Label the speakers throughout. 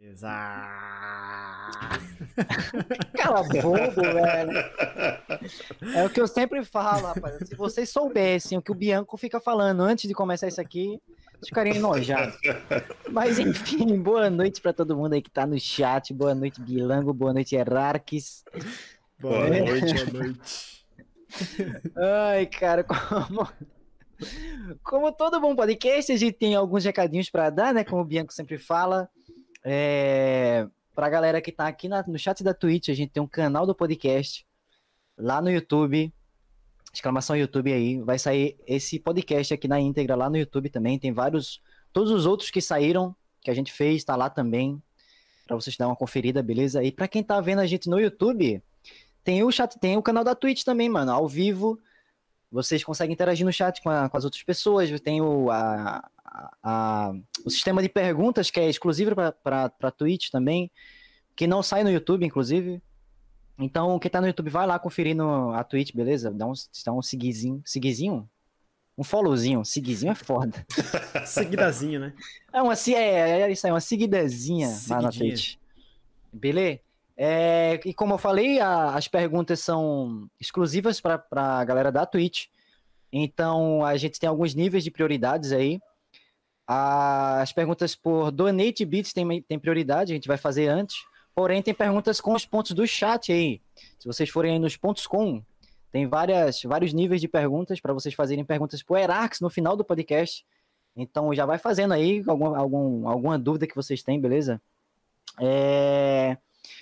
Speaker 1: Exato.
Speaker 2: Cala bobo, velho. É o que eu sempre falo, rapaz. Se vocês soubessem o que o Bianco fica falando antes de começar isso aqui, ficariam enojados. Mas enfim, boa noite pra todo mundo aí que tá no chat. Boa noite, Bilango. Boa noite, Herarques.
Speaker 1: Boa
Speaker 2: É.
Speaker 1: noite, boa noite.
Speaker 2: Ai, cara, como. Como todo bom podcast, a gente tem alguns recadinhos pra dar, né? Como o Bianco sempre fala. É... Pra galera que tá aqui na- no chat da Twitch, a gente tem um canal do podcast lá no YouTube. Exclamação YouTube aí. Vai sair esse podcast aqui na íntegra lá no YouTube também. Tem vários. Todos os outros que saíram, que a gente fez, tá lá também. Pra vocês dar uma conferida, beleza? E pra quem tá vendo a gente no YouTube, tem o chat, tem o canal da Twitch também, mano, ao vivo. Vocês conseguem interagir no chat com, a- com as outras pessoas. Tem o, a- a- a- o sistema de perguntas que é exclusivo para Twitch também, que não sai no YouTube, inclusive. Então, quem tá no YouTube, vai lá conferir no, a Twitch, beleza? Dá um, dá um seguizinho. Seguizinho? Um followzinho. Seguizinho é foda.
Speaker 1: Seguidazinho, né?
Speaker 2: É uma é, é isso aí, uma seguidazinha lá na. Twitch. Beleza? É, e como eu falei, a- as perguntas são exclusivas para a galera da Twitch. Então a gente tem alguns níveis de prioridades aí. As perguntas por Donate Bits tem, tem prioridade, a gente vai fazer antes. Porém, tem perguntas com os pontos do chat aí. Se vocês forem aí nos pontos com, tem várias, vários níveis de perguntas para vocês fazerem perguntas pro Erax no final do podcast. Então já vai fazendo aí algum, algum, alguma dúvida que vocês têm, beleza? É,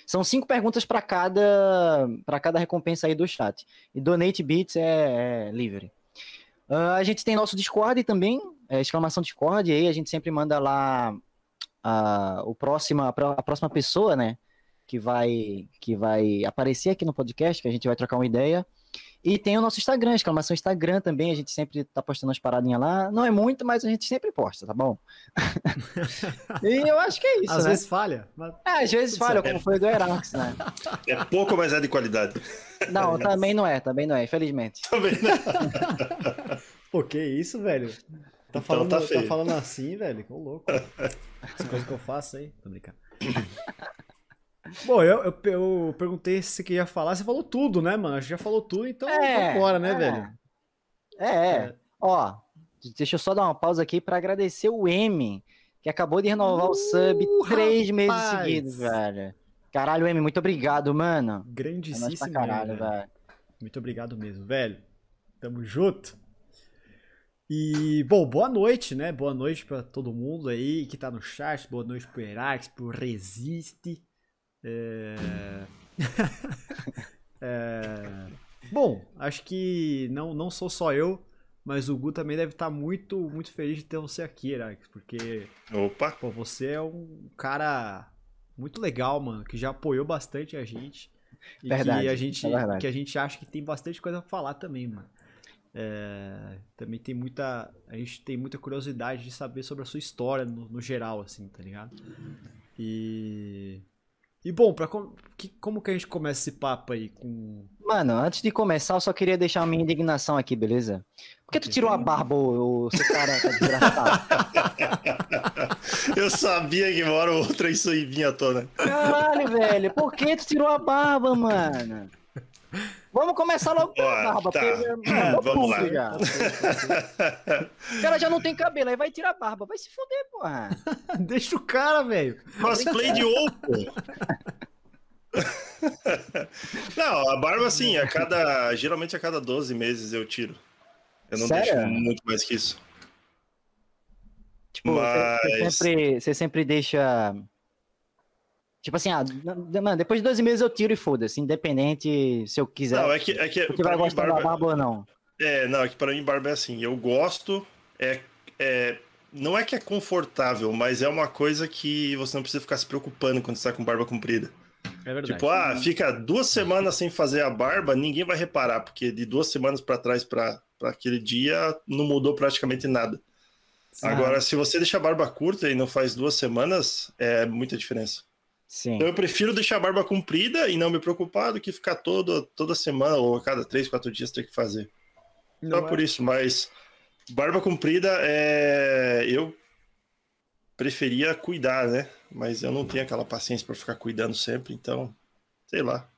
Speaker 2: São cinco perguntas para cada para cada recompensa aí do chat. E Donate Bits é, é livre. Ah, a gente tem nosso Discord também, é, exclamação Discord, e aí a gente sempre manda lá a, o próximo, a, pró- a próxima pessoa, né? Que vai, que vai aparecer aqui no podcast, que a gente vai trocar uma ideia. E tem o nosso Instagram, exclamação Instagram também, a gente sempre tá postando as paradinhas lá. Não é muito, mas a gente sempre posta, tá bom? e eu acho que é isso,
Speaker 1: Às
Speaker 2: né?
Speaker 1: vezes falha, mas
Speaker 2: É, às vezes falha, como foi o do Erax, né?
Speaker 3: É pouco, mas é de qualidade.
Speaker 2: Não, também não é, também não é, infelizmente.
Speaker 3: Também, né?
Speaker 1: Pô, que isso, velho? Tá
Speaker 3: Então
Speaker 1: falando,
Speaker 3: tá
Speaker 1: tá falando assim, velho? Ô louco. Essa coisa que eu faço aí. Tô brincando. Bom, eu, eu, eu perguntei se você queria falar, você falou tudo, né, mano? Que já falou tudo, então
Speaker 2: É,
Speaker 1: vambora, né,
Speaker 2: é.
Speaker 1: velho?
Speaker 2: É, é. Ó, deixa eu só dar uma pausa aqui pra agradecer o M, que acabou de renovar o sub
Speaker 1: Uh,
Speaker 2: três meses
Speaker 1: rapaz!
Speaker 2: seguidos, velho. Caralho, M, muito obrigado, mano. É
Speaker 1: Grandíssimo,
Speaker 2: pra caralho,
Speaker 1: mesmo, velho.
Speaker 2: velho.
Speaker 1: Muito obrigado mesmo, velho. Tamo junto. E, bom, boa noite, né? Boa noite pra todo mundo aí que tá no chat. Boa noite pro Herax, pro Resiste. É... É, Bom, acho que não, não sou só eu, mas o Gu também deve estar muito, muito feliz de ter você aqui, Herax, porque
Speaker 3: Opa,
Speaker 1: Pô, você é um cara muito legal, mano, que já apoiou bastante a gente. E
Speaker 2: Verdade,
Speaker 1: que a gente,
Speaker 2: é verdade.
Speaker 1: que a gente acha que tem bastante coisa pra falar também, mano. É, também tem muita. A gente tem muita curiosidade de saber sobre a sua história no, no geral, assim, tá ligado? E. E bom, pra, com- que, como que a gente começa esse papo aí com.
Speaker 2: Mano, antes de começar, eu só queria deixar a minha indignação aqui, beleza? Por que tu tirou a barba, ô, seu careca desgraçado?
Speaker 3: eu sabia que uma hora ou outra isso aí vinha à tona.
Speaker 2: Caralho, velho, por que tu tirou a barba, mano? Vamos começar logo pela
Speaker 3: Ó,
Speaker 2: barba,
Speaker 3: tá.
Speaker 2: porque mano,
Speaker 3: Vamos lá.
Speaker 2: já. O cara já não tem cabelo, aí vai tirar a barba. Vai se fuder, porra.
Speaker 1: Deixa o cara, velho!
Speaker 3: Cosplay de ovo. Não, a barba assim, a cada. Geralmente a cada 12 meses eu tiro. Eu não
Speaker 2: Sério?
Speaker 3: deixo muito mais que isso.
Speaker 2: Tipo, você- você
Speaker 3: Mas-
Speaker 2: sempre, você sempre deixa. Tipo assim, ah, mano, depois de 12 meses eu tiro e foda-se, independente se eu quiser.
Speaker 3: Não, é que. É que
Speaker 2: Porque vai gostar da
Speaker 3: barba,
Speaker 2: barba ou não.
Speaker 3: É, não, é que pra mim barba é assim. Eu gosto, é, é, não é que é confortável, mas é uma coisa que você não precisa ficar se preocupando quando você tá com barba comprida.
Speaker 1: É verdade.
Speaker 3: Tipo, ah, fica duas semanas sem fazer a barba, ninguém vai reparar, porque de duas semanas pra trás pra pra aquele dia não mudou praticamente nada.
Speaker 2: Ah.
Speaker 3: Agora, se você deixa a barba curta e não faz duas semanas, é muita diferença.
Speaker 2: Sim.
Speaker 3: Então eu prefiro deixar a barba comprida e não me preocupar do que ficar todo, toda semana ou a cada três, quatro dias ter que fazer. Só
Speaker 1: Não
Speaker 3: por
Speaker 1: é-
Speaker 3: isso, mas barba comprida é. Eu preferia cuidar, né? Mas eu não tenho aquela paciência para ficar cuidando sempre, então, sei lá.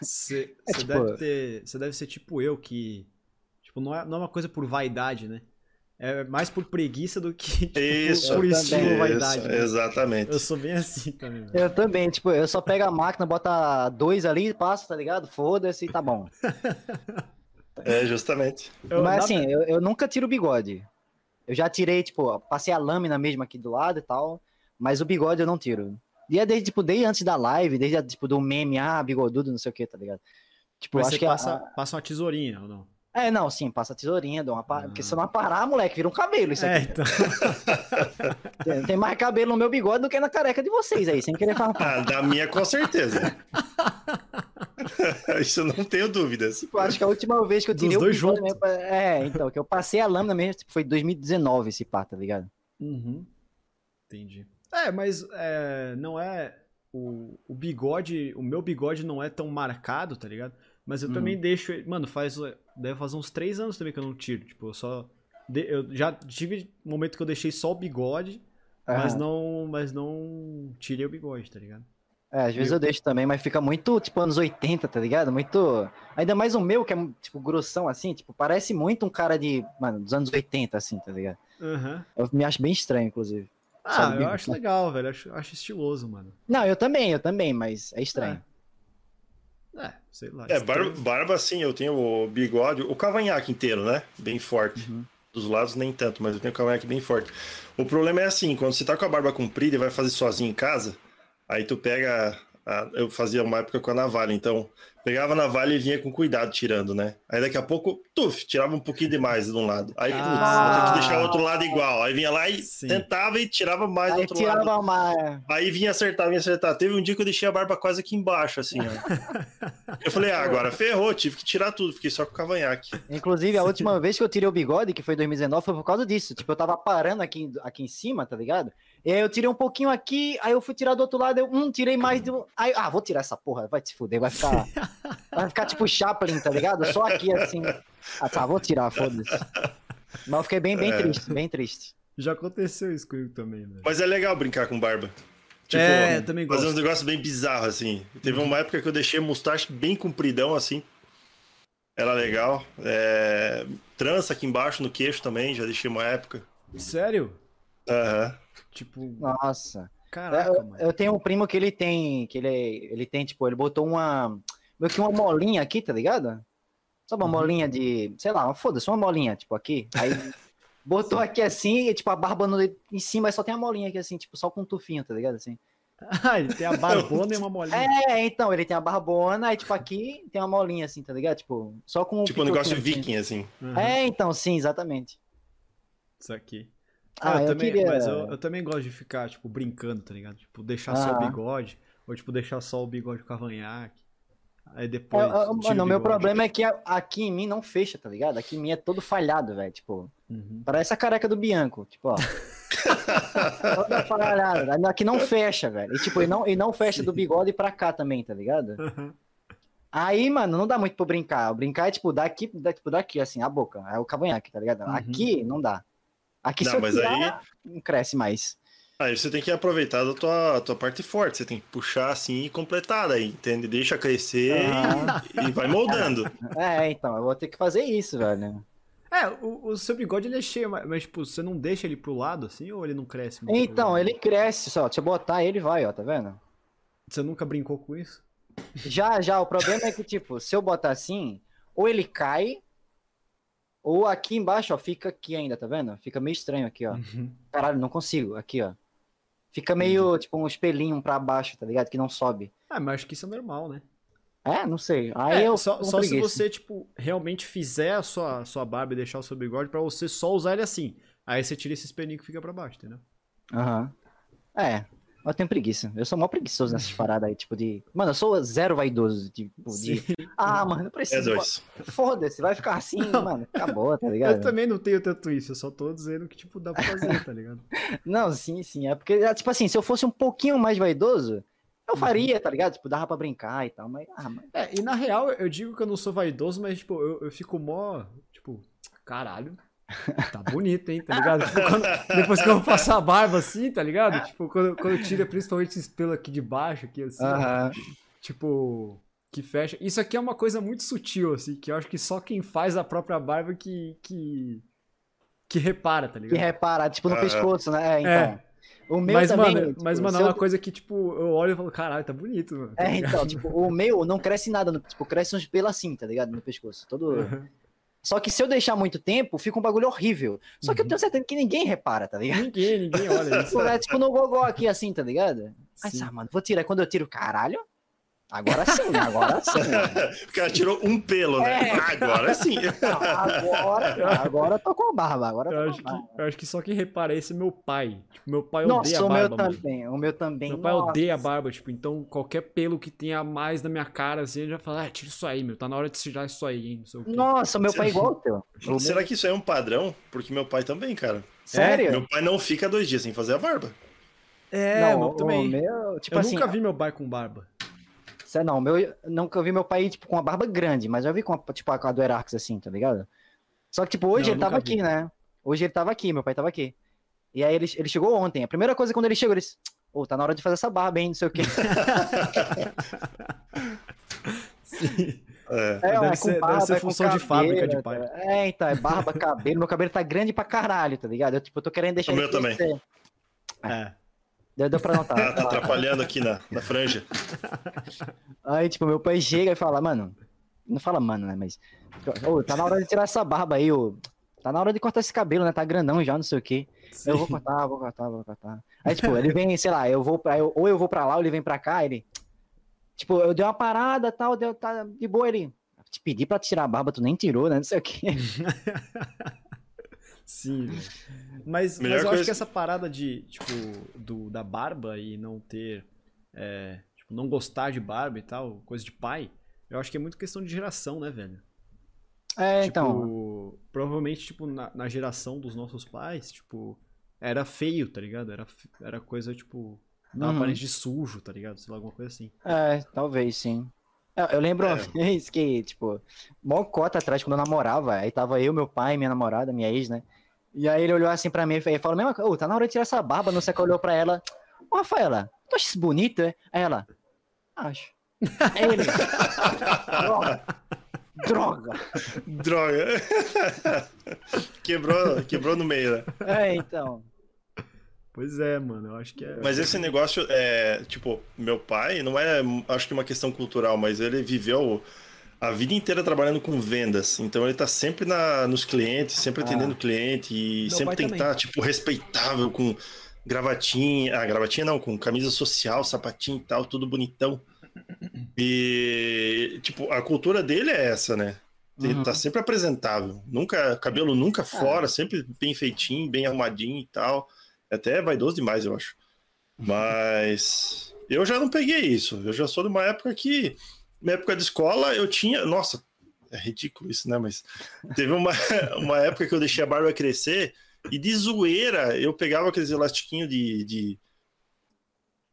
Speaker 1: Você
Speaker 2: É, tipo-
Speaker 1: deve ter. Deve ser tipo eu, que. Tipo, não é, não é uma coisa por vaidade, né? É mais por preguiça do que tipo,
Speaker 3: Isso,
Speaker 1: por, estilo
Speaker 2: também.
Speaker 1: vaidade.
Speaker 3: Isso,
Speaker 1: né?
Speaker 3: exatamente.
Speaker 1: Eu sou bem assim também. velho.
Speaker 2: Eu também, tipo, eu só pego a máquina, bota dois ali, passo, tá ligado? Foda-se, tá bom.
Speaker 3: É, justamente.
Speaker 1: Eu-
Speaker 2: Mas assim, eu, eu nunca tiro o bigode. Eu já tirei, tipo, passei a lâmina mesmo aqui do lado e tal, mas o bigode eu não tiro. E é desde, tipo, desde antes da live, desde, tipo, do meme, ah, bigodudo, não sei o que, tá ligado? Tipo,
Speaker 1: Mas
Speaker 2: acho
Speaker 1: você
Speaker 2: que a-
Speaker 1: passa, passa uma tesourinha, ou não?
Speaker 2: É, não, sim, passa a tesourinha, dou uma pa...
Speaker 1: Ah.
Speaker 2: porque se eu não parar, moleque, vira um cabelo isso
Speaker 1: É,
Speaker 2: aqui.
Speaker 1: então.
Speaker 2: Tem- mais cabelo no meu bigode do que na careca de vocês aí, sem querer falar.
Speaker 3: Ah, da minha, com certeza. Isso eu não tenho dúvidas.
Speaker 2: Eu acho que a última vez que eu
Speaker 1: Dos
Speaker 2: tirei o
Speaker 1: dois
Speaker 2: bigode
Speaker 1: juntos.
Speaker 2: mesmo, é, então, que eu passei a lâmina mesmo, tipo, foi em 2019 esse pá, tá ligado?
Speaker 1: Uhum. Entendi. É, mas é, não é. O, o bigode, o meu bigode não é tão marcado, tá ligado? Mas eu
Speaker 2: Uhum.
Speaker 1: também deixo. ele- Mano, faz. Deve fazer uns três anos também que eu não tiro. Tipo, eu só. eu já tive um momento que eu deixei só o bigode, mas
Speaker 2: Aham.
Speaker 1: não. Mas não tirei o bigode, tá ligado?
Speaker 2: É, às vezes
Speaker 1: Eu-
Speaker 2: eu deixo também, mas fica muito, tipo, anos 80, tá ligado? Muito. Ainda mais o meu, que é, tipo, grossão assim, tipo, parece muito um cara de, mano, dos anos 80, assim, tá ligado?
Speaker 1: Aham.
Speaker 2: Eu me acho bem estranho, inclusive.
Speaker 1: Ah, eu acho legal, velho. Acho, acho estiloso, mano.
Speaker 2: Não, eu também, eu também, mas é estranho.
Speaker 1: É, sei lá.
Speaker 3: É, barba, barba sim, eu tenho o bigode, o cavanhaque inteiro, né? Bem forte.
Speaker 2: Uhum.
Speaker 3: Dos lados nem tanto, mas eu tenho o cavanhaque bem forte. O problema é assim, quando você tá com a barba comprida e vai fazer sozinho em casa, aí tu pega. A- eu fazia uma época com a navalha, então pegava a navalha e vinha com cuidado tirando, né? Aí daqui a pouco, tuf, tirava um pouquinho demais de um lado. Aí, putz,
Speaker 1: Ah.
Speaker 3: vou ter que deixar o outro lado igual. Aí vinha lá e
Speaker 1: Sim.
Speaker 3: tentava e tirava mais do
Speaker 2: Aí
Speaker 3: outro lado.
Speaker 2: tirava uma.
Speaker 3: Aí vinha acertar, vinha acertar. Teve um dia que eu deixei a barba quase aqui embaixo, assim, ó. Eu falei, ah, agora ferrou, tive que tirar tudo, fiquei só com o cavanhaque.
Speaker 2: Inclusive, a última vez que eu tirei o bigode, que foi em 2019, foi por causa disso. Tipo, eu tava parando aqui, aqui em cima, tá ligado? E aí eu tirei um pouquinho aqui, aí eu fui tirar do outro lado, eu, hum, tirei mais do. Aí, ah, vou tirar essa porra, vai se fuder, vai ficar. Vai ficar tipo Chaplin, tá ligado? Só aqui assim. Ah, tá, vou tirar, foda-se. Mas eu fiquei bem, bem
Speaker 3: É.
Speaker 2: triste, bem triste.
Speaker 1: Já aconteceu isso comigo também, velho.
Speaker 3: Mas é legal brincar com barba. Tipo,
Speaker 1: É, também
Speaker 3: fazer uns negócios bem bizarros, assim. Teve uma época que eu deixei a mustache bem compridão, assim. Era legal. É, Trança aqui embaixo no queixo também, já deixei uma época.
Speaker 1: Sério?
Speaker 3: Aham.
Speaker 1: Tipo,
Speaker 2: Nossa.
Speaker 1: caraca,
Speaker 2: eu,
Speaker 1: mano.
Speaker 2: eu tenho um primo que ele tem. Que ele, ele tem, tipo, ele botou uma. Meio que uma molinha aqui, tá ligado? Sabe uma
Speaker 1: Uhum.
Speaker 2: molinha de. Sei lá, foda-se, uma molinha, tipo, aqui. Aí botou aqui assim, e, tipo, a barba no, em cima, aí só tem a molinha aqui, assim, tipo, só com um tufinho, tá ligado? Assim.
Speaker 1: Ah, ele tem a barbona e uma molinha.
Speaker 2: É, então, ele tem a barbona, aí, tipo, aqui tem uma molinha, assim, tá ligado? Tipo, só com um
Speaker 3: Tipo um negócio
Speaker 2: assim.
Speaker 3: viking, assim.
Speaker 1: Uhum,
Speaker 2: É, então, sim, exatamente.
Speaker 1: Isso aqui.
Speaker 2: Ah,
Speaker 1: Ah, eu,
Speaker 2: eu
Speaker 1: também,
Speaker 2: queria-
Speaker 1: mas eu, eu também gosto de ficar, tipo, brincando, tá ligado? Tipo, deixar só o
Speaker 2: Ah.
Speaker 1: bigode, ou tipo, deixar só o bigode com cavanhaque. Aí depois.
Speaker 2: Eu- eu- mano, o meu problema é que aqui em mim não fecha, tá ligado? Aqui em mim é todo falhado, velho. Tipo,
Speaker 1: Uhum.
Speaker 2: parece a careca do Bianco. Tipo, ó. Toda falhada. Aqui não fecha, velho. E, tipo, e não, e não fecha do bigode pra cá também, tá ligado? Aí, mano, não dá muito pra brincar. O brincar é, tipo, daqui, da- tipo, daqui, assim, a boca. É o cavanhaque, tá ligado?
Speaker 1: Uhum.
Speaker 2: Aqui não dá. Aqui
Speaker 3: Não,
Speaker 2: se eu
Speaker 3: mas
Speaker 2: tirar, não cresce mais.
Speaker 3: Aí você tem que aproveitar da tua, tua parte forte. Você tem que puxar assim e completar daí, entende? Deixa crescer
Speaker 2: Ah.
Speaker 3: e, e vai moldando.
Speaker 2: É, então, eu vou ter que fazer isso, velho.
Speaker 1: É, o, o seu bigode ele é cheio, mas, mas, tipo, você não deixa ele pro lado assim ou ele não cresce muito?
Speaker 2: Então, ele cresce só. Se eu botar, ele vai, ó, tá vendo?
Speaker 1: Você nunca brincou com isso?
Speaker 2: Já, já, o problema é que, tipo, se eu botar assim, ou ele cai, ou aqui embaixo, ó, fica aqui ainda, tá vendo? Fica meio estranho aqui, ó.
Speaker 1: Uhum.
Speaker 2: Caralho, não consigo, aqui, ó. Fica meio, tipo, um espelhinho pra baixo, tá ligado? Que não sobe.
Speaker 1: Ah, mas acho que isso é normal, né?
Speaker 2: É, não sei. Aí
Speaker 1: É,
Speaker 2: eu
Speaker 1: só só se você, tipo, realmente fizer a sua, a sua barba e deixar o seu bigode pra você só usar ele assim. Aí você tira esse espelhinho que fica pra baixo, entendeu?
Speaker 2: Aham. É, eu tenho preguiça. Eu sou mó preguiçoso nessas paradas aí, tipo, de... Mano, eu sou zero vaidoso, tipo, de...
Speaker 1: Sim.
Speaker 2: Ah, mano, não
Speaker 3: É
Speaker 2: preciso.
Speaker 3: dois.
Speaker 2: Foda-se, vai ficar assim, mano. Acabou, tá
Speaker 1: Eu
Speaker 2: ligado?
Speaker 1: também não tenho tanto isso, eu só tô dizendo que, tipo, dá pra fazer, tá ligado?
Speaker 2: Não, sim, sim. É porque, tipo assim, se eu fosse um pouquinho mais vaidoso, eu faria, tá ligado? Tipo, dava pra brincar e tal, mas. Ah, mas...
Speaker 1: É, e na real, eu digo que eu não sou vaidoso, mas, tipo, eu, eu fico mó, tipo, caralho, Tá bonito, hein, tá ligado? Quando- depois que eu vou passar a barba assim, tá ligado? Tipo, quando, quando tira principalmente esses pelos aqui de baixo, aqui assim, ó,
Speaker 2: Aham.
Speaker 1: tipo, que fecha. Isso aqui é uma coisa muito sutil, assim, que eu acho que só quem faz a própria barba que. que, que repara, tá
Speaker 2: Que
Speaker 1: ligado?
Speaker 2: repara, tipo, no
Speaker 3: Aham.
Speaker 2: pescoço, né? É, então.
Speaker 1: É.
Speaker 2: O meu
Speaker 1: mas,
Speaker 2: também.
Speaker 1: mano,
Speaker 2: tipo,
Speaker 1: mas, mano, é uma coisa que, tipo, eu olho e falo, caralho, tá bonito, mano. tá
Speaker 2: É, então, tipo, o meu não cresce nada, no- tipo, cresce uns pelos assim, tá ligado? No pescoço. Todo.
Speaker 1: Uhum.
Speaker 2: Só que se eu deixar muito tempo, fica um bagulho horrível. Só que eu
Speaker 1: Uhum.
Speaker 2: tenho certeza que ninguém repara, tá ligado?
Speaker 1: Ninguém, ninguém olha isso.
Speaker 2: É tipo no gogó aqui, assim, tá ligado? Aí,
Speaker 1: Sim.
Speaker 2: ah, mano, vou tirar. Quando eu tiro, caralho. Agora sim, agora sim.
Speaker 3: O cara tirou um pelo, né?
Speaker 2: É.
Speaker 3: Agora sim.
Speaker 2: Agora, agora eu tô com barba. Agora eu
Speaker 1: acho,
Speaker 2: com
Speaker 1: que,
Speaker 2: barba.
Speaker 1: eu acho que só quem repara isso é meu pai. Tipo, meu pai odeia
Speaker 2: Nossa,
Speaker 1: a
Speaker 2: o
Speaker 1: barba,
Speaker 2: meu
Speaker 1: mano.
Speaker 2: também. O meu também.
Speaker 1: Meu pai
Speaker 2: nossa.
Speaker 1: odeia a barba, tipo, então qualquer pelo que tenha a mais na minha cara, assim, ele já fala, ah, tira isso aí, meu, tá na hora de tirar isso aí, hein, não sei o quê.
Speaker 2: Nossa, o meu pai é igual o teu. O meu-
Speaker 3: Será que isso é um padrão? Porque meu pai também, cara.
Speaker 2: Sério?
Speaker 3: Meu pai não fica dois dias sem fazer a barba.
Speaker 1: É,
Speaker 2: não,
Speaker 1: meu
Speaker 2: o
Speaker 1: também.
Speaker 2: meu, tipo
Speaker 1: eu
Speaker 2: assim,
Speaker 1: nunca vi meu pai com barba.
Speaker 2: Sério, não, meu, nunca vi meu pai, tipo, com uma barba grande, mas eu vi com a, tipo, a do Herax, assim, tá ligado? Só que, tipo, hoje
Speaker 1: Não,
Speaker 2: ele tava
Speaker 1: vi.
Speaker 2: aqui, né? Hoje ele tava aqui, meu pai tava aqui. E aí ele, ele chegou ontem. A primeira coisa quando ele chegou, ele disse, ô, tá na hora de fazer essa barba, hein, não sei o quê.
Speaker 1: Sim.
Speaker 3: É.
Speaker 2: É,
Speaker 1: Deve
Speaker 2: com
Speaker 1: ser- deve
Speaker 2: barba,
Speaker 1: ser
Speaker 2: é
Speaker 1: função de fábrica de
Speaker 2: cabelo,
Speaker 1: pai.
Speaker 2: tá? É, então, é barba, cabelo. Meu cabelo tá grande pra caralho, tá ligado? Eu, tipo, eu tô querendo deixar
Speaker 3: O
Speaker 2: ele
Speaker 3: meu também.
Speaker 2: crescer.
Speaker 1: É.
Speaker 2: Deu, deu pra notar.
Speaker 3: Tá, tá atrapalhando aqui na, na franja.
Speaker 2: Aí, tipo, meu pai chega e fala, mano. Não fala mano, né? Mas. Ô, tá na hora de tirar essa barba aí, ô. Tá na hora de cortar esse cabelo, né? Tá grandão já, não sei o quê. Eu vou cortar, vou cortar, vou cortar. Aí, tipo, ele vem, sei lá, eu vou pra. eu- ou eu vou pra lá, ou ele vem pra cá, ele. Tipo, eu dei uma parada tal, deu, tá de boa, ele. Te pedi pra tirar a barba, tu nem tirou, né? Não sei o quê.
Speaker 1: Sim, velho. Mas, mas eu acho
Speaker 3: coisa-
Speaker 1: que essa parada de, tipo, do, da barba e não ter. é, tipo, não gostar de barba e tal, coisa de pai, eu acho que é muito questão de geração, né, velho?
Speaker 2: É,
Speaker 1: Tipo,
Speaker 2: então.
Speaker 1: provavelmente, tipo, na, na geração dos nossos pais, tipo, era feio, tá ligado? Era, era coisa, tipo, na
Speaker 2: Uhum.
Speaker 1: aparência de sujo, tá ligado? Sei lá, alguma coisa assim.
Speaker 2: É, talvez sim. Eu, eu lembro uma
Speaker 3: É.
Speaker 2: vez que, tipo, mó cota atrás, quando eu namorava, aí tava eu, meu pai, minha namorada, minha ex, né? E aí ele olhou assim pra mim e falou, mesma coisa, tá na hora de tirar essa barba, não sei o que olhou pra ela. Ô, Rafaela, tu acha isso bonito, é? Aí ela, acho. Aí ele, droga, droga.
Speaker 3: Droga. quebrou, quebrou no meio, né?
Speaker 2: É, então.
Speaker 1: Pois é, mano, eu acho que é.
Speaker 3: Mas esse negócio é, tipo, meu pai não é, acho que uma questão cultural, mas ele viveu a vida inteira trabalhando com vendas. Então ele tá sempre na, nos clientes, sempre
Speaker 2: Ah.
Speaker 3: atendendo o cliente e
Speaker 1: Meu
Speaker 3: sempre que
Speaker 1: também.
Speaker 3: tipo, respeitável com gravatinha, ah, gravatinha não, com camisa social, sapatinho e tal, tudo bonitão. E, tipo, a cultura dele é essa, né? Ele
Speaker 2: Uhum.
Speaker 3: tá sempre apresentável. Nunca, cabelo nunca fora, sempre bem feitinho, bem arrumadinho e tal. Até é vaidoso demais, eu acho. Mas eu já não peguei isso. Eu já sou de uma época que, na época de escola, eu tinha. Nossa, é ridículo isso, né? Mas teve uma, uma época que eu deixei a barba crescer e de zoeira eu pegava aqueles elastiquinhos de. de-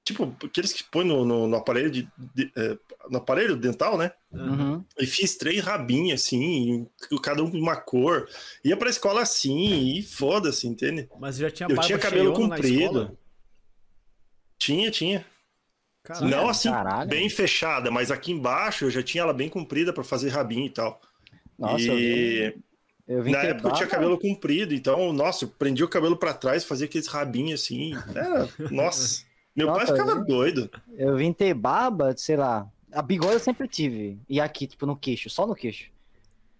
Speaker 3: Tipo, aqueles que põe no, no, no aparelho de, de- é, no aparelho dental, né?
Speaker 2: Uhum.
Speaker 3: E fiz três rabinhos, assim, cada um com uma cor. Ia pra escola assim, e foda-se, entende?
Speaker 1: Mas já tinha
Speaker 3: Eu tinha cabelo comprido. Tinha, tinha.
Speaker 1: Caralho.
Speaker 3: Não assim,
Speaker 2: caralho.
Speaker 3: bem fechada, mas aqui embaixo eu já tinha ela bem comprida pra fazer rabinho e tal.
Speaker 2: Nossa, eu
Speaker 3: e
Speaker 2: vim, eu vim
Speaker 3: na época eu tinha cabelo comprido, então, nossa, eu prendia o cabelo pra trás, fazia aqueles rabinhos assim. Era, nossa. Meu pai
Speaker 2: Nossa,
Speaker 3: ficava
Speaker 2: eu-
Speaker 3: doido.
Speaker 2: Eu vim ter barba, sei lá. A bigode eu sempre tive. E aqui, tipo, no queixo, só no queixo.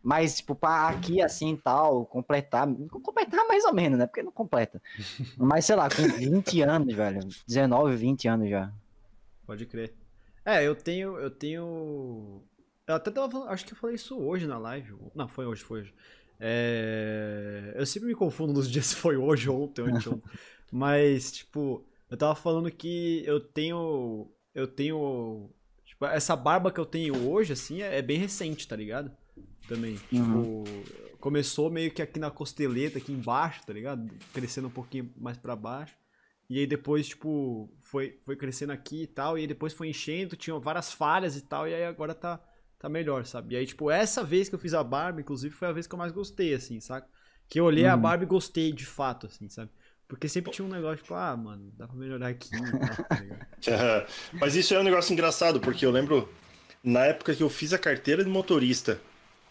Speaker 2: Mas, tipo, pra aqui assim e tal, completar. Completar mais ou menos, né? Porque não completa. Mas, sei lá, com 20 anos, velho. 19, 20 anos já.
Speaker 1: Pode crer. É, eu tenho. Eu tenho. Eu até tava falando, acho que eu falei isso hoje na live. Não, foi hoje, foi hoje. É, Eu sempre me confundo nos dias se foi hoje, ontem, ontem. Mas, tipo, eu tava falando que eu tenho. Eu tenho. Tipo, essa barba que eu tenho hoje, assim, é é bem recente, tá ligado? Também.
Speaker 2: Uhum.
Speaker 1: Tipo, começou meio que aqui na costeleta, aqui embaixo, tá ligado? Crescendo um pouquinho mais pra baixo. E aí depois, tipo, foi, foi crescendo aqui e tal, e aí depois foi enchendo, tinha várias falhas e tal, e aí agora tá, tá melhor, sabe? E aí, tipo, essa vez que eu fiz a barba, inclusive, foi a vez que eu mais gostei, assim, saca? Que eu olhei a
Speaker 2: Uhum.
Speaker 1: barba e gostei de fato, assim, sabe? Porque sempre tinha um negócio, tipo, ah, mano, dá pra melhorar aqui tá?
Speaker 3: Mas isso é um negócio engraçado, porque eu lembro na época que eu fiz a carteira de motorista,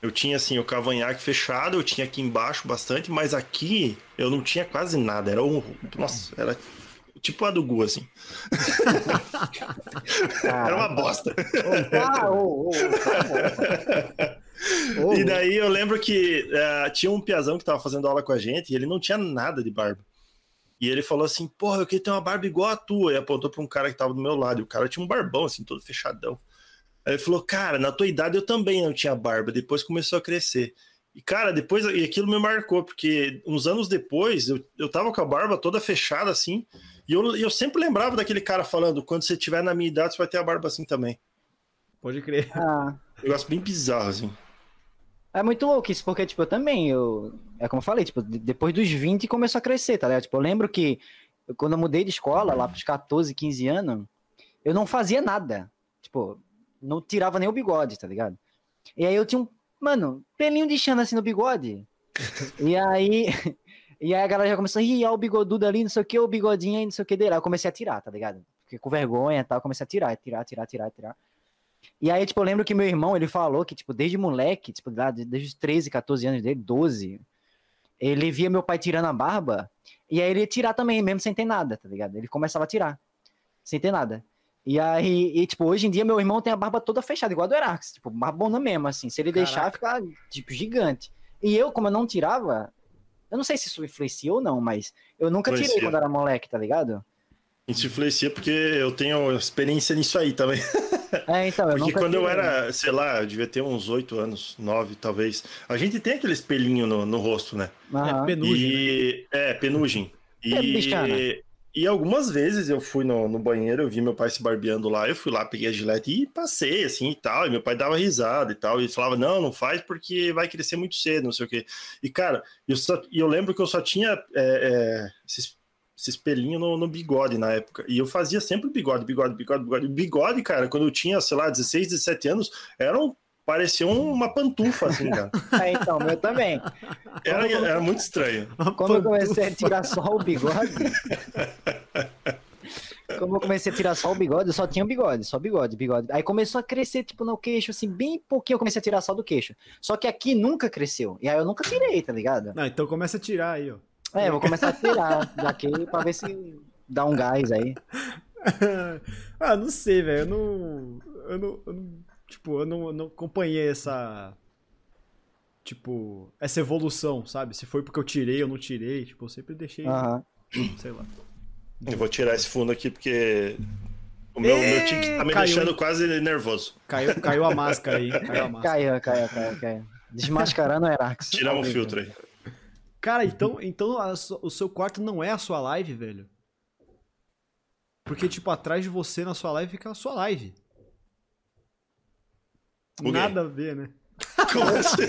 Speaker 3: eu tinha assim o cavanhaque fechado, eu tinha aqui embaixo bastante, mas aqui eu não tinha quase nada. Era um. Nossa, era tipo a do Gu, assim. Era uma bosta.
Speaker 2: Ah, tá
Speaker 3: E daí eu lembro que eh, tinha um piazão que tava fazendo aula com a gente e ele não tinha nada de barba. E ele falou assim: Porra, eu queria ter uma barba igual a tua. E apontou pra um cara que tava do meu lado. E o cara tinha um barbão, assim, todo fechadão. Aí ele falou: Cara, na tua idade eu também não tinha barba. Depois começou a crescer. E, cara, depois. E aquilo me marcou, porque uns anos depois eu, eu tava com a barba toda fechada, assim. E eu, eu sempre lembrava daquele cara falando: Quando você tiver na minha idade, você vai ter a barba assim também.
Speaker 1: Pode crer.
Speaker 2: Ah,
Speaker 3: Um negócio bem bizarro, assim.
Speaker 2: é muito louco isso, porque, tipo, eu também, eu... É como eu falei, tipo, de- depois dos 20 começou a crescer, tá ligado? Tipo, eu lembro que eu- quando eu mudei de escola, lá pros 14, 15 anos, eu não fazia nada. Tipo, não tirava nem o bigode, tá ligado? E aí eu tinha um, mano, pelinho de chana assim no bigode. e aí... E aí a galera já começou, ih, ó o bigodudo ali, não sei o que, o bigodinho aí, não sei o que dele. Aí eu comecei a tirar, tá ligado? Fiquei com vergonha e tal, comecei a tirar, tirar, tirar, tirar, tirar. E aí, tipo, eu lembro que meu irmão, ele falou que, tipo, desde moleque, tipo, lá, desde os 13, 14 anos dele, 12, ele via meu pai tirando a barba, e aí ele ia tirar também, mesmo sem ter nada, tá ligado? Ele começava a tirar, sem ter nada. E aí, e, tipo, hoje em dia meu irmão tem a barba toda fechada, igual a do Erax, tipo, barbona mesmo, assim, se ele deixar, fica, tipo, gigante. E eu, como eu não tirava, eu não sei se isso influencia ou não, mas eu nunca tirei
Speaker 3: Influencia.
Speaker 2: quando era moleque, tá ligado?
Speaker 3: Isso influencia porque eu tenho experiência nisso aí também.
Speaker 2: É, então, eu
Speaker 3: Porque
Speaker 2: nunca
Speaker 3: quando eu
Speaker 2: tirei.
Speaker 3: era, sei lá, eu devia ter uns 8 anos, 9 talvez. A gente tem aquele espelhinho no, no rosto, né?
Speaker 2: Aham.
Speaker 1: É penugem, né?
Speaker 3: E, é, penugem.
Speaker 2: É, bichana.
Speaker 3: E, algumas vezes eu fui no, no banheiro, eu vi meu pai se barbeando lá, eu fui lá, peguei a gilete e passei, assim, e tal. E meu pai dava risada e tal. E falava, não, não faz porque vai crescer muito cedo, não sei o quê. E, cara, eu, só, eu lembro que eu só tinha é, é, esse, esse espelhinho no, no bigode na época. E eu fazia sempre bigode, bigode, bigode, bigode. Bigode, cara, quando eu tinha, sei lá, 16, 17 anos, era um, parecia uma pantufa, assim, cara.
Speaker 2: É, então, meu também.
Speaker 3: Era, era muito estranho.
Speaker 2: Quando eu comecei a tirar só o bigode. Quando eu comecei a tirar só o bigode, eu só tinha bigode, só bigode, bigode. Aí começou a crescer, tipo, no queixo, assim, bem pouquinho eu comecei a tirar só do queixo. Só que aqui nunca cresceu. E aí eu nunca tirei, tá ligado?
Speaker 1: Não, então começa a tirar aí, ó.
Speaker 2: É, eu vou começar a tirar daqui pra ver se dá um gás aí.
Speaker 1: ah, não sei, velho. Eu não, eu não. eu não- Tipo, eu não, não acompanhei essa. Tipo, essa evolução, sabe? Se foi porque eu tirei ou não tirei. Tipo, eu sempre deixei.
Speaker 2: Aham.
Speaker 1: Sei lá.
Speaker 3: Eu vou tirar esse fundo aqui porque o meu, meu tique tá me
Speaker 1: caiu,
Speaker 3: deixando quase nervoso.
Speaker 1: Caiu, caiu a máscara aí. Caiu a máscara.
Speaker 2: Caiu, caiu, caiu, caiu. Desmascarando o Erax.
Speaker 3: Tiramos o filtro aí.
Speaker 1: Cara, então, então a o seu quarto não é a sua live, velho? Porque, tipo, atrás de você na sua live fica a sua live. Nada a ver, né?
Speaker 3: Como assim?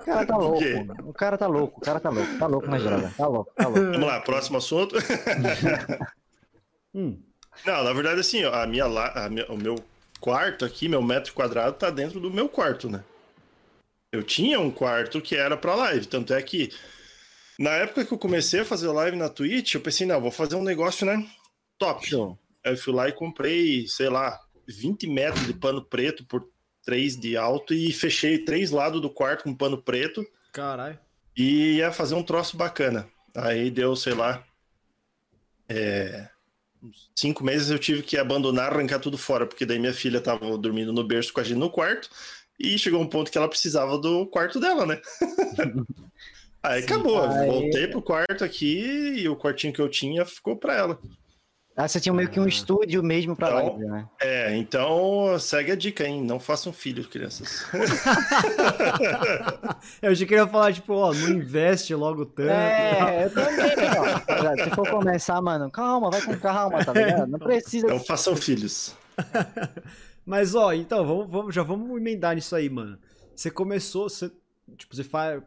Speaker 2: O cara tá louco, mano. O cara tá louco, o cara tá louco, tá louco na droga. Tá louco, tá louco.
Speaker 3: Vamos lá, próximo assunto.
Speaker 1: Hum.
Speaker 3: Não, na verdade, assim, a minha, la- a minha- o meu quarto aqui, meu metro quadrado, tá dentro do meu quarto, né? Eu tinha um quarto que era pra live, tanto é que na época que eu comecei a fazer live na Twitch, eu pensei, não, vou fazer um negócio, né? Top.
Speaker 2: Show.
Speaker 3: Aí eu fui lá e comprei, sei lá, 20 metros de pano preto por 3 de alto e fechei três lados do quarto com pano preto
Speaker 1: Caralho.
Speaker 3: e ia fazer um troço bacana. Aí deu, sei lá, é, cinco meses eu tive que abandonar, arrancar tudo fora, porque daí minha filha tava dormindo no berço com a gente no quarto e chegou um ponto que ela precisava do quarto dela, né? Aí acabou,
Speaker 2: Aí-
Speaker 3: voltei pro quarto aqui e o quartinho que eu tinha ficou pra ela.
Speaker 2: Ah, você tinha meio que um estúdio mesmo pra
Speaker 3: Então,
Speaker 2: live, né?
Speaker 3: É, então segue a dica, hein? Não façam filhos, crianças.
Speaker 1: Eu já queria falar, tipo, ó, não investe logo tanto.
Speaker 2: É, eu também, ó. Tá ligado? Se for começar, mano, calma, vai com calma, tá ligado? Não precisa.
Speaker 3: Não façam filhos.
Speaker 1: Mas, ó, então, vamos, vamos- já vamos emendar nisso aí, mano. Você começou, você, tipo, você faz,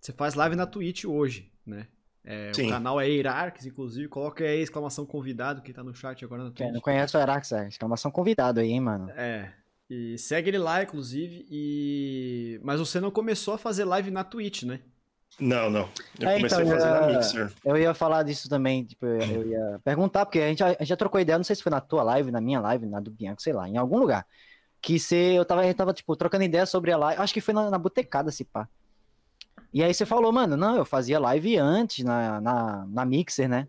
Speaker 1: você faz live na Twitch hoje, né? É, o canal é Eirarques, inclusive. Coloca aí a exclamação convidado que tá no chat agora na
Speaker 2: Quem
Speaker 1: Twitch.
Speaker 2: não conhece o Erax, é exclamação convidado aí, hein, mano.
Speaker 1: É. E segue ele lá, inclusive. E. Mas você não começou a fazer live na Twitch, né?
Speaker 3: Não, não. Eu
Speaker 2: É,
Speaker 3: comecei
Speaker 2: então,
Speaker 3: a fazer
Speaker 2: eu
Speaker 3: na Mixer.
Speaker 2: Eu ia falar disso também, tipo, eu, eu ia perguntar, porque a gente, já, a gente já trocou ideia, não sei se foi na tua live, na minha live, na do Bianco, sei lá, em algum lugar. Que você, eu tava, gente tava, tipo, trocando ideia sobre a live, acho que foi na, na botecada, se pá. E aí você falou, mano, não, eu fazia live antes na, na, na Mixer, né?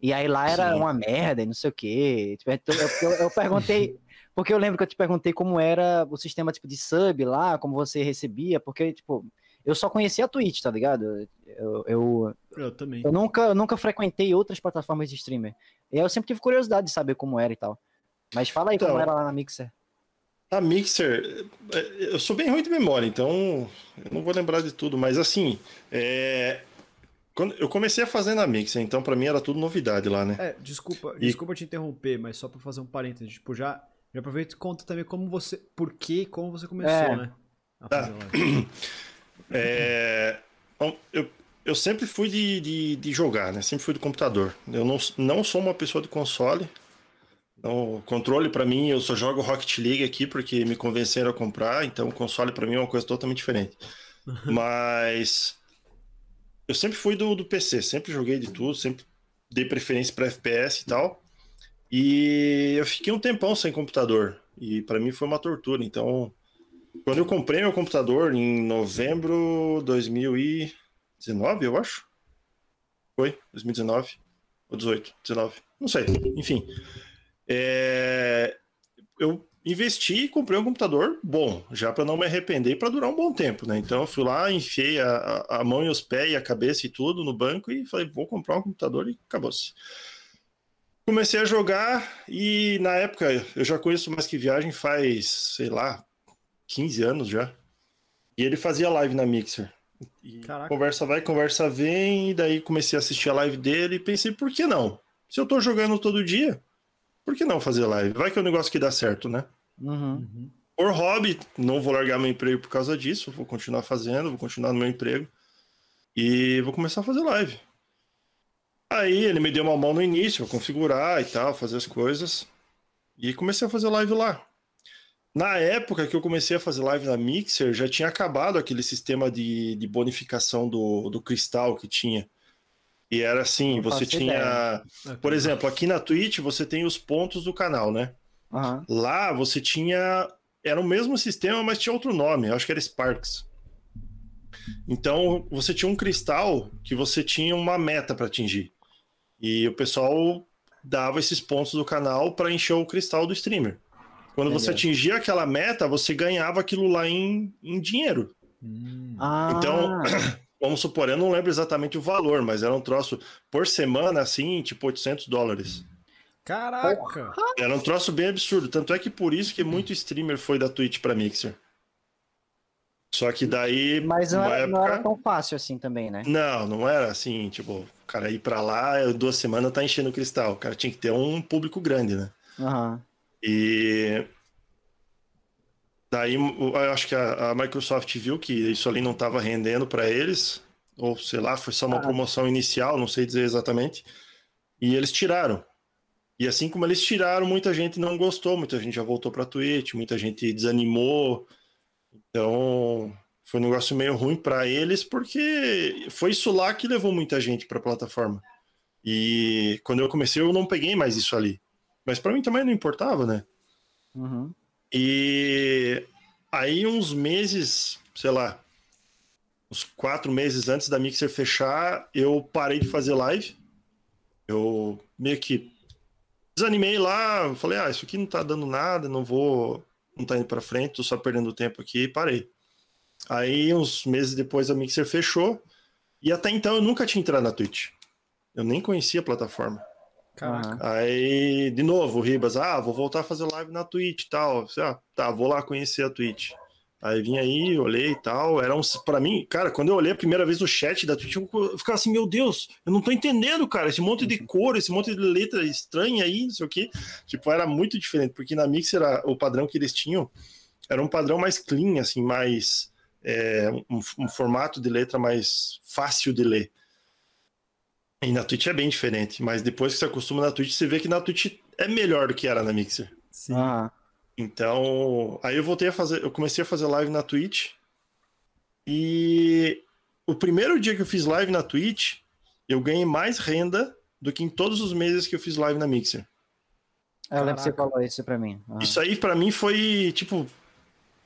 Speaker 2: E aí lá era
Speaker 3: Sim.
Speaker 2: uma merda e não sei o quê. Tipo, então, eu, eu, eu perguntei, porque eu lembro que eu te perguntei como era o sistema, tipo, de sub lá, como você recebia, porque, tipo, eu só conhecia a Twitch, tá ligado? Eu, eu,
Speaker 1: Eu também.
Speaker 2: eu nunca, eu nunca frequentei outras plataformas de streamer. E aí eu sempre tive curiosidade de saber como era e tal. Mas fala aí como
Speaker 3: Então,
Speaker 2: era lá na Mixer.
Speaker 3: A Mixer, é, eu sou bem ruim de memória, então eu não vou lembrar de tudo, mas assim, é, quando eu comecei a fazer na Mixer, então pra mim era tudo novidade lá, né?
Speaker 1: É, desculpa,
Speaker 3: E-
Speaker 1: desculpa te interromper, mas só pra fazer um parênteses, tipo, já, já aproveita e conta também como você, por que, como você começou,
Speaker 2: É.
Speaker 1: né? A
Speaker 3: Tá. É, bom, eu, eu sempre fui de, de, de jogar, né? Sempre fui do computador. Eu não, não sou uma pessoa de console. Então, controle pra mim, eu só jogo Rocket League aqui porque me convenceram a comprar, então o console pra mim é uma coisa totalmente diferente. Mas eu sempre fui do, do PC, sempre joguei de tudo, sempre dei preferência pra FPS e tal. E eu fiquei um tempão sem computador e pra mim foi uma tortura. Então, quando eu comprei meu computador em novembro de 2019, eu acho. Foi? 2019? Ou 18? 19? Não sei. Enfim. É, Eu investi e comprei um computador bom, já para não me arrepender e para durar um bom tempo, né? Então eu fui lá, enfiei a, a- mão e os pés e a cabeça e tudo no banco e falei, vou comprar um computador e acabou-se. Comecei a jogar e na época eu já conheço mais que viagem faz, sei lá, 15 anos já. E ele fazia live na Mixer. E conversa vai, conversa vem, e daí comecei a assistir a live dele e pensei, por que não? Se eu tô jogando todo dia, por que não fazer live? Vai que é um negócio que dá certo, né?
Speaker 2: Uhum.
Speaker 3: Por hobby, não vou largar meu emprego por causa disso, vou continuar fazendo, vou continuar no meu emprego e vou começar a fazer live. Aí ele me deu uma mão no início, configurar e tal, fazer as coisas e comecei a fazer live lá. Na época que eu comecei a fazer live na Mixer, já tinha acabado aquele sistema de, de bonificação do, do cristal que tinha. E era assim,
Speaker 2: Não
Speaker 3: você tinha,
Speaker 2: ideia.
Speaker 3: Por exemplo, aqui na Twitch você tem os pontos do canal, né?
Speaker 2: Aham.
Speaker 3: Lá você tinha. Era o mesmo sistema, mas tinha outro nome. Eu acho que era Sparks. Então você tinha um cristal que você tinha uma meta para atingir. E o pessoal dava esses pontos do canal para encher o cristal do streamer. Quando você atingia aquela meta, você ganhava aquilo lá em, em dinheiro.
Speaker 1: Hum.
Speaker 2: Ah,
Speaker 3: Então, Vamos supor, eu não lembro exatamente o valor, mas era um troço por semana, assim, tipo 800 dólares.
Speaker 1: Caraca!
Speaker 3: Era um troço bem absurdo. Tanto é que por isso que muito streamer foi da Twitch pra Mixer. Só que daí.
Speaker 2: mas não era, não
Speaker 3: época-
Speaker 2: era tão fácil assim também, né?
Speaker 3: Não, não era assim, tipo, o cara ir pra lá, duas semanas tá enchendo o cristal. O cara tinha que ter um público grande, né?
Speaker 2: Aham.
Speaker 3: E daí eu acho que a, a Microsoft viu que isso ali não estava rendendo para eles, ou sei lá, foi só uma
Speaker 2: Ah.
Speaker 3: promoção inicial, não sei dizer exatamente, e eles tiraram. E assim como eles tiraram, muita gente não gostou, muita gente já voltou para Twitch, muita gente desanimou. Então, foi um negócio meio ruim para eles, porque foi isso lá que levou muita gente para a plataforma. E quando eu comecei, eu não peguei mais isso ali. Mas para mim também não importava, né?
Speaker 2: Uhum.
Speaker 3: E aí, uns meses, sei lá, uns quatro meses antes da Mixer fechar, eu parei de fazer live. Eu meio que desanimei lá, falei, ah, isso aqui não tá dando nada, não vou, não tá indo pra frente, tô só perdendo tempo aqui, e parei. Aí, uns meses depois, a Mixer fechou, e até então eu nunca tinha entrado na Twitch. Eu nem conhecia a plataforma.
Speaker 1: Caraca.
Speaker 3: Aí, de novo, o Ribas, ah, vou voltar a fazer live na Twitch e tal. Ah, tá, vou lá conhecer a Twitch. Aí vim aí, olhei e tal. Era um, pra mim, cara, quando eu olhei a primeira vez o chat da Twitch, eu ficava assim, meu Deus, eu não tô entendendo, cara. Esse monte de cor, esse monte de letra estranha aí, não sei o quê. Tipo, era muito diferente, porque na Mixer o padrão que eles tinham era um padrão mais clean, assim, mais. é, um, um formato de letra mais fácil de ler. E na Twitch é bem diferente, mas depois que você acostuma na Twitch, você vê que na Twitch é melhor do que era na Mixer.
Speaker 1: Sim.
Speaker 2: Aham.
Speaker 3: Então, aí eu voltei a fazer, eu comecei a fazer live na Twitch e o primeiro dia que eu fiz live na Twitch, eu ganhei mais renda do que em todos os meses que eu fiz live na Mixer.
Speaker 2: Eu lembro que você falou isso pra mim.
Speaker 3: Uhum. Isso aí para mim foi tipo,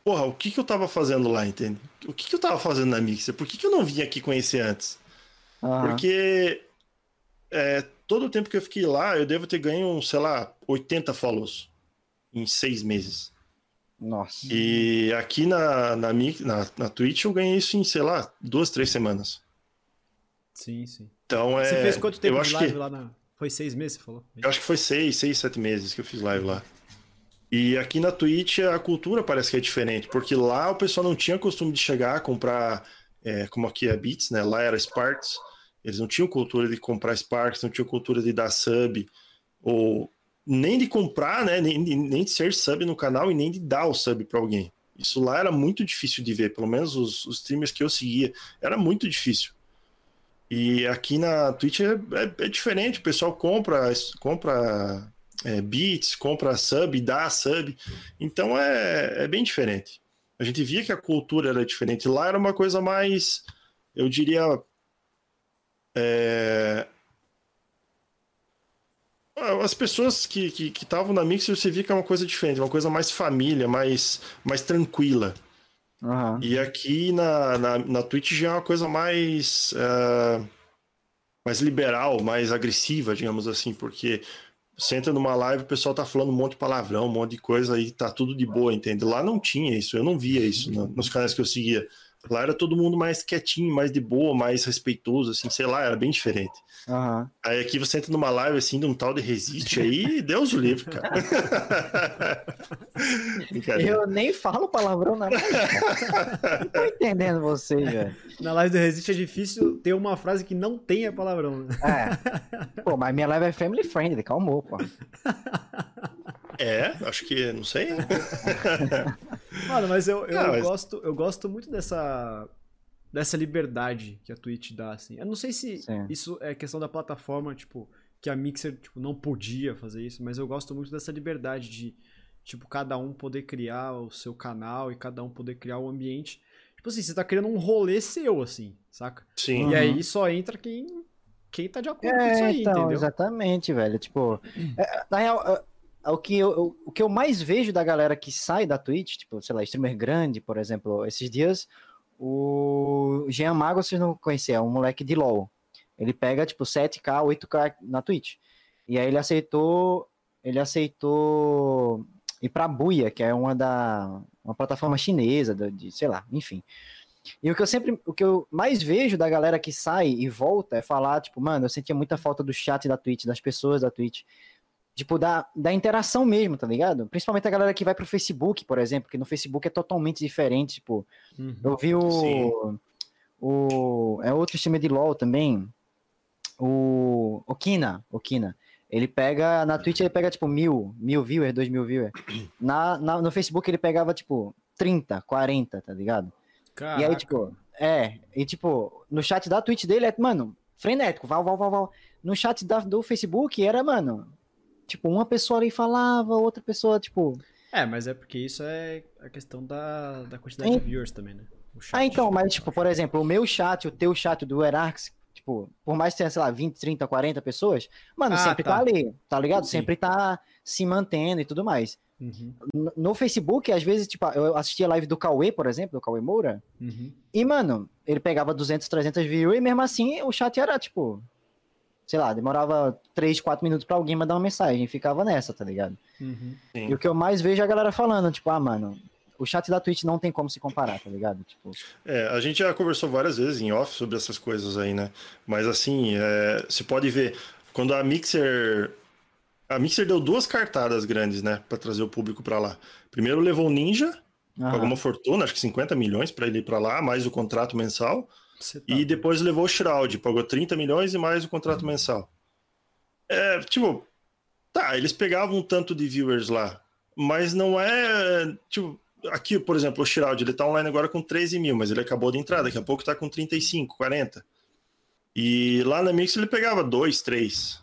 Speaker 3: porra, o que que eu tava fazendo lá, entende? O que que eu tava fazendo na Mixer? Por que que eu não vim aqui conhecer antes? Uhum. Porque é, todo o tempo que eu fiquei lá, eu devo ter ganho, sei lá, 80 follows em seis meses.
Speaker 2: Nossa.
Speaker 3: E aqui na, na, na, na Twitch eu ganhei isso em, sei lá, duas, três semanas.
Speaker 1: Sim, sim.
Speaker 3: Então é.
Speaker 1: Você fez quanto tempo eu de live que... lá na. Foi seis meses, você falou?
Speaker 3: Eu acho que foi seis, seis, sete meses que eu fiz live lá. E aqui na Twitch a cultura parece que é diferente, porque lá o pessoal não tinha costume de chegar, comprar, é, como aqui é Beats, né? Lá era Sparks. Eles não tinham cultura de comprar Sparks, não tinham cultura de dar sub, ou nem de comprar, né? Nem, nem de ser sub no canal e nem de dar o sub para alguém. Isso lá era muito difícil de ver, pelo menos os, os streamers que eu seguia, era muito difícil. E aqui na Twitch é, é, é diferente, o pessoal compra, compra é, beats, compra sub, dá sub, então é, é bem diferente. A gente via que a cultura era diferente. Lá era uma coisa mais, eu diria, é, as pessoas que estavam na Mixer, você via que é uma coisa diferente, uma coisa mais família, mais, mais tranquila. Uhum. E aqui na, na, na Twitch já é uma coisa mais, uh, mais liberal, mais agressiva, digamos assim, porque você entra numa live, o pessoal tá falando um monte de palavrão, um monte de coisa e tá tudo de boa, entende? Lá não tinha isso, eu não via isso no, nos canais que eu seguia. Lá era todo mundo mais quietinho, mais de boa, mais respeitoso, assim, sei lá, era bem diferente. Uhum. Aí aqui você entra numa live assim de um tal de resiste aí, Deus o livre, cara.
Speaker 2: eu nem falo palavrão na live. não tô entendendo vocês, velho.
Speaker 1: Na live do resiste é difícil ter uma frase que não tenha palavrão. Né?
Speaker 2: É. Pô, mas minha live é family friendly, calmou, pô.
Speaker 3: É, acho que, não sei.
Speaker 1: Mano, mas eu, eu, não, mas... Gosto, eu gosto muito dessa, dessa liberdade que a Twitch dá, assim. Eu não sei se Sim. isso é questão da plataforma, tipo, que a Mixer tipo, não podia fazer isso, mas eu gosto muito dessa liberdade de, tipo, cada um poder criar o seu canal e cada um poder criar o ambiente. Tipo assim, você tá criando um rolê seu, assim, saca?
Speaker 3: Sim.
Speaker 1: E uhum. aí só entra quem, quem tá de acordo é, com isso aí, então, entendeu?
Speaker 2: Exatamente, velho. Tipo, é, na real, o que, eu, o que eu mais vejo da galera que sai da Twitch, tipo, sei lá, streamer grande, por exemplo, esses dias, o Jean Mago, vocês não conheciam, é um moleque de LoL. Ele pega, tipo, 7K, 8K na Twitch. E aí ele aceitou, ele aceitou ir pra Buia, que é uma da, uma plataforma chinesa, de, de, sei lá, enfim. E o que eu sempre, o que eu mais vejo da galera que sai e volta é falar, tipo, mano, eu sentia muita falta do chat da Twitch, das pessoas da Twitch tipo, da, da interação mesmo, tá ligado? Principalmente a galera que vai pro Facebook, por exemplo, que no Facebook é totalmente diferente, tipo, uhum. eu vi o, o, é outro sistema de LoL também, o, o Kina, o Kina, ele pega, na Twitch ele pega, tipo, mil, mil viewers, dois mil viewers, na, na, no Facebook ele pegava, tipo, 30, 40, tá ligado? Caraca. E aí, tipo, é, e tipo, no chat da Twitch dele é, mano, frenético, val, val, val, val. No chat da, do Facebook era, mano, Tipo, uma pessoa ali falava, outra pessoa, tipo.
Speaker 1: É, mas é porque isso é a questão da, da quantidade de viewers também, né?
Speaker 2: Ah, então, mas, tipo, por exemplo, o meu chat, o teu chat do Erax, tipo, por mais que tenha, sei lá, 20, 30, 40 pessoas, mano, ah, sempre tá. tá. ali, tá ligado? Sim. Sempre tá se mantendo e tudo mais. Uhum. No, no Facebook, às vezes, tipo, eu assistia a live do Cauê, por exemplo, do Cauê Moura, uhum. e, mano, ele pegava 200, 300 views e mesmo assim o chat era, tipo, sei lá, demorava 3, 4 minutos para alguém mandar uma mensagem, ficava nessa, tá ligado? Uhum. E o que eu mais vejo é a galera falando, tipo, ah, mano, o chat da Twitch não tem como se comparar, tá ligado? Tipo...
Speaker 3: É, a gente já conversou várias vezes em off sobre essas coisas aí, né? Mas assim, é, você pode ver, quando a Mixer. A Mixer deu duas cartadas grandes, né? para trazer o público para lá. Primeiro levou o Ninja, Aham. pagou uma fortuna, acho que 50 milhões para ele ir para lá, mais o contrato mensal. Tá... E depois levou o Shroud, pagou 30 milhões e mais o contrato uhum. mensal. É, tipo, tá, eles pegavam um tanto de viewers lá, mas não é. Tipo, aqui, por exemplo, o Shroud, ele tá online agora com 13 mil, mas ele acabou de entrar, daqui a pouco tá com 35, 40. E lá na Mix ele pegava 2, 3.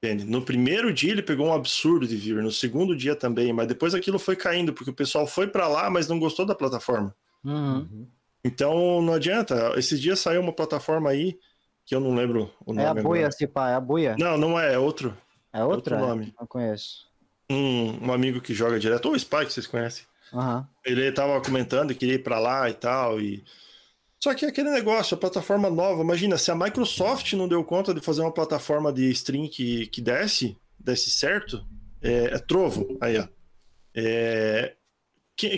Speaker 3: Entende? No primeiro dia ele pegou um absurdo de viewer, no segundo dia também, mas depois aquilo foi caindo, porque o pessoal foi para lá, mas não gostou da plataforma. Uhum. Então não adianta. Esses dias saiu uma plataforma aí, que eu não lembro o nome.
Speaker 2: É a boia,
Speaker 3: agora.
Speaker 2: se pá, é a boia.
Speaker 3: Não, não é, é outro.
Speaker 2: É outra?
Speaker 3: outro nome.
Speaker 2: Não conheço.
Speaker 3: Um, um amigo que joga direto, ou o Spike, vocês conhecem.
Speaker 2: Aham.
Speaker 3: Ele tava comentando que queria ir pra lá e tal. E... Só que é aquele negócio, a plataforma nova, imagina, se a Microsoft não deu conta de fazer uma plataforma de stream que, que desse, desse certo, é, é trovo. Aí, ó. É,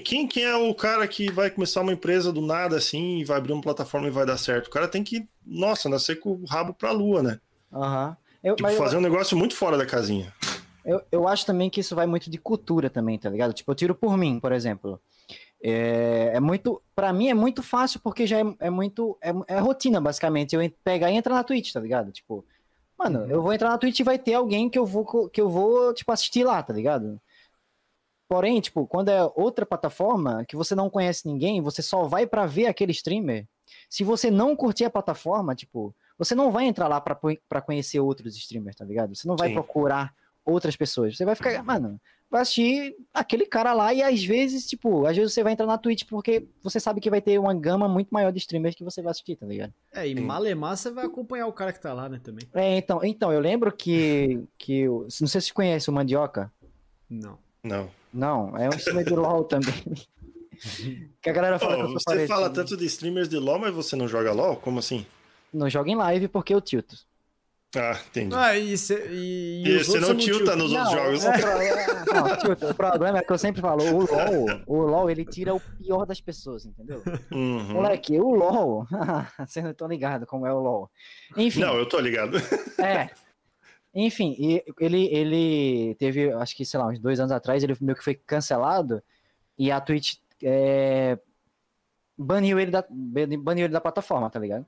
Speaker 3: quem, quem, é o cara que vai começar uma empresa do nada assim e vai abrir uma plataforma e vai dar certo? O cara tem que, nossa, nascer com o rabo pra lua, né?
Speaker 2: Aham. Eu,
Speaker 3: Tipo,
Speaker 2: mas eu-
Speaker 3: fazer um negócio muito fora da casinha.
Speaker 2: Eu, eu acho também que isso vai muito de cultura também, tá ligado? Tipo, eu tiro por mim, por exemplo. É, é muito. Pra mim é muito fácil porque já é, é muito. É, é rotina, basicamente. Eu pegar e entrar na Twitch, tá ligado? Tipo, mano, eu vou entrar na Twitch e vai ter alguém que eu vou, que eu vou tipo, assistir lá, tá ligado? Porém, tipo, quando é outra plataforma que você não conhece ninguém, você só vai pra ver aquele streamer. Se você não curtir a plataforma, tipo, você não vai entrar lá pra conhecer outros streamers, tá ligado? Você não vai
Speaker 3: Sim.
Speaker 2: procurar outras pessoas. Você vai ficar, mano, vai assistir aquele cara lá e às vezes, tipo, às vezes você vai entrar na Twitch porque você sabe que vai ter uma gama muito maior de streamers que você vai assistir, tá ligado?
Speaker 1: É, e malemar você vai acompanhar o cara que tá lá, né, também.
Speaker 2: É, então, então eu lembro que, que o- não sei se você conhece o Mandioca.
Speaker 1: Não.
Speaker 3: Não.
Speaker 2: Não, é um streamer de LoL também. que a galera fala que eu sou
Speaker 3: você
Speaker 2: parecido.
Speaker 3: fala tanto de streamers de LoL, mas você não joga LoL? Como assim?
Speaker 2: Não joga em live porque eu tilto.
Speaker 3: Ah, entendi.
Speaker 1: Ah, e, cê, e,
Speaker 3: E
Speaker 1: os
Speaker 3: você não tilta nos outros jogos.
Speaker 2: O, pro- não, tilta. o problema é que eu sempre falo, o LoL, o LoL, ele tira o pior das pessoas, entendeu?
Speaker 3: Uhum.
Speaker 2: Moleque, o LoL, vocês não estão ligados como é o LoL. Enfim,
Speaker 3: Não, eu tô ligado.
Speaker 2: é. Enfim, e ele, ele teve, acho que, sei lá, uns dois anos atrás, ele meio que foi cancelado e a Twitch é, baniu, ele da, baniu ele da plataforma, tá ligado?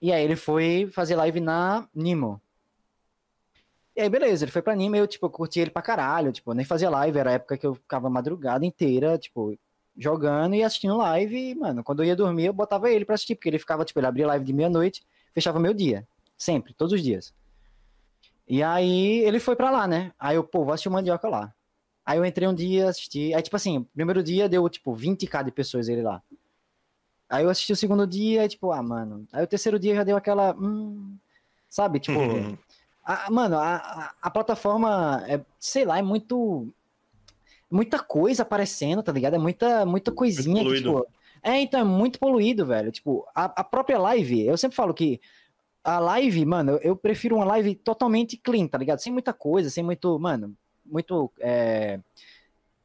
Speaker 2: E aí ele foi fazer live na Nimo. E aí, beleza, ele foi pra Nimo e eu, tipo, curti ele pra caralho, tipo, nem fazia live, era a época que eu ficava madrugada inteira, tipo, jogando e assistindo live, e, mano, quando eu ia dormir, eu botava ele pra assistir, porque ele ficava, tipo, ele abria live de meia-noite, fechava meu dia, sempre, todos os dias. E aí ele foi pra lá, né? Aí eu, pô, vou assistir o Mandioca lá. Aí eu entrei um dia, assisti. Aí, tipo assim, primeiro dia deu, tipo, 20k de pessoas ele lá. Aí eu assisti o segundo dia e, tipo, ah, mano. Aí o terceiro dia já deu aquela. Hum, sabe, tipo.
Speaker 3: Uhum.
Speaker 2: a- mano, a, a, a plataforma, é, sei lá, é muito. Muita coisa aparecendo, tá ligado? É muita, muita coisinha que, tipo. É, então é muito poluído, velho. Tipo, a, a própria live, eu sempre falo que a live, mano, eu, prefiro uma live totalmente clean, tá ligado? Sem muita coisa, sem muito, mano, muito. é,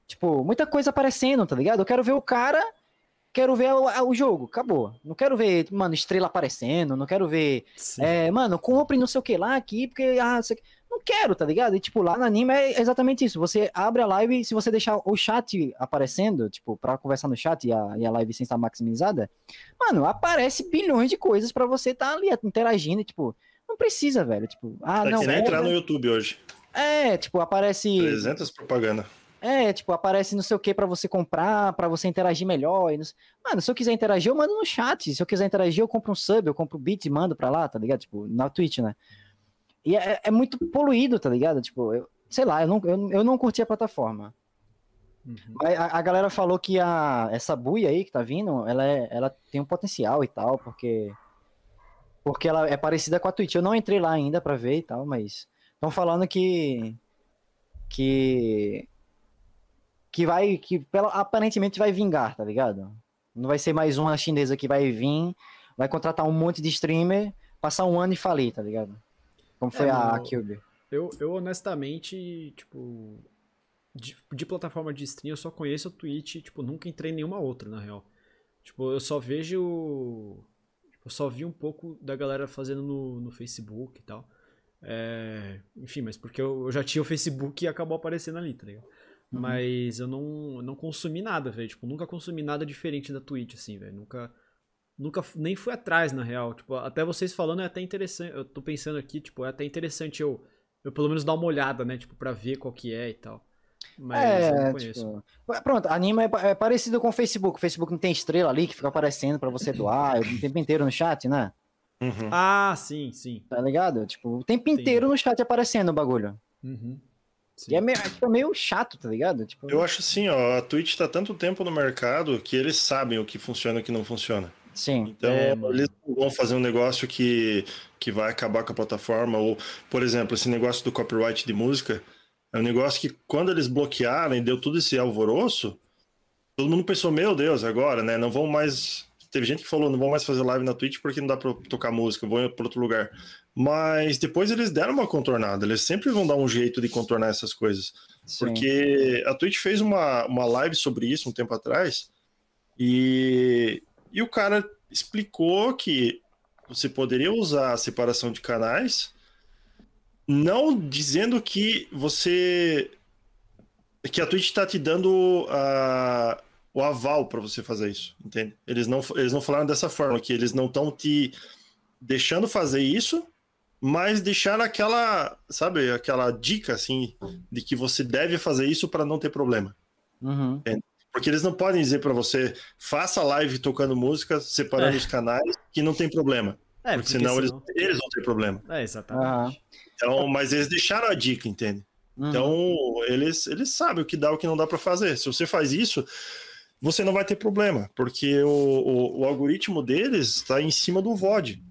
Speaker 2: tipo, muita coisa aparecendo, tá ligado? Eu quero ver o cara, quero ver o, o jogo, acabou. Não quero ver, mano, estrela aparecendo, não quero ver é, mano, compre não sei o que lá aqui, porque ah, não sei não quero, tá ligado? E tipo, lá no anime é exatamente isso. Você abre a live e se você deixar o chat aparecendo, tipo, pra conversar no chat e a, e a live sem estar maximizada, mano, aparece bilhões de coisas pra você estar ali interagindo, e, tipo, não precisa, velho. Tipo, ah, não.
Speaker 3: que nem
Speaker 2: é,
Speaker 3: entrar no YouTube hoje.
Speaker 2: é, tipo, aparece.
Speaker 3: 300 propaganda.
Speaker 2: É, tipo, aparece não sei o que pra você comprar, pra você interagir melhor. e não Mano, se eu quiser interagir, eu mando no chat. Se eu quiser interagir, eu compro um sub, eu compro um beat e mando pra lá, tá ligado? Tipo, na Twitch, né? E é, é muito poluído, tá ligado? Tipo, eu, sei lá, eu não, eu, eu não curti a plataforma.
Speaker 1: Uhum.
Speaker 2: A, a galera falou que a, essa buia aí que tá vindo, ela, é, ela tem um potencial e tal, porque. Porque ela é parecida com a Twitch. Eu não entrei lá ainda pra ver e tal, mas. Estão falando que. Que. Que vai. Que pela- aparentemente vai vingar, tá ligado? Não vai ser mais uma chinesa que vai vir, vai contratar um monte de streamer, passar um ano e falir, tá ligado? Como foi
Speaker 1: É,
Speaker 2: a, Cube.
Speaker 1: Eu, eu honestamente, tipo, de, de plataforma de stream eu só conheço a Twitch, tipo, nunca entrei em nenhuma outra, na real. Tipo, eu só vejo. Tipo, eu só vi um pouco da galera fazendo no, no Facebook e tal. É, enfim, mas porque eu, eu já tinha o Facebook e acabou aparecendo ali, tá ligado?
Speaker 2: Uhum.
Speaker 1: Mas eu não, não consumi nada, velho. Tipo, nunca consumi nada diferente da Twitch, assim, velho. Nunca. Nunca nem fui atrás, na real. Tipo, até vocês falando é até interessante. Eu tô pensando aqui, tipo, é até interessante eu, eu pelo menos dar uma olhada, né? Tipo, pra ver qual que é e tal. Mas eu não
Speaker 2: É,
Speaker 1: conheço.
Speaker 2: tipo, pronto, anime é, é parecido com o Facebook. O Facebook não tem estrela ali que fica aparecendo pra você doar o tempo inteiro no chat, né?
Speaker 3: Uhum.
Speaker 1: Ah, sim, sim.
Speaker 2: Tá ligado? Tipo, o tempo inteiro no chat aparecendo o bagulho.
Speaker 1: Uhum.
Speaker 2: E é meio, é, tipo, meio chato, tá ligado? Tipo...
Speaker 3: Eu acho assim, ó, a Twitch tá tanto tempo no mercado que eles sabem o que funciona e o que não funciona.
Speaker 2: Sim.
Speaker 3: Então, é... eles não vão fazer um negócio que, que vai acabar com a plataforma. Ou, por exemplo, esse negócio do copyright de música é um negócio que, quando eles bloquearam e deu tudo esse alvoroço, todo mundo pensou, meu Deus, agora, né? Não vão mais. Teve gente que falou, não vão mais fazer live na Twitch porque não dá pra tocar música, vou para outro lugar. Mas depois eles deram uma contornada, eles sempre vão dar um jeito de contornar essas coisas. Sim. Porque a Twitch fez uma, uma live sobre isso um tempo atrás e, e o cara explicou que você poderia usar a separação de canais, não dizendo que você. que a Twitch está te dando a, o aval para você fazer isso, entende? Eles não, eles não falaram dessa forma, que eles não estão te deixando fazer isso, mas deixar aquela, sabe, aquela dica assim de que você deve fazer isso para não ter problema.
Speaker 2: Uhum.
Speaker 3: Porque eles não podem dizer para você faça live tocando música, separando é. os canais, que não tem problema. É, porque, porque senão, senão... Eles, eles vão ter problema.
Speaker 1: É, exatamente.
Speaker 3: Então, mas eles deixaram a dica, entende? Uhum. Então, eles, eles sabem o que dá e o que não dá para fazer. Se você faz isso, você não vai ter problema, porque o, o, o algoritmo deles está em cima do VOD.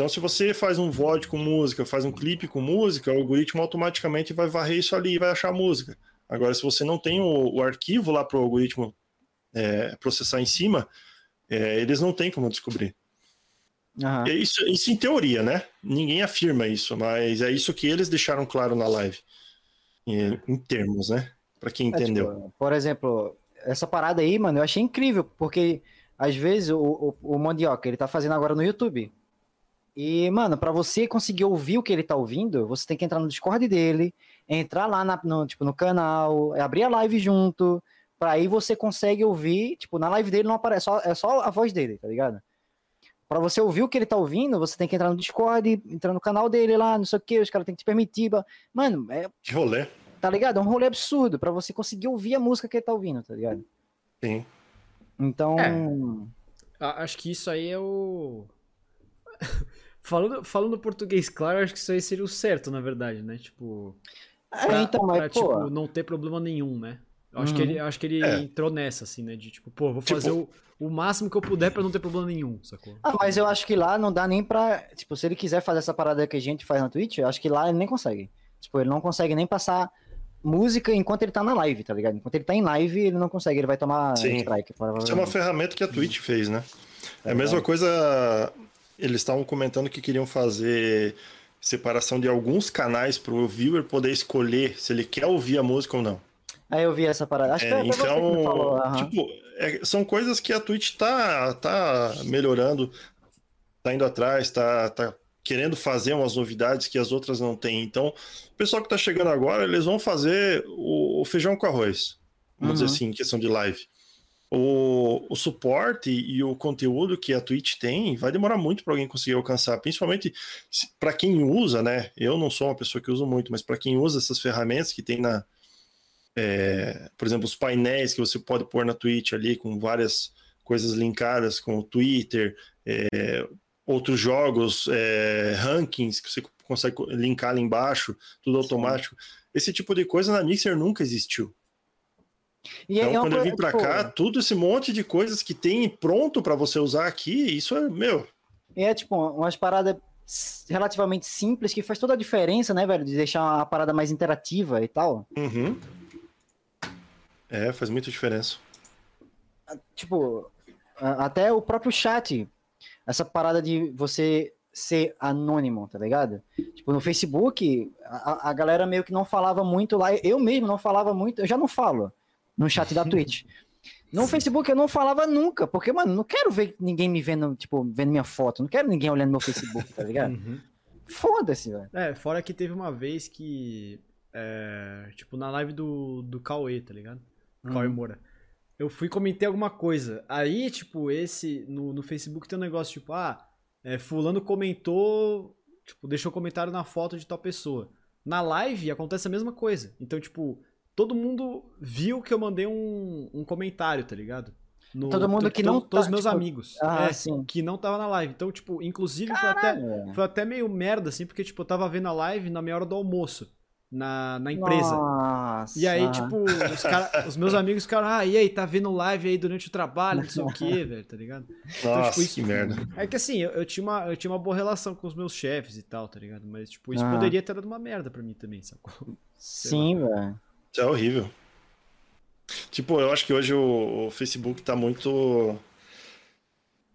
Speaker 3: Então, se você faz um VOD com música, faz um clipe com música, o algoritmo automaticamente vai varrer isso ali e vai achar música. Agora, se você não tem o, o arquivo lá para o algoritmo é, processar em cima, é, eles não têm como descobrir. Uhum. Isso, isso em teoria, né? Ninguém afirma isso, mas é isso que eles deixaram claro na live. Em, em termos, né? Para quem entendeu.
Speaker 2: É, tipo, por exemplo, essa parada aí, mano, eu achei incrível, porque às vezes o, o, o Mandioca, ele tá fazendo agora no YouTube. E, mano, para você conseguir ouvir o que ele tá ouvindo, você tem que entrar no Discord dele, entrar lá na, no, tipo, no canal, abrir a live junto, para aí você consegue ouvir, tipo, na live dele não aparece, só, é só a voz dele, tá ligado? Para você ouvir o que ele tá ouvindo, você tem que entrar no Discord, entrar no canal dele lá, não sei o que, os caras têm que te permitir. Mano, é.
Speaker 3: Que rolê.
Speaker 2: Tá ligado? É um rolê absurdo para você conseguir ouvir a música que ele tá ouvindo, tá ligado?
Speaker 3: Sim.
Speaker 2: Então.
Speaker 1: É. Acho que isso aí é o. Falando, falando português claro, acho que isso aí seria o certo, na verdade, né? Tipo.
Speaker 2: É, pra, então, mas,
Speaker 1: pra, tipo, não ter problema nenhum, né? Eu acho, uhum. que ele, acho que ele é. entrou nessa, assim, né? De tipo, pô, vou tipo... fazer o, o máximo que eu puder pra não ter problema nenhum, sacou?
Speaker 2: Ah, mas eu acho que lá não dá nem pra. Tipo, se ele quiser fazer essa parada que a gente faz na Twitch, eu acho que lá ele nem consegue. Tipo, ele não consegue nem passar música enquanto ele tá na live, tá ligado? Enquanto ele tá em live, ele não consegue, ele vai tomar
Speaker 3: Sim. strike. Isso é uma ferramenta que a Twitch fez, né? É a mesma coisa eles estavam comentando que queriam fazer separação de alguns canais para o viewer poder escolher se ele quer ouvir a música ou não.
Speaker 2: Aí eu vi essa parada. Acho que é
Speaker 3: então,
Speaker 2: falou,
Speaker 3: uhum. tipo, é, são coisas que a Twitch tá, tá melhorando, tá indo atrás, tá, tá querendo fazer umas novidades que as outras não têm. Então, o pessoal que tá chegando agora, eles vão fazer o, o feijão com arroz, vamos uhum. dizer assim, em questão de live o, o suporte e o conteúdo que a Twitch tem vai demorar muito para alguém conseguir alcançar, principalmente para quem usa, né? Eu não sou uma pessoa que usa muito, mas para quem usa essas ferramentas que tem na, é, por exemplo, os painéis que você pode pôr na Twitch ali com várias coisas linkadas com o Twitter, é, outros jogos, é, rankings que você consegue linkar ali embaixo, tudo automático. Sim. Esse tipo de coisa na Mixer nunca existiu. E então, é quando eu vim para tipo... cá, tudo esse monte de coisas que tem pronto para você usar aqui, isso é meu.
Speaker 2: É tipo umas paradas relativamente simples que faz toda a diferença, né, velho? De deixar a parada mais interativa e tal.
Speaker 3: Uhum. É, faz muita diferença.
Speaker 2: Tipo, até o próprio chat, essa parada de você ser anônimo, tá ligado? Tipo, no Facebook, a, a galera meio que não falava muito lá. Eu mesmo não falava muito, eu já não falo no chat da Twitch. No Facebook eu não falava nunca, porque, mano, não quero ver ninguém me vendo, tipo, vendo minha foto. Não quero ninguém olhando meu Facebook, tá ligado? Uhum. Foda-se, velho.
Speaker 1: É, fora que teve uma vez que. É, tipo, na live do, do Cauê, tá ligado? Uhum. Cauê Moura. Eu fui comentei alguma coisa. Aí, tipo, esse. No, no Facebook tem um negócio, tipo, ah, é, Fulano comentou. Tipo, deixou comentário na foto de tal pessoa. Na live acontece a mesma coisa. Então, tipo, todo mundo viu que eu mandei um, um comentário, tá ligado?
Speaker 2: No, todo mundo que não
Speaker 1: todos tá, meus tipo, amigos
Speaker 2: ah, é, sim.
Speaker 1: que não tava na live. Então, tipo, inclusive foi até, foi até meio merda assim, porque tipo, eu tava vendo a live na minha hora do almoço. na, na empresa.
Speaker 2: Nossa.
Speaker 1: E aí, tipo, os, cara, os meus amigos ficaram, ah, e aí, tá vendo live aí durante o trabalho, não sei o quê, velho, tá ligado?
Speaker 3: Nossa,
Speaker 1: tipo, isso-
Speaker 3: que merda.
Speaker 1: É que assim, eu, eu tinha uma, eu tinha uma boa relação com os meus chefes e tal, tá ligado? Mas, tipo, isso
Speaker 2: Ah.
Speaker 1: poderia ter dado uma merda pra mim também, sacou?
Speaker 2: Sim, velho.
Speaker 3: Isso é horrível. Tipo, eu acho que hoje o, o Facebook tá muito.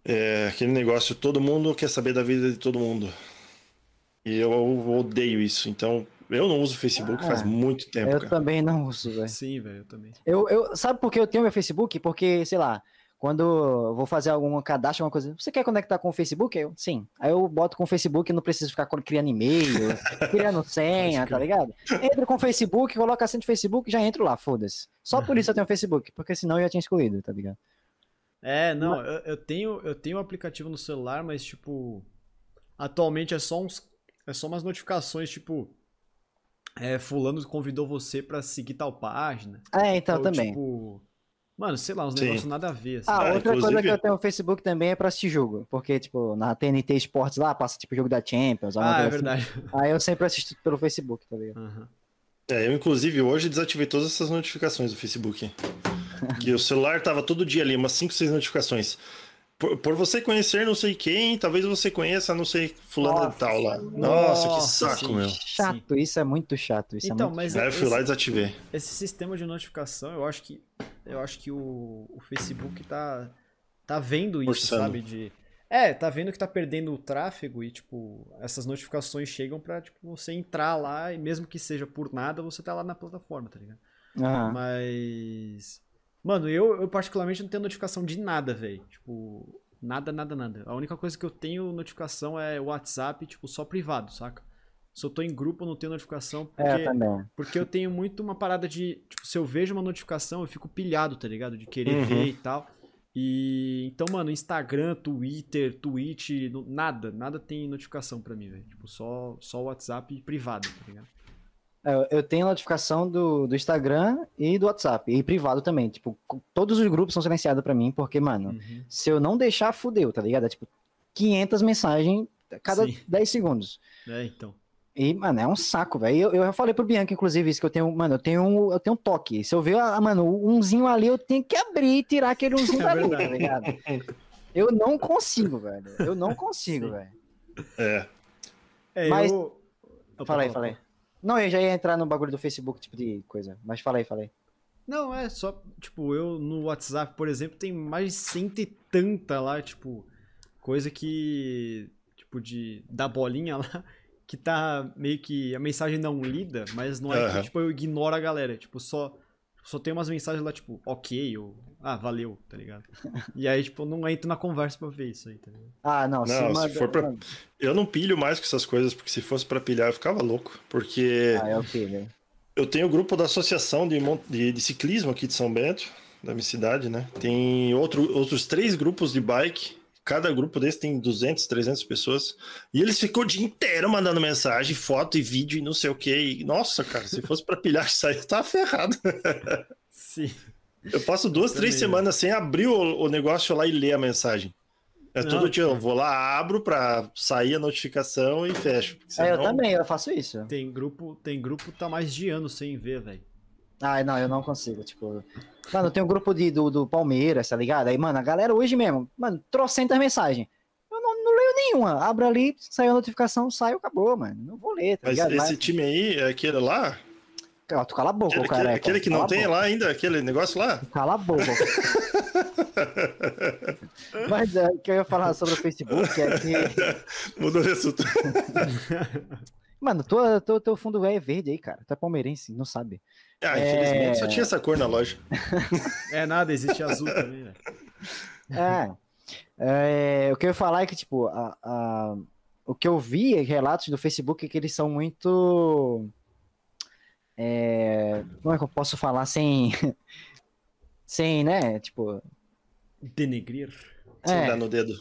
Speaker 3: É, aquele negócio, todo mundo quer saber da vida de todo mundo. E eu odeio isso. Então, eu não uso o Facebook
Speaker 2: Ah,
Speaker 3: faz muito tempo,
Speaker 2: Eu
Speaker 3: cara.
Speaker 2: também não uso, velho.
Speaker 1: Sim, velho, eu também.
Speaker 2: Eu, eu, sabe por que eu tenho meu Facebook? Porque, sei lá, quando eu vou fazer algum cadastro, alguma coisa, você quer conectar com o Facebook? Eu, sim. Aí eu boto com o Facebook, não preciso ficar criando e-mail, criando senha, tá ligado? Entro com o Facebook, coloco a senha de Facebook e já entro lá, foda-se. Só por isso eu tenho Facebook, porque senão eu já tinha excluído, tá ligado?
Speaker 1: É, não, eu, eu tenho eu tenho um aplicativo no celular, mas tipo atualmente é só uns é só umas notificações tipo é, fulano convidou você pra seguir tal página.
Speaker 2: É, então
Speaker 1: Ou,
Speaker 2: também.
Speaker 1: Tipo, mano, sei lá, uns
Speaker 3: Sim.
Speaker 1: negócios nada a ver. assim.
Speaker 2: Ah,
Speaker 3: Ah,
Speaker 2: outra coisa
Speaker 3: inclusive-
Speaker 2: que eu tenho no Facebook também é pra assistir jogo. Porque, tipo, na TNT Esportes lá, passa tipo jogo da Champions. alguma
Speaker 1: Ah, é
Speaker 2: coisa assim.
Speaker 1: verdade.
Speaker 2: Aí eu sempre assisto pelo Facebook, tá ligado?
Speaker 1: Aham.
Speaker 3: É, eu inclusive hoje desativei todas essas notificações do Facebook. que o celular tava todo dia ali, umas 5, 6 notificações. Por, por você conhecer não sei quem, talvez você conheça não sei fulano
Speaker 2: Nossa,
Speaker 3: de tal lá. Nossa, que
Speaker 1: nossa,
Speaker 3: saco,
Speaker 1: sim.
Speaker 3: meu.
Speaker 2: Chato, isso é muito chato. Isso
Speaker 1: Então,
Speaker 2: é muito...
Speaker 1: mas
Speaker 3: Aí eu fui
Speaker 1: esse,
Speaker 3: lá e desativei.
Speaker 1: esse sistema de notificação, eu acho que eu acho que o, o Facebook tá tá vendo isso,
Speaker 3: Forçando.
Speaker 1: sabe, de É, tá vendo que tá perdendo o tráfego e tipo, essas notificações chegam pra tipo você entrar lá e mesmo que seja por nada, você tá lá na plataforma, tá ligado?
Speaker 2: Aham.
Speaker 1: Mas. Mano, eu, eu particularmente não tenho notificação de nada, velho. Tipo, nada, nada, nada. A única coisa que eu tenho notificação é o WhatsApp, tipo, só privado, saca? Se eu tô em grupo, eu não tenho notificação,
Speaker 2: É,
Speaker 1: porque,
Speaker 2: também.
Speaker 1: porque eu tenho muito uma parada de. Tipo, se eu vejo uma notificação, eu fico pilhado, tá ligado? De querer
Speaker 3: Uhum.
Speaker 1: ver e tal. E. Então, mano, Instagram, Twitter, Twitch, nada, nada tem notificação pra mim, velho. Tipo, só, só o WhatsApp privado, tá ligado?
Speaker 2: É, eu- tenho notificação do, do Instagram e do WhatsApp. E privado também. Tipo, todos os grupos são silenciados pra mim, porque, mano,
Speaker 1: Uhum.
Speaker 2: se eu não deixar, fudeu, tá ligado? É tipo 500 mensagens a cada
Speaker 1: Sim.
Speaker 2: 10 segundos.
Speaker 1: É, então.
Speaker 2: E, mano, é um saco, velho. Eu, eu já falei pro Bianca, inclusive, isso que eu tenho, mano, eu tenho um, eu tenho um toque. Se eu ver, ah, mano, umzinho ali, eu tenho que abrir e tirar aquele umzinho
Speaker 1: É
Speaker 2: dali, tá ligado? Eu não consigo, velho. Eu não consigo, velho.
Speaker 3: É.
Speaker 1: É,
Speaker 2: Mas-
Speaker 1: eu.
Speaker 2: Fala aí,
Speaker 1: fala
Speaker 2: aí. Não, eu já ia entrar no bagulho do Facebook, tipo de coisa. Mas fala aí, fala aí.
Speaker 1: Não, é só, tipo, eu no WhatsApp, por exemplo, tem mais de cento e tanta lá, tipo, coisa que, tipo, de, da bolinha lá, que tá meio que a mensagem não lida, mas não é que,
Speaker 3: Aham.
Speaker 1: tipo, eu ignoro a galera, tipo, só, só tem umas mensagens lá, tipo, ok, ou, ah, valeu, tá ligado? E aí, tipo, eu não entro na conversa pra ver isso aí, tá ligado?
Speaker 2: Ah, não,
Speaker 3: Não, se
Speaker 2: manda-
Speaker 3: for pra-
Speaker 2: mano,
Speaker 3: Eu não pilho mais com essas coisas, porque se fosse pra pilhar eu ficava louco. Porque
Speaker 2: Ah, é o que, velho?
Speaker 3: eu tenho o grupo da Associação de, de, de Ciclismo aqui de São Bento, da minha cidade, né? Tem outro, outros três grupos de bike. Cada grupo desse tem 200, 300 pessoas. E eles ficam o dia inteiro mandando mensagem, foto e vídeo e não sei o que. Nossa, cara, se fosse pra pilhar isso aí, eu tava ferrado.
Speaker 1: Sim.
Speaker 3: Eu passo duas, três
Speaker 1: Também.
Speaker 3: semanas sem abrir o, o negócio lá e ler a mensagem. É
Speaker 1: Não,
Speaker 3: todo dia, eu
Speaker 1: cara.
Speaker 3: vou lá, abro pra sair a notificação e fecho. porque
Speaker 2: É, eu
Speaker 3: senão-
Speaker 2: também, eu faço isso.
Speaker 1: Tem grupo, tem grupo que tá mais de ano sem ver, velho.
Speaker 2: Ah, não, eu não consigo, tipo... Mano, tem um grupo de, do, do Palmeiras, tá ligado? Aí, mano, a galera hoje mesmo, mano, trocentas mensagens. Eu não, não leio nenhuma. Abro ali, saiu a notificação, saiu, acabou, mano. Não vou ler, tá
Speaker 3: Mas
Speaker 2: ligado?
Speaker 3: esse
Speaker 2: Mas-
Speaker 3: time aí, é aquele lá?
Speaker 2: Ó, tu cala a boca,
Speaker 3: Aquele,
Speaker 2: careca.
Speaker 3: aquele que
Speaker 2: Cala
Speaker 3: não tem
Speaker 2: boca.
Speaker 3: lá ainda, aquele negócio lá?
Speaker 2: Cala a boca. Mas é, o que eu ia falar sobre o Facebook é que...
Speaker 3: Mudou de assunto.
Speaker 2: Mano, tua, teu, teu fundo é verde aí, cara. Tu é palmeirense, não sabe.
Speaker 3: Ah, infelizmente
Speaker 2: É.
Speaker 3: só tinha essa cor na loja.
Speaker 1: É nada, existe azul também, velho.
Speaker 2: É. É, o que eu ia falar é que, tipo, a, a- o que eu vi em relatos do Facebook é que eles são muito. É, como é que eu posso falar sem. sem, né? Tipo.
Speaker 1: Denegrir.
Speaker 3: Sem
Speaker 2: É,
Speaker 3: dar no dedo.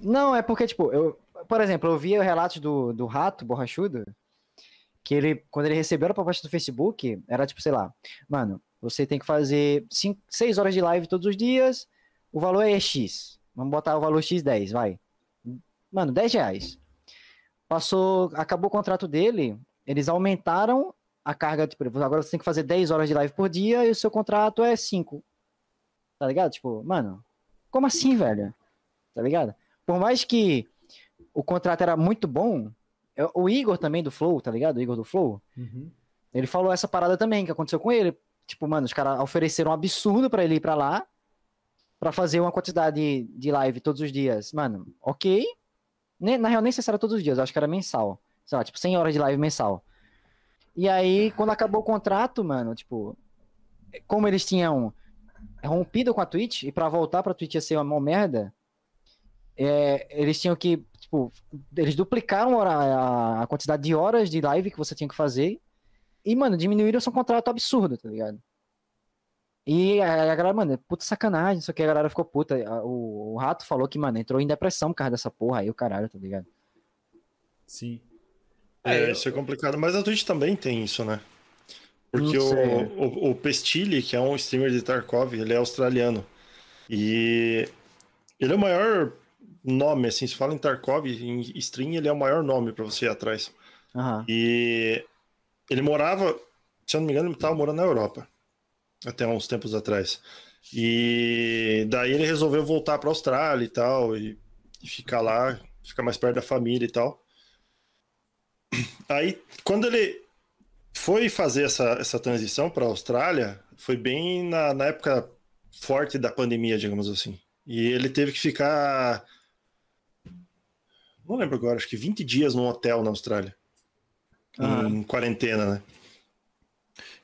Speaker 2: não, é porque, tipo, eu, por exemplo, eu vi o relato do, do rato borrachudo, que ele, quando ele recebeu a proposta do Facebook, era tipo, sei lá, mano, você tem que fazer 6 horas de live todos os dias, o valor é X. Vamos botar o valor X10, vai. Mano, 10 reais. Passou, acabou o contrato dele, eles aumentaram a carga, tipo, agora você tem que fazer 10 horas de live por dia e o seu contrato é 5. Tá ligado? Tipo, mano, como assim, velho? Tá ligado? Por mais que o contrato era muito bom, é, o Igor também do Flow, tá ligado? O Igor do Flow,
Speaker 1: Uhum.
Speaker 2: ele falou essa parada também, que aconteceu com ele. Tipo, mano, os caras ofereceram um absurdo pra ele ir pra lá, pra fazer uma quantidade de live todos os dias. Mano, ok. Na real, nem sei se era todos os dias, acho que era mensal. Sei lá, tipo, 100 horas de live mensal. E aí, quando acabou o contrato, mano, tipo, como eles tinham rompido com a Twitch, e pra voltar pra Twitch ia ser uma merda, é, eles tinham que, tipo, eles duplicaram a, a quantidade de horas de live que você tinha que fazer, e, mano, diminuíram seu contrato absurdo, tá ligado? E a, a galera, mano, puta sacanagem, isso aqui a galera ficou puta. O, o rato falou que, mano, entrou em depressão por causa dessa porra aí, o caralho, tá ligado?
Speaker 1: Sim.
Speaker 3: É,
Speaker 1: É,
Speaker 3: isso é complicado. Mas a Twitch também tem isso, né? Porque o,
Speaker 2: sei.
Speaker 3: o, o Pestilli, que é um streamer de Tarkov, ele é australiano. E ele é o maior nome, assim, se fala em Tarkov, em stream, ele é o maior nome pra você ir atrás.
Speaker 2: Aham.
Speaker 3: E ele morava, se eu não me engano, ele estava morando na Europa, até uns tempos atrás. E daí ele resolveu voltar para a Austrália e tal, e, e ficar lá, ficar mais perto da família e tal. Aí, quando ele foi fazer essa, essa transição para a Austrália, foi bem na, na época forte da pandemia, digamos assim. E ele teve que ficar. Não lembro agora, acho que 20 dias num hotel na Austrália em quarentena, né?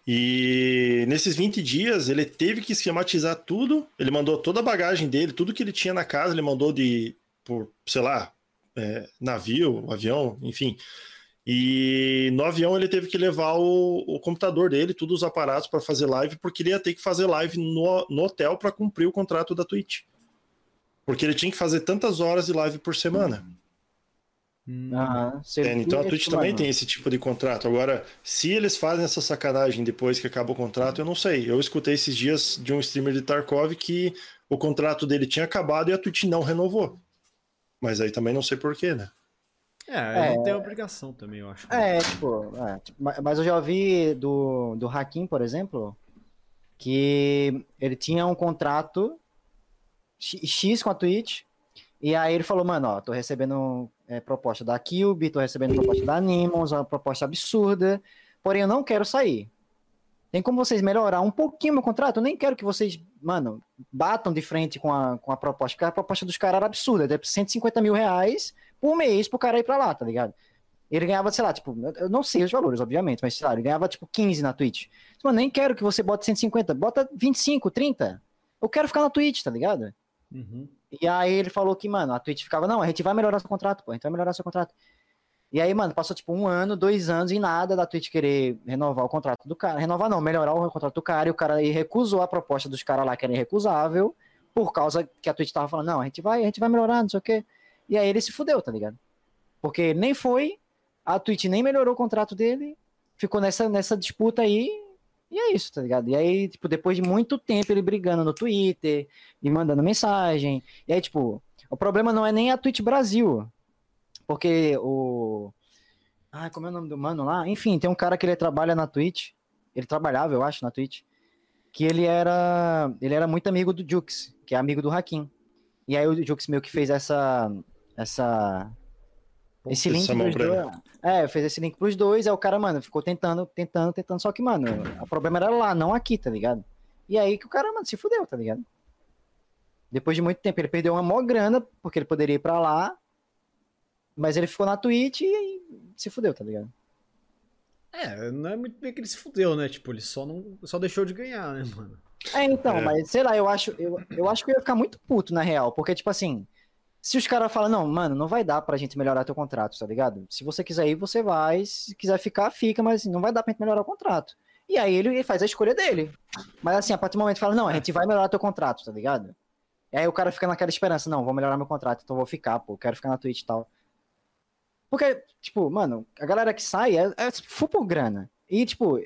Speaker 3: E nesses 20 dias ele teve que esquematizar tudo. Ele mandou toda a bagagem dele, tudo que ele tinha na casa, ele mandou de, por, sei lá, é, navio, avião, enfim. E no avião ele teve que levar o, o computador dele, todos os aparatos para fazer live, porque ele ia ter que fazer live no, no hotel para cumprir o contrato da Twitch. Porque ele tinha que fazer tantas horas de live por semana.
Speaker 1: Hum.
Speaker 2: Você-
Speaker 3: É, então a Twitch também
Speaker 2: mano,
Speaker 3: tem esse tipo de contrato. Agora, se eles fazem essa sacanagem depois que acaba o contrato, eu não sei. Eu escutei esses dias de um streamer de Tarkov que o contrato dele tinha acabado e a Twitch não renovou. Mas aí também não sei porquê, né?
Speaker 1: É, ele
Speaker 2: É.
Speaker 1: tem obrigação também, eu acho.
Speaker 2: É, tipo, é, tipo, ma- mas eu já ouvi do, do Hakim, por exemplo, que ele tinha um contrato X com a Twitch, e aí ele falou, mano, ó, tô recebendo é, proposta da Cube, tô recebendo proposta da Animons, uma proposta absurda, porém eu não quero sair. Tem como vocês melhorar um pouquinho meu contrato? Eu nem quero que vocês, mano, batam de frente com a, com a proposta, porque a proposta dos caras era absurda, é 150 mil reais por mês pro cara ir pra lá, tá ligado? Ele ganhava, sei lá, tipo, eu- não sei os valores, obviamente, mas sei lá, ele ganhava tipo 15 na Twitch. Mano, nem quero que você bote 150, bota 25, 30. Eu quero ficar na Twitch, tá ligado?
Speaker 1: Uhum.
Speaker 2: E aí ele falou que, mano, a Twitch ficava, não, a gente vai melhorar seu contrato, pô, a gente vai melhorar seu contrato. E aí, mano, passou tipo um ano, dois anos e nada da Twitch querer renovar o contrato do cara. Renovar não, melhorar o contrato do cara. E o cara aí recusou a proposta dos caras lá, que era irrecusável, por causa que a Twitch tava falando, não, a gente vai, a gente vai melhorar, não sei o quê. E aí ele se fudeu, tá ligado? Porque nem foi, a Twitch nem melhorou o contrato dele, ficou nessa, nessa disputa aí, e é isso, tá ligado? E aí, tipo, depois de muito tempo ele brigando no Twitter, e mandando mensagem, e aí, tipo, o problema não é nem a Twitch Brasil, porque o... Ah, como é o nome do mano lá? Enfim, tem um cara que ele trabalha na Twitch, ele trabalhava, eu acho, na Twitch, que ele era, ele era muito amigo do Jux, que é amigo do Hakim. E aí o Jux meio que fez essa, essa, esse link
Speaker 3: Essa
Speaker 2: pros dois. É, fez esse link pros dois, aí o cara, mano, ficou tentando, tentando, tentando, só que, mano, o problema era lá, não aqui, tá ligado? E aí que o cara, mano, se fudeu, tá ligado? Depois de muito tempo, ele perdeu uma mó grana, porque ele poderia ir pra lá, mas ele ficou na Twitch e aí se fudeu, tá ligado?
Speaker 1: É, não é muito bem que ele se fudeu, né? Tipo, ele só, não, só deixou de ganhar, né, mano?
Speaker 2: É, então,
Speaker 3: É.
Speaker 2: mas sei lá, eu acho, eu, eu acho que eu ia ficar muito puto, na real, porque, tipo assim, se os caras falam, não, mano, não vai dar pra gente melhorar teu contrato, tá ligado? Se você quiser ir, você vai, se quiser ficar, fica, mas não vai dar pra gente melhorar o contrato. E aí ele faz a escolha dele. Mas assim, a partir do momento que fala, não, a gente vai melhorar teu contrato, tá ligado? E aí o cara fica naquela esperança, não, vou melhorar meu contrato, então vou ficar, pô, quero ficar na Twitch e tal. Porque, tipo, mano, a galera que sai é, é full por grana. E, tipo,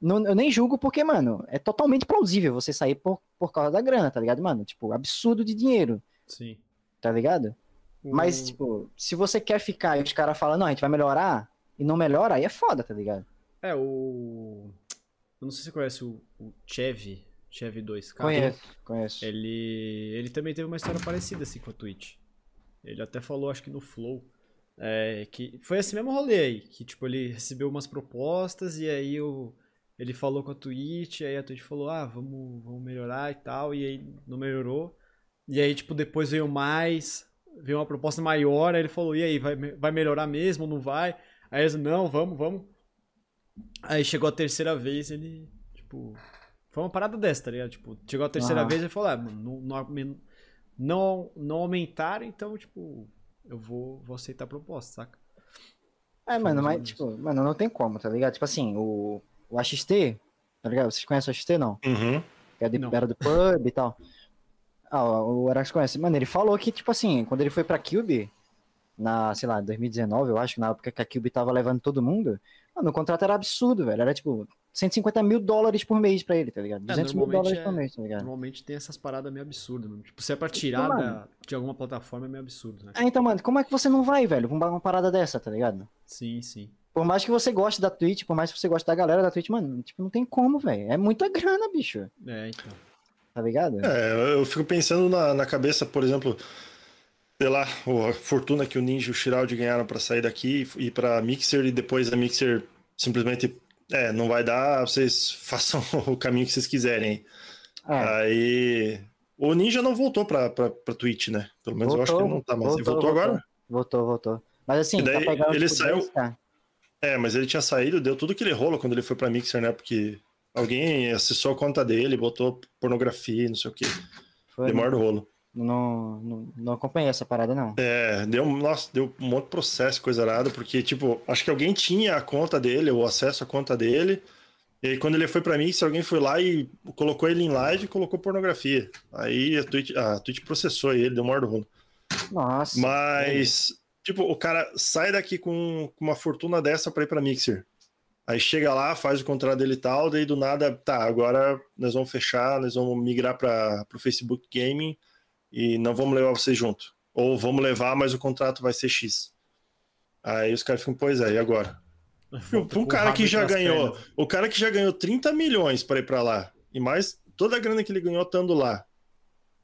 Speaker 2: não- eu nem julgo porque, mano, é totalmente plausível você sair por, por causa da grana, tá ligado, mano? Tipo, absurdo de dinheiro,
Speaker 1: Sim.
Speaker 2: Tá ligado? Mas,
Speaker 1: O-
Speaker 2: tipo, se você quer ficar e os caras falam, não, a gente vai melhorar, e não melhora, aí é foda, tá ligado?
Speaker 1: É, o. Eu não sei se você conhece o, o Chevy, Chevy 2K.
Speaker 2: Conheço, conheço.
Speaker 1: Ele, ele também teve uma história parecida assim com a Twitch. Ele até falou, acho que no Flow, é, que foi esse mesmo rolê aí, que tipo, ele recebeu umas propostas e aí o, ele falou com a Twitch, aí a Twitch falou, ah, vamos, vamos melhorar e tal, e aí não melhorou. E aí, tipo, depois veio mais, veio uma proposta maior, aí ele falou, e aí, vai, vai melhorar mesmo ou não vai? Aí eles, não, vamos, vamos. Aí chegou a terceira vez, ele, tipo, foi uma parada dessa, tá ligado? Tipo, chegou a terceira
Speaker 2: Ah.
Speaker 1: vez e falou, ah, mano, não, não, não, aumentaram, então, tipo, eu vou, vou aceitar a proposta, saca?
Speaker 2: É,
Speaker 1: Foi
Speaker 2: mano, mas,
Speaker 1: menos.
Speaker 2: tipo, mano, não tem como, tá ligado? Tipo assim, o, o AXT, tá ligado? Vocês conhecem o AXT, não?
Speaker 3: Uhum.
Speaker 2: Que é de,
Speaker 1: Não.
Speaker 2: era do pub e tal. Ah, o Arax conhece. Mano, ele falou que, tipo assim, quando ele foi pra Cube, na, sei lá, 2019, eu acho, na época que a Cube tava levando todo mundo, mano, o contrato era absurdo, velho. Era, tipo, 150 mil dólares por mês pra ele, tá ligado? 200 mil
Speaker 1: É, normalmente
Speaker 2: dólares
Speaker 1: é-
Speaker 2: por mês, tá ligado?
Speaker 1: Normalmente tem essas paradas meio absurdas, mano. Tipo, se é pra tirar
Speaker 2: mano.
Speaker 1: da- de alguma plataforma, é meio absurdo, né?
Speaker 2: É, então, mano, como é que você não vai, velho, pra uma parada dessa, tá ligado?
Speaker 1: Sim, sim.
Speaker 2: Por mais que você goste da Twitch, por mais que você goste da galera da Twitch, mano, tipo, não tem como, velho. É muita grana, bicho,
Speaker 1: É, então.
Speaker 2: Tá ligado?
Speaker 3: É, eu fico pensando na, na cabeça, por exemplo, sei lá, a fortuna que o Ninja e o Shiraldi ganharam pra sair daqui e ir pra Mixer e depois a Mixer simplesmente, é, não vai dar, vocês façam o caminho que vocês quiserem.
Speaker 2: É,
Speaker 3: Aí, o Ninja não voltou pra, pra, pra Twitch, né? Pelo menos eu acho que ele não tá mais. Ele voltou agora?
Speaker 2: Voltou, voltou. Mas assim,
Speaker 3: daí
Speaker 2: tá
Speaker 3: ele
Speaker 2: tipo,
Speaker 3: saiu-
Speaker 2: 10K.
Speaker 3: É, mas ele tinha saído, deu tudo aquele rolo quando ele foi pra Mixer, né? Porque alguém acessou a conta dele, botou pornografia, não sei o quê.
Speaker 2: Foi,
Speaker 3: Demora do rolo.
Speaker 2: Não, não, não acompanhei essa parada, não.
Speaker 3: É, deu, nossa, deu um monte de processo, coisa arada, porque, tipo, acho que alguém tinha a conta dele, o acesso à conta dele, e aí quando ele foi pra Mixer, alguém foi lá e colocou ele em live e colocou pornografia. Aí a Twitch, a Twitch processou ele, deu maior do rolo.
Speaker 2: Nossa.
Speaker 3: Mas, tipo, o cara sai daqui com uma fortuna dessa pra ir pra Mixer. Aí chega lá, faz o contrato dele e tal, daí do nada, tá, agora nós vamos fechar, nós vamos migrar para o Facebook Gaming e não vamos levar você junto. Ou vamos levar, mas o contrato vai ser X. Aí os caras ficam, pois é, e agora?
Speaker 1: Volta o
Speaker 3: cara que já ganhou,
Speaker 1: pernas.
Speaker 3: o cara que já ganhou 30 milhões para ir para lá, e mais toda a grana que ele ganhou estando lá.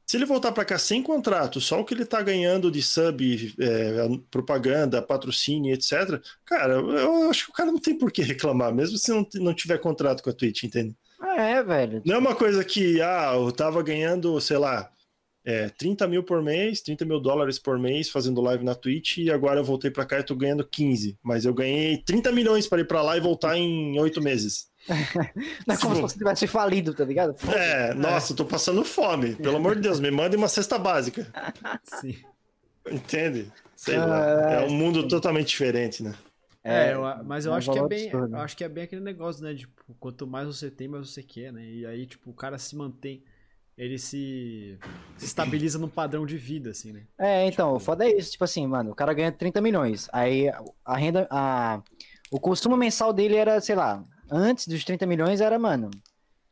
Speaker 3: Se ele voltar para cá sem contrato, só o que ele tá ganhando de sub, é, propaganda, patrocínio, etc. Cara, eu acho que o cara não tem por que reclamar, mesmo se não, não tiver contrato com a Twitch, entende?
Speaker 2: É, velho.
Speaker 3: Não é uma coisa que, ah, eu tava ganhando, sei lá, é, 30 mil por mês, 30 mil dólares por mês fazendo live na Twitch e agora eu voltei pra cá e tô ganhando 15. Mas eu ganhei 30 milhões para ir pra lá e voltar em 8 meses.
Speaker 2: Não é como se você tivesse falido, tá ligado?
Speaker 3: É, nossa, eu tô passando fome. Pelo amor de Deus, me mande uma cesta básica.
Speaker 1: Sim.
Speaker 3: Entende? Sei lá.
Speaker 2: Ah,
Speaker 3: É um mundo totalmente diferente, né?
Speaker 1: É, eu a- mas eu
Speaker 2: é
Speaker 1: acho que é bem, eu acho que é bem aquele negócio, né? Tipo, quanto mais você tem, mais você quer, né? E aí, tipo, o cara se mantém, ele se, se estabiliza num padrão de vida, assim, né?
Speaker 2: É, então, o foda é isso, tipo assim, mano, o cara ganha 30 milhões, aí a renda, a, o consumo mensal dele era, sei lá, antes dos 30 milhões era, mano,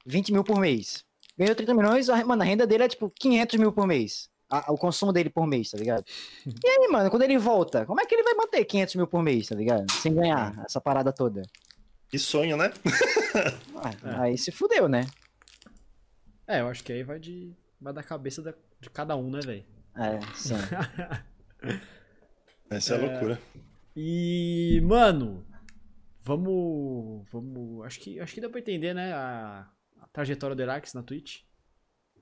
Speaker 2: 20 mil por mês. Ganhou 30 milhões, a, mano, a renda dele é tipo 500 mil por mês, a- o consumo dele por mês, tá ligado? E aí, mano, quando ele volta, como é que ele vai manter 500 mil por mês, tá ligado? Sem ganhar essa parada toda.
Speaker 3: Que sonho, né?
Speaker 2: Ah, Aí se fudeu, né?
Speaker 1: É, eu acho que aí vai de vai da cabeça da- de cada um, né, velho?
Speaker 2: É, sim.
Speaker 3: Essa é a loucura.
Speaker 1: E, mano, vamos, vamos, acho que acho que deu pra entender, né, a, a trajetória do Erax na Twitch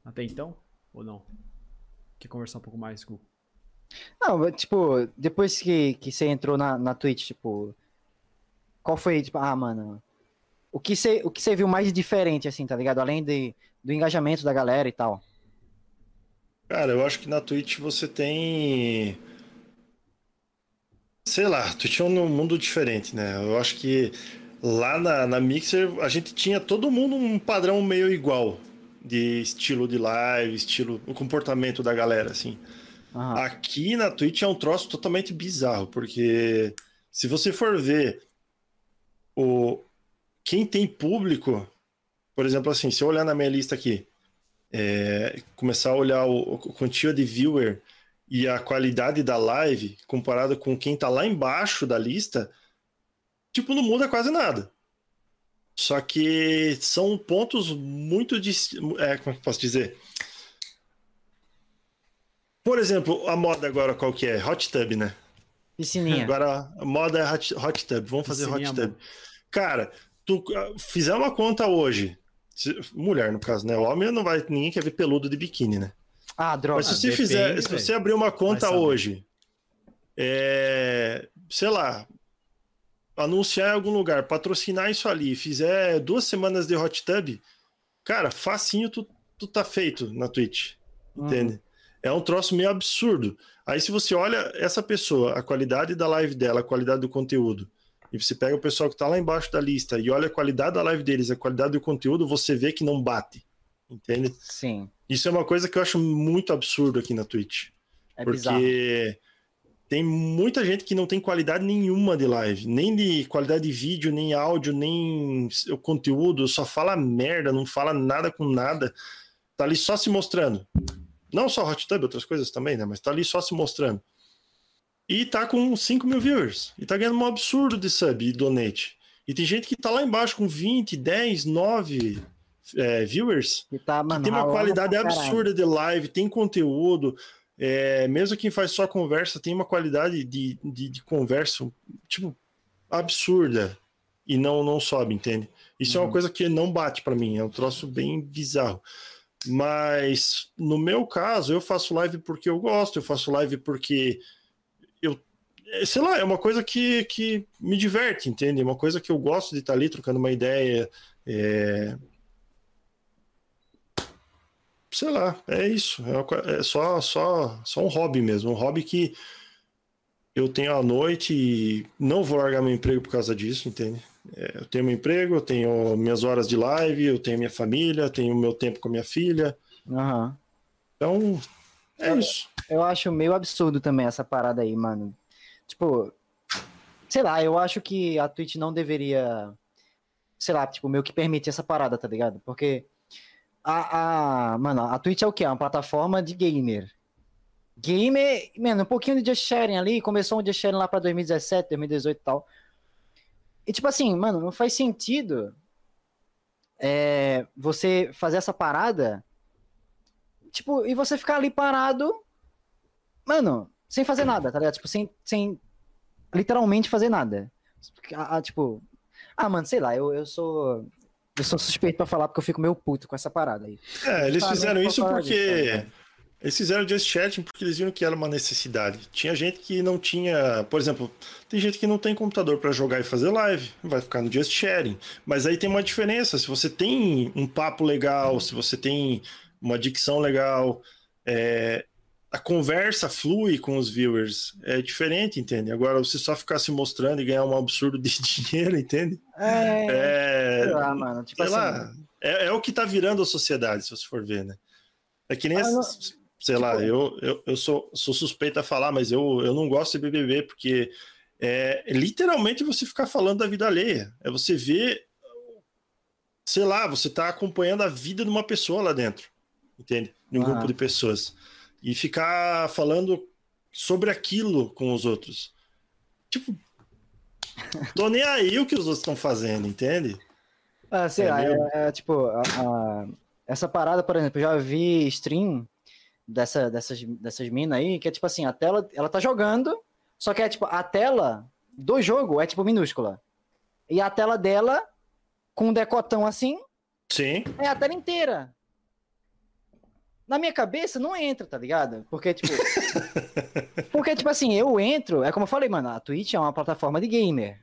Speaker 1: até então, ou não? Quer conversar um pouco mais, Gu?
Speaker 2: Não, tipo, depois que, que você entrou na, na Twitch, tipo, qual foi, tipo, ah, mano, o que você, o que você viu mais diferente, assim, tá ligado? Além de, do engajamento da galera e tal.
Speaker 3: Cara, eu acho que na Twitch você tem. Sei lá, Twitch é um mundo diferente, né? Eu acho que lá na, na Mixer a gente tinha todo mundo um padrão meio igual de estilo de live, estilo, o comportamento da galera, assim.
Speaker 2: Aham.
Speaker 3: Aqui na Twitch é um troço totalmente bizarro, porque se você for ver o quem tem público, por exemplo, assim, se eu olhar na minha lista aqui, é, começar a olhar o, o quantia de viewer e a qualidade da live comparado com quem tá lá embaixo da lista, tipo, não muda quase nada. Só que são pontos muito. É, como é que eu posso dizer? Por exemplo, a moda agora qual que é? Hot tub, né?
Speaker 2: Piscininha.
Speaker 3: Agora a moda é hot, hot tub. Vamos fazer
Speaker 1: Piscininha,
Speaker 3: hot tub. Cara, tu ah, fizer uma conta hoje. mulher, no caso, né? O homem não vai. Ninguém quer ver peludo de biquíni, né?
Speaker 2: Ah, droga.
Speaker 3: Mas se você
Speaker 1: depende,
Speaker 3: fizer, se você abrir uma conta hoje, é, sei lá, anunciar em algum lugar, patrocinar isso ali, fizer duas semanas de hot tub, cara, facinho tu, tu tá feito na Twitch,
Speaker 2: Uhum.
Speaker 3: entende? É um troço meio absurdo. Aí se você olha essa pessoa, a qualidade da live dela, a qualidade do conteúdo, e você pega o pessoal que tá lá embaixo da lista e olha a qualidade da live deles, a qualidade do conteúdo, você vê que não bate, entende?
Speaker 2: Sim.
Speaker 3: Isso é uma coisa que eu acho muito absurdo aqui na Twitch.
Speaker 2: É bizarro.
Speaker 3: porque tem muita gente que não tem qualidade nenhuma de live, nem de qualidade de vídeo, nem áudio, nem o conteúdo, só fala merda, não fala nada com nada. Tá ali só se mostrando. Não só Hot Tub, outras coisas também, né? Mas tá ali só se mostrando. E tá com 5 mil viewers. E tá ganhando um absurdo de sub e donate. E tem gente que tá lá embaixo com 20, 10, 9 é, viewers
Speaker 2: E tá, mano,
Speaker 3: tem uma qualidade absurda de live, tem conteúdo. é, mesmo quem faz só conversa, tem uma qualidade de, de, de conversa, tipo, absurda. E não, não sobe, entende? Isso é
Speaker 2: Uhum.
Speaker 3: uma coisa que não bate pra mim, é um troço bem bizarro. Mas no meu caso, eu faço live porque eu gosto, eu faço live porque é, Sei lá, é uma coisa que, que me diverte, entende? É uma coisa que eu gosto de estar ali trocando uma ideia. é, sei lá, é isso. É, é só, só, só um hobby mesmo. Um hobby que eu tenho à noite e não vou largar meu emprego por causa disso, entende? É, eu tenho meu emprego, eu tenho minhas horas de live, eu tenho minha família, eu tenho meu tempo com a minha filha.
Speaker 2: Aham.
Speaker 3: Então, é isso.
Speaker 2: Eu acho meio absurdo também essa parada aí, mano. Tipo, sei lá, eu acho que a Twitch não deveria, sei lá, tipo, meio que permitir essa parada, tá ligado? Porque a, a mano, a Twitch é o quê? É uma plataforma de gamer. Gamer, mano, um pouquinho de just sharing ali, começou um just sharing lá pra 2017, 2018 e tal. E tipo assim, mano, não faz sentido é, você fazer essa parada, tipo, e você ficar ali parado mano, sem fazer nada, tá ligado? Tipo, sem, sem literalmente fazer nada. Tipo, ah, mano, sei lá, eu, eu sou. Eu sou suspeito pra falar porque eu fico meio puto com essa parada aí.
Speaker 3: É, eles fizeram isso porque.
Speaker 2: disso, tá?
Speaker 3: Eles fizeram just chatting porque eles viram que era uma necessidade. Tinha gente que não tinha, por exemplo, tem gente que não tem computador para jogar e fazer live, vai ficar no just chatting. Mas aí tem uma diferença. Se você tem um papo legal, se você tem uma dicção legal, é, a conversa flui com os viewers. É diferente, entende? Agora você só ficar se mostrando e ganhar um absurdo de dinheiro, entende?
Speaker 2: É.
Speaker 3: É,
Speaker 2: Sei lá, mano. Tipo
Speaker 3: sei
Speaker 2: assim.
Speaker 3: lá, é, é o que tá virando a sociedade, se você for ver, né? É que nem,
Speaker 2: Ah,
Speaker 3: sei lá,
Speaker 2: tipo-
Speaker 3: eu, eu, eu sou, sou suspeito a falar, mas eu, eu não gosto de BBB porque é literalmente você ficar falando da vida alheia. É você ver, sei lá, você tá acompanhando a vida de uma pessoa lá dentro, entende? De um
Speaker 2: Aham.
Speaker 3: grupo de pessoas. E ficar falando sobre aquilo com os outros. Tipo, tô nem aí o que os outros estão fazendo, entende?
Speaker 2: Ah, sei
Speaker 3: É
Speaker 2: lá,
Speaker 3: meio-
Speaker 2: é, é, tipo, a- a- essa parada, por exemplo, eu já vi stream dessa, dessas, dessas minas aí, que é tipo assim, a tela, ela tá jogando, só que é tipo, a tela do jogo é tipo minúscula. E a tela dela, com um decotão assim,
Speaker 3: Sim.
Speaker 2: é a tela inteira. Na minha cabeça não entra, tá ligado? Porque, tipo. porque, tipo assim, eu entro, é como eu falei, mano, a Twitch é uma plataforma de gamer.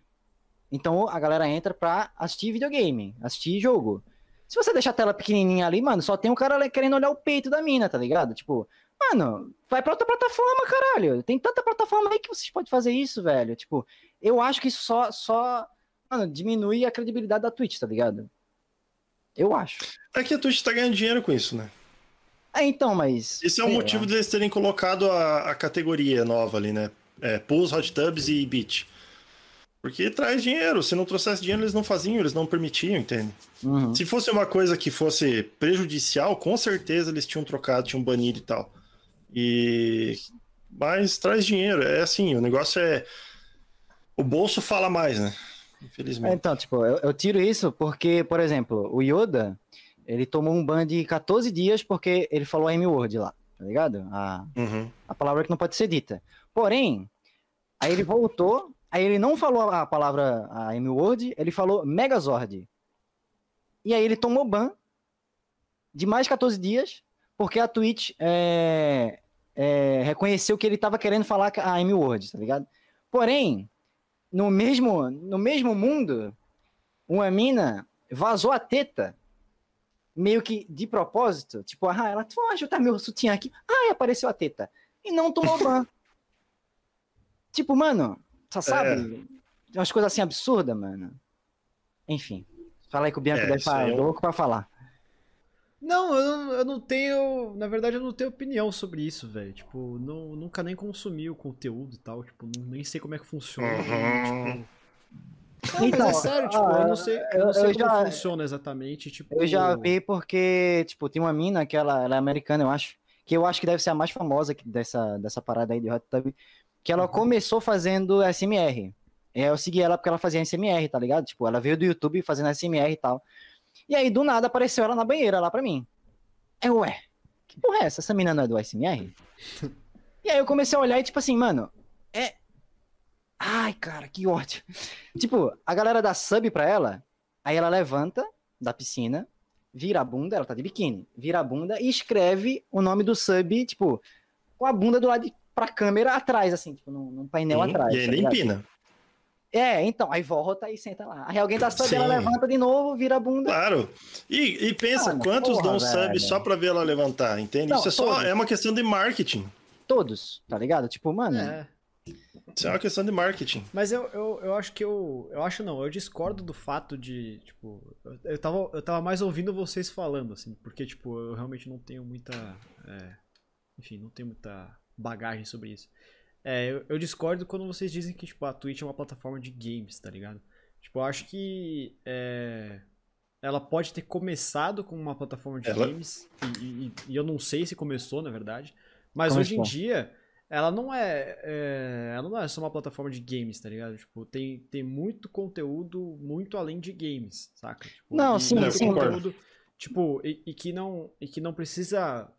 Speaker 2: Então a galera entra pra assistir videogame, assistir jogo. Se você deixar a tela pequenininha ali, mano, só tem um cara querendo olhar o peito da mina, tá ligado? Tipo, mano, vai pra outra plataforma, caralho. Tem tanta plataforma aí que vocês podem fazer isso, velho. Tipo, eu acho que isso só, só mano, diminui a credibilidade da Twitch, tá ligado? Eu acho.
Speaker 3: É que a Twitch tá ganhando dinheiro com isso, né?
Speaker 2: É, então, mas.
Speaker 3: Esse é o motivo deles terem colocado a, a categoria nova ali, né? É, pools, hot tubs e beach. Porque traz dinheiro. Se não trouxesse dinheiro, eles não faziam, eles não permitiam, entende?
Speaker 2: Uhum.
Speaker 3: Se fosse uma coisa que fosse prejudicial, com certeza eles tinham trocado, tinham banido e tal. E. Mas traz dinheiro. É assim, o negócio é. O bolso fala mais, né? infelizmente.
Speaker 2: Então, tipo, eu, eu tiro isso porque, por exemplo, o Yoda, ele tomou um ban de 14 dias porque ele falou a M-word lá, tá ligado? A,
Speaker 3: Uhum.
Speaker 2: a palavra que não pode ser dita. Porém, aí ele voltou, aí ele não falou a palavra a M-word, ele falou Megazord. E aí ele tomou ban de mais 14 dias, porque a Twitch é, é, reconheceu que ele estava querendo falar a M-word, tá ligado? Porém, no mesmo, no mesmo mundo, uma mina vazou a teta, meio que de propósito, tipo, ah, ela, vou ajudar meu sutiã aqui, ah, apareceu a teta, e não tomou ban. tipo, mano, só sabe? Umas coisas assim absurdas, mano. Enfim, fala aí que o Bianco
Speaker 3: É,
Speaker 2: deve estar
Speaker 3: aí é
Speaker 2: louco pra falar.
Speaker 1: Não, eu não, eu não tenho. Na verdade, eu não tenho opinião sobre isso, velho. Tipo, não, nunca nem consumi o conteúdo e tal. Tipo, nem sei como é que funciona.
Speaker 3: Uhum.
Speaker 1: Tipo. Não,
Speaker 2: Então,
Speaker 1: mas é sério, tipo, eu não sei, eu não sei
Speaker 2: eu
Speaker 1: como
Speaker 2: já-
Speaker 1: funciona exatamente. Tipo,
Speaker 2: Eu já vi porque, tipo, tem uma mina que ela, ela é americana, eu acho, que eu acho que deve ser a mais famosa dessa, dessa parada aí de Hot Tub, que ela começou fazendo SMR. É, Eu segui ela porque ela fazia SMR, tá ligado? Tipo, ela veio do YouTube fazendo SMR e tal. E aí, do nada, apareceu ela na banheira lá pra mim. É, ué, que porra é essa? Essa mina não é do SMR? e aí eu comecei a olhar e, tipo assim, mano, é. Ai, cara, que ódio. tipo, a galera dá sub pra ela, aí ela levanta da piscina, vira a bunda, ela tá de biquíni, vira a bunda e escreve o nome do sub, tipo, com a bunda do lado de, pra câmera atrás, assim, tipo, num, num painel
Speaker 3: Sim,
Speaker 2: atrás.
Speaker 3: e aí
Speaker 2: tá
Speaker 3: nem empina.
Speaker 2: É, então, aí volta e senta lá. Aí alguém dá sub,
Speaker 3: Sim.
Speaker 2: ela levanta de novo, vira a bunda.
Speaker 3: Claro. E, e pensa,
Speaker 2: Mano,
Speaker 3: quantos
Speaker 2: porra,
Speaker 3: dão sub
Speaker 2: velho.
Speaker 3: só pra ver ela levantar, entende?
Speaker 2: Não,
Speaker 3: Isso é só
Speaker 2: todos.
Speaker 3: é uma questão de marketing.
Speaker 2: Todos, tá ligado? Tipo, mano,
Speaker 1: É.
Speaker 3: Isso é uma questão de marketing.
Speaker 1: Mas eu, eu, eu acho que eu. Eu acho não, eu discordo do fato de, tipo. Eu, tava, eu tava mais ouvindo vocês falando, assim, porque, tipo, eu realmente não tenho muita. é, enfim, não tenho muita bagagem sobre isso. É, eu, eu discordo quando vocês dizem que, tipo, a Twitch é uma plataforma de games, tá ligado? Tipo, eu acho que. é, ela pode ter começado como uma plataforma de
Speaker 3: Ela-
Speaker 1: games, e, e- e eu não sei se começou, na verdade. Mas hoje em dia, ela não é, é, Ela não é só uma plataforma de games, tá ligado? Tipo, tem, tem muito conteúdo muito além de games, saca? Tipo,
Speaker 2: Não, sim,
Speaker 1: muito
Speaker 3: sim.
Speaker 1: conteúdo, tipo, e, e que não, e que não precisa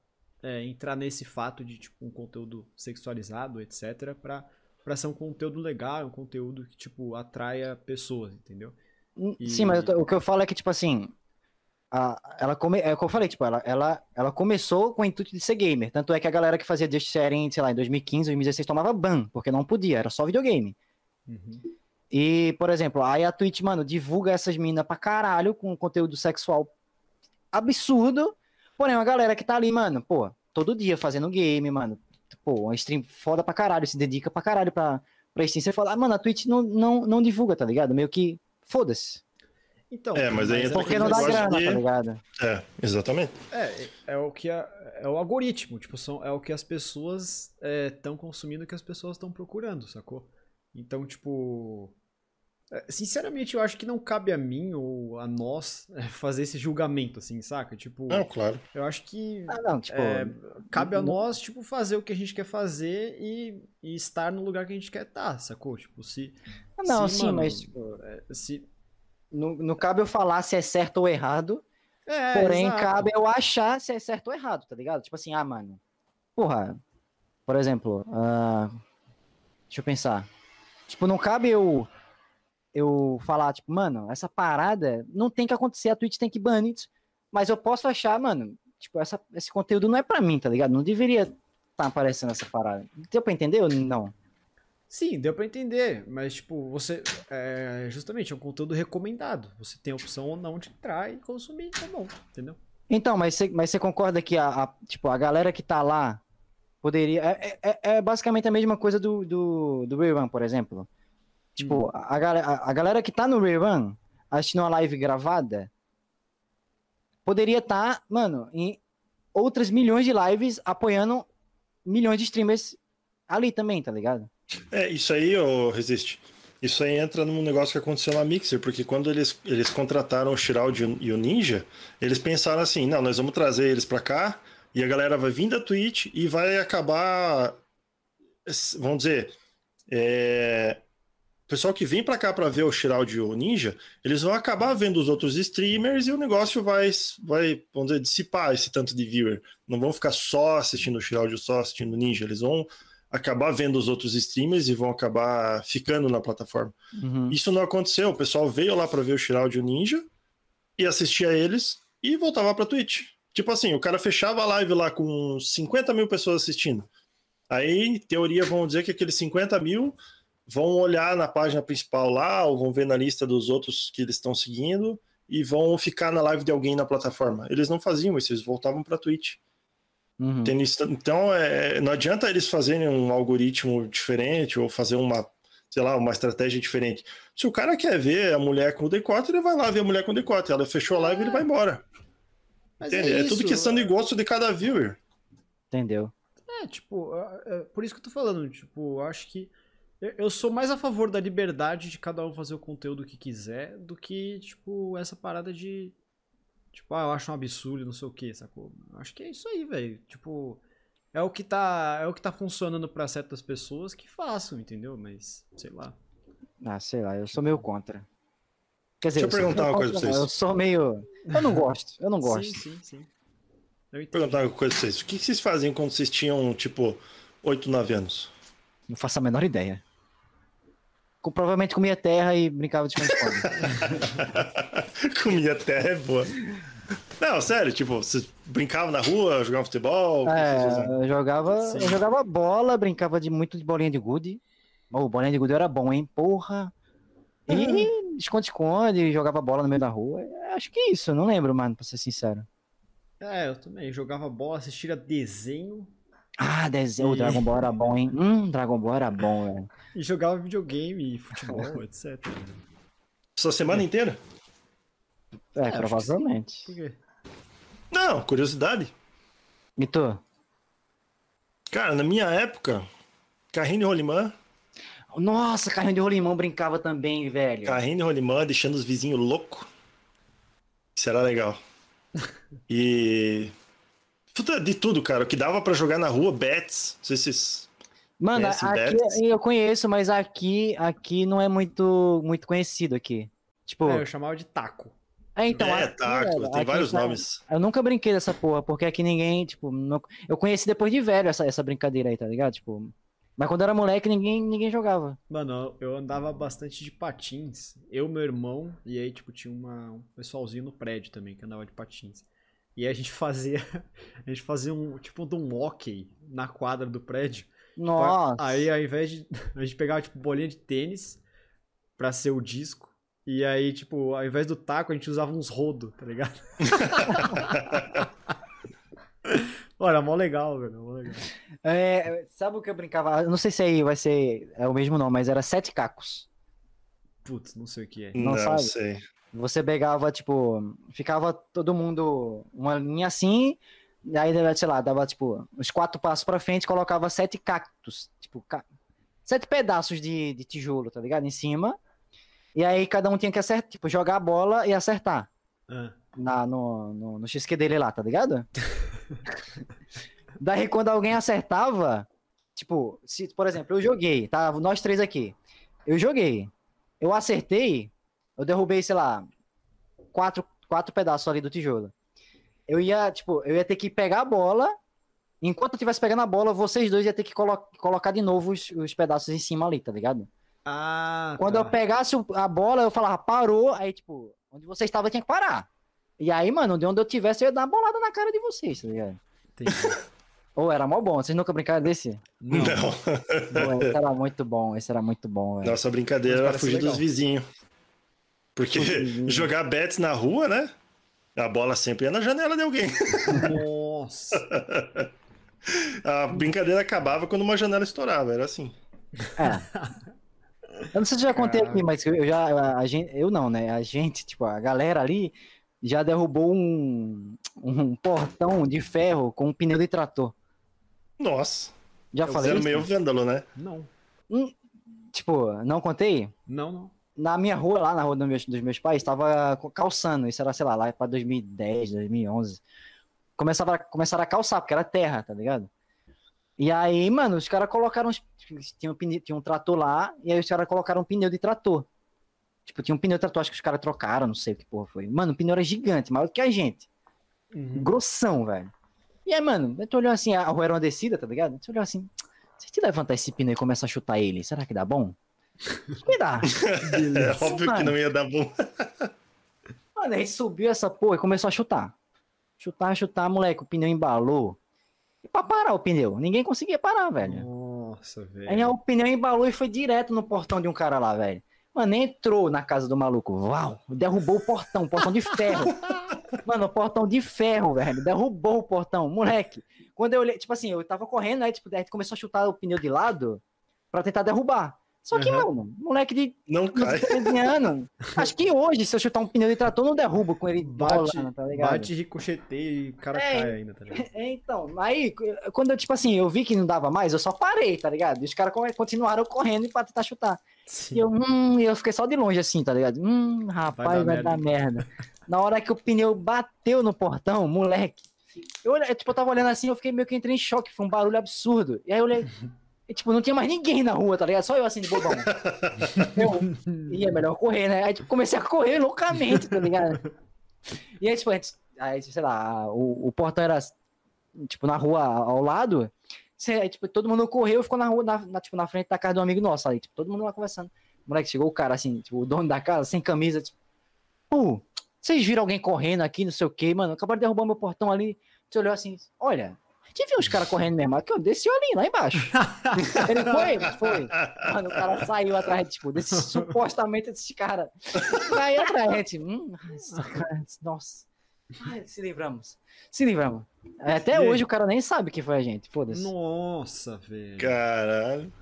Speaker 1: é, entrar nesse fato de, tipo, um conteúdo sexualizado, etc, pra, pra ser um conteúdo legal, um conteúdo que, tipo, atraia pessoas, entendeu? E-
Speaker 2: Sim, mas o que eu falo é que, tipo assim, a- ela come, é o que eu falei, tipo, ela, ela, ela começou com o intuito de ser gamer. Tanto é que a galera que fazia Just Sharing, sei lá, em 2015, 2016, tomava ban, porque não podia, era só videogame.
Speaker 1: Uhum.
Speaker 2: E, por exemplo, aí a Twitch, mano, divulga essas minas pra caralho com conteúdo sexual absurdo. Porém, uma galera que tá ali, mano, pô, todo dia fazendo game, mano. Pô, uma stream foda pra caralho, se dedica pra caralho pra, pra stream. Você fala, ah, mano, a Twitch não, não, não divulga, tá ligado? Meio que foda-se.
Speaker 1: Então,
Speaker 3: É, mas aí entra
Speaker 2: Porque
Speaker 3: aquele
Speaker 2: não dá grana,
Speaker 3: de-
Speaker 2: tá ligado?
Speaker 3: É, exatamente.
Speaker 1: É, é o que a- é o algoritmo, tipo, são, é o que as pessoas estão consumindo, que as pessoas estão procurando, sacou? Então, tipo, é, sinceramente, eu acho que não cabe a mim ou a nós é, fazer esse julgamento, assim, saca? Tipo,
Speaker 3: Não, claro.
Speaker 1: eu acho que
Speaker 2: Ah, não, tipo,
Speaker 1: é, cabe a nós, tipo, fazer o que a gente quer fazer e, e estar no lugar que a gente quer estar, sacou? Tipo, se,
Speaker 2: Ah, não,
Speaker 1: se,
Speaker 2: sim,
Speaker 1: mano,
Speaker 2: mas tipo,
Speaker 1: é, se,
Speaker 2: não, não cabe eu falar se é certo ou errado,
Speaker 1: é,
Speaker 2: porém
Speaker 1: exato.
Speaker 2: cabe eu achar se é certo ou errado, tá ligado? Tipo assim, ah, mano, porra, por exemplo, ah, deixa eu pensar. Tipo, não cabe eu eu falar, tipo, mano, essa parada não tem que acontecer, a Twitch tem que banir isso, mas eu posso achar, mano, tipo, essa, esse conteúdo não é pra mim, tá ligado? Não deveria estar tá aparecendo essa parada. Deu pra entender ou não?
Speaker 1: Sim, deu pra entender, mas tipo, você. É, justamente, é um conteúdo recomendado. Você tem a opção ou não de entrar e consumir, tá bom, entendeu?
Speaker 2: Então, mas você, mas você concorda que a, a- tipo, a galera que tá lá poderia. É, é- é basicamente a mesma coisa do, do, do Rerun, por exemplo. Tipo, a, a, a- a galera que tá no Rerun, assistindo uma live gravada, poderia estar, mano, em outras milhões de lives apoiando milhões de streamers ali também, tá ligado?
Speaker 3: É, isso aí, ô Resiste. Isso aí entra num negócio que aconteceu na Mixer, porque quando eles, eles contrataram o Shroud e o- e o Ninja, eles pensaram assim: não, nós vamos trazer eles pra cá e a galera vai vir da Twitch e vai acabar, vamos dizer, é, pessoal que vem para cá para ver o Shroud e o Ninja, eles vão acabar vendo os outros streamers e o negócio vai, vai vamos dizer, dissipar esse tanto de viewer. Não vão ficar só assistindo o Shroud ou só assistindo o Ninja, eles vão acabar vendo os outros streamers e vão acabar ficando na plataforma.
Speaker 2: Uhum.
Speaker 3: Isso não aconteceu, o pessoal veio lá para ver o Shroud e o Ninja e assistia eles e voltava pra Twitch. Tipo assim, o cara fechava a live lá com 50 mil pessoas assistindo. Aí, em teoria, vão dizer que aqueles 50 mil vão olhar na página principal lá, ou vão ver na lista dos outros que eles estão seguindo, e vão ficar na live de alguém na plataforma. Eles não faziam isso, eles voltavam pra Twitch.
Speaker 2: Uhum.
Speaker 3: Então, é, não adianta eles fazerem um algoritmo diferente ou fazer uma, sei lá, uma estratégia diferente. Se o cara quer ver a mulher com decote, ele vai lá ver a mulher com decote. Ela fechou a live, ele vai embora.
Speaker 1: Mas
Speaker 3: Entende? É, tudo questão de gosto de cada viewer.
Speaker 2: Entendeu?
Speaker 1: É, tipo, é, é, por isso que eu tô falando, tipo, eu acho que eu- eu sou mais a favor da liberdade de cada um fazer o conteúdo que quiser do que, tipo, essa parada de, tipo, ah, eu acho um absurdo, não sei o que, sacou? Eu acho que é isso aí, velho. Tipo, é o que tá, é o que tá funcionando pra certas pessoas que façam, entendeu? Mas, sei lá.
Speaker 2: Ah, sei lá, eu sou meio contra. Quer dizer,
Speaker 3: Deixa eu
Speaker 2: sou
Speaker 3: perguntar
Speaker 2: meio
Speaker 3: uma coisa pra vocês.
Speaker 2: Eu sou meio. Eu não gosto, eu não gosto.
Speaker 1: Sim, sim, sim. Eu
Speaker 3: perguntar uma coisa pra vocês. O que que vocês faziam quando vocês tinham, tipo, 8, 9 anos?
Speaker 2: Não faço a menor ideia. Com- Provavelmente comia terra e brincava de esconde-esconde.
Speaker 3: Comia terra é boa. Não, sério, tipo, vocês brincavam na rua, jogavam futebol? o?
Speaker 2: É, eu jogava,
Speaker 1: Sim.
Speaker 2: eu jogava bola, brincava de muito de bolinha de gude. Oh, bolinha de gude era bom, hein? Porra. E esconde-esconde, jogava bola no meio da rua. Acho que é isso, eu não lembro, mano, pra ser sincero.
Speaker 1: É, eu também jogava bola, assistia desenho
Speaker 2: Ah, desenho. O
Speaker 1: E-
Speaker 2: Dragon Ball era bom, hein? Hum, Dragon Ball era bom, velho.
Speaker 1: e jogava videogame, futebol, etc.
Speaker 3: Sua semana inteira?
Speaker 2: É,
Speaker 1: que
Speaker 2: provavelmente.
Speaker 1: Por quê?
Speaker 3: Não, curiosidade.
Speaker 2: E tu?
Speaker 3: Cara, na minha época, carrinho de rolimã,
Speaker 2: Nossa, carrinho de rolimão brincava também, velho.
Speaker 3: carrinho de rolimã, deixando os vizinhos loucos. Era legal. E. Puta, de tudo, cara. O que dava pra jogar na rua, bets. Não sei se vocês.
Speaker 2: Mano, aqui
Speaker 3: Betis?
Speaker 2: eu conheço, mas aqui, aqui não é muito, muito conhecido aqui. Tipo,
Speaker 1: É, eu chamava de taco.
Speaker 2: é, então,
Speaker 3: é,
Speaker 2: aqui,
Speaker 3: taco,
Speaker 2: velho,
Speaker 3: tem vários
Speaker 2: tá-
Speaker 3: nomes.
Speaker 2: Eu nunca brinquei dessa porra, porque aqui ninguém, tipo, não- eu conheci depois de velho essa, essa brincadeira aí, tá ligado? Tipo, mas quando eu era moleque ninguém, ninguém jogava.
Speaker 1: Mano, eu eu andava bastante de patins. Eu, meu irmão, e aí, tipo, tinha uma, um pessoalzinho no prédio também que andava de patins. E aí a gente fazia. A gente fazia um tipo de um hockey na quadra do prédio.
Speaker 2: Nossa.
Speaker 1: Aí ao invés de. A gente pegava, tipo, bolinha de tênis pra ser o disco. E aí, tipo, ao invés do taco, a gente usava uns rodo, tá ligado? Era mó legal, velho. Mó legal.
Speaker 2: É, sabe o que eu brincava? Eu não sei se aí vai ser é o mesmo nome, mas era sete cacos.
Speaker 1: Putz, não sei o que é.
Speaker 2: Não
Speaker 3: Não,
Speaker 2: sabe?
Speaker 3: sei.
Speaker 2: Você pegava, tipo, ficava todo mundo uma linha assim, e aí, sei lá, dava, tipo, uns quatro passos pra frente, colocava sete cactos, tipo, ca- sete pedaços de, de tijolo, tá ligado? Em cima. E aí cada um tinha que acertar, tipo, jogar a bola e acertar
Speaker 1: Ah,
Speaker 2: na, no, no, no XQ dele lá, tá ligado? Daí quando alguém acertava, tipo, se, por exemplo, eu joguei, tá? Nós três aqui. Eu joguei. Eu acertei, eu derrubei, sei lá, quatro, quatro pedaços ali do tijolo. Eu ia, tipo, eu ia ter que pegar a bola. Enquanto eu estivesse pegando a bola, vocês dois iam ter que colo colocar de novo os, os pedaços em cima ali, tá ligado?
Speaker 1: Ah,
Speaker 2: Quando
Speaker 1: tá.
Speaker 2: eu pegasse o- a bola, eu falava, parou. Aí, tipo, onde você estava tinha que parar. E aí, mano, de onde eu tivesse, eu ia dar uma bolada na cara de vocês, tá ligado?
Speaker 1: Entendi.
Speaker 2: Ô, era mó bom. Vocês nunca brincaram desse?
Speaker 1: Não.
Speaker 3: Não.
Speaker 2: Pô, esse era muito bom, esse era muito bom, velho.
Speaker 3: Nossa brincadeira era fugir
Speaker 1: legal.
Speaker 3: dos vizinhos. Porque jogar bets na rua, né? A bola sempre ia na janela de alguém.
Speaker 1: Nossa.
Speaker 3: A brincadeira acabava quando uma janela estourava, era assim.
Speaker 2: É. Eu não sei se eu já contei aqui, mas eu já. A, a gente, eu não, né? A gente, tipo, a galera ali já derrubou um, um portão de ferro com um pneu de trator.
Speaker 3: Nossa.
Speaker 2: Já
Speaker 3: Eles
Speaker 2: falei isso?
Speaker 3: meio vândalo, né?
Speaker 1: Não.
Speaker 2: Tipo, não contei?
Speaker 1: Não, não.
Speaker 2: Na minha rua, lá na rua dos meus, dos meus pais, tava calçando. Isso era, sei lá, lá pra 2010, 2011. Começava, começaram a calçar, porque era terra, tá ligado? E aí, mano, os caras colocaram. Tinha um, tinha um trator lá, e aí os caras colocaram um pneu de trator. Tipo, tinha um pneu de trator, acho que os caras trocaram, não sei o que porra foi. Mano, o pneu era gigante, maior do que a gente.
Speaker 1: Uhum.
Speaker 2: Grossão, velho. E aí, mano, tu olhou assim, a rua era uma descida, tá ligado? Tu olhou assim, se gente levantar esse pneu e começar a chutar ele, será que dá bom? Que dá.
Speaker 3: É óbvio que
Speaker 2: Mano.
Speaker 3: não ia dar bom.
Speaker 2: Mano, aí subiu essa porra e começou a chutar. Chutar, chutar, moleque, o pneu embalou. E pra parar o pneu, ninguém conseguia parar, velho.
Speaker 1: Nossa, velho.
Speaker 2: Aí o pneu embalou e foi direto no portão de um cara lá, velho. Mano, entrou na casa do maluco. Uau! Derrubou o portão, portão de ferro. Mano, portão de ferro, velho. Derrubou o portão. Moleque, quando eu olhei, tipo assim, eu tava correndo, aí tipo, a gente começou a chutar o pneu de lado pra tentar derrubar. Só que,
Speaker 1: Uhum.
Speaker 2: mano, moleque de
Speaker 3: Não cai.
Speaker 2: 13 anos. Acho que hoje, se eu chutar um pneu de trator, não derrubo com ele
Speaker 1: Bate,
Speaker 2: rolando, tá ligado?
Speaker 1: bate, ricocheteia e o cara
Speaker 2: É.
Speaker 1: cai ainda, tá ligado?
Speaker 2: É, então, aí, quando eu, tipo assim, eu vi que não dava mais, eu só parei, tá ligado? E os caras continuaram correndo pra tentar chutar.
Speaker 1: Sim.
Speaker 2: E eu, hum, eu fiquei só de longe assim, tá ligado? Hum, rapaz, vai,
Speaker 1: dar
Speaker 2: dar merda. Na hora que o pneu bateu no portão, moleque, eu, tipo, eu tava olhando assim, eu fiquei meio que entrei em choque, foi um barulho absurdo. E aí eu olhei, e, tipo, não tinha mais ninguém na rua, tá ligado? Só eu assim, de bobão. Eu, e é melhor correr, né? Aí, tipo, comecei a correr loucamente, tá ligado? E aí, tipo, a gente, aí, sei lá, o, o portão era, tipo, na rua ao lado. Aí, tipo, todo mundo correu e ficou na rua, na, na, tipo, na frente da casa um amigo nosso aí, tipo, todo mundo lá conversando. Moleque, chegou o cara, assim, tipo, o dono da casa, sem camisa, tipo, pô, vocês viram alguém correndo aqui, não sei o quê, mano, acabaram de derrubar meu portão ali. Você olhou assim, olha, viu uns caras correndo mesmo, que eu desci ali, lá embaixo. Ele foi, foi. Mano, o cara saiu atrás, tipo, desse, supostamente desse cara. Saiu atrás, a gente, hum, nossa. Ai, se livramos, se livramos. Até
Speaker 1: E aí?
Speaker 2: hoje o cara nem sabe que foi a gente, foda-se.
Speaker 1: Nossa, velho.
Speaker 3: Caralho.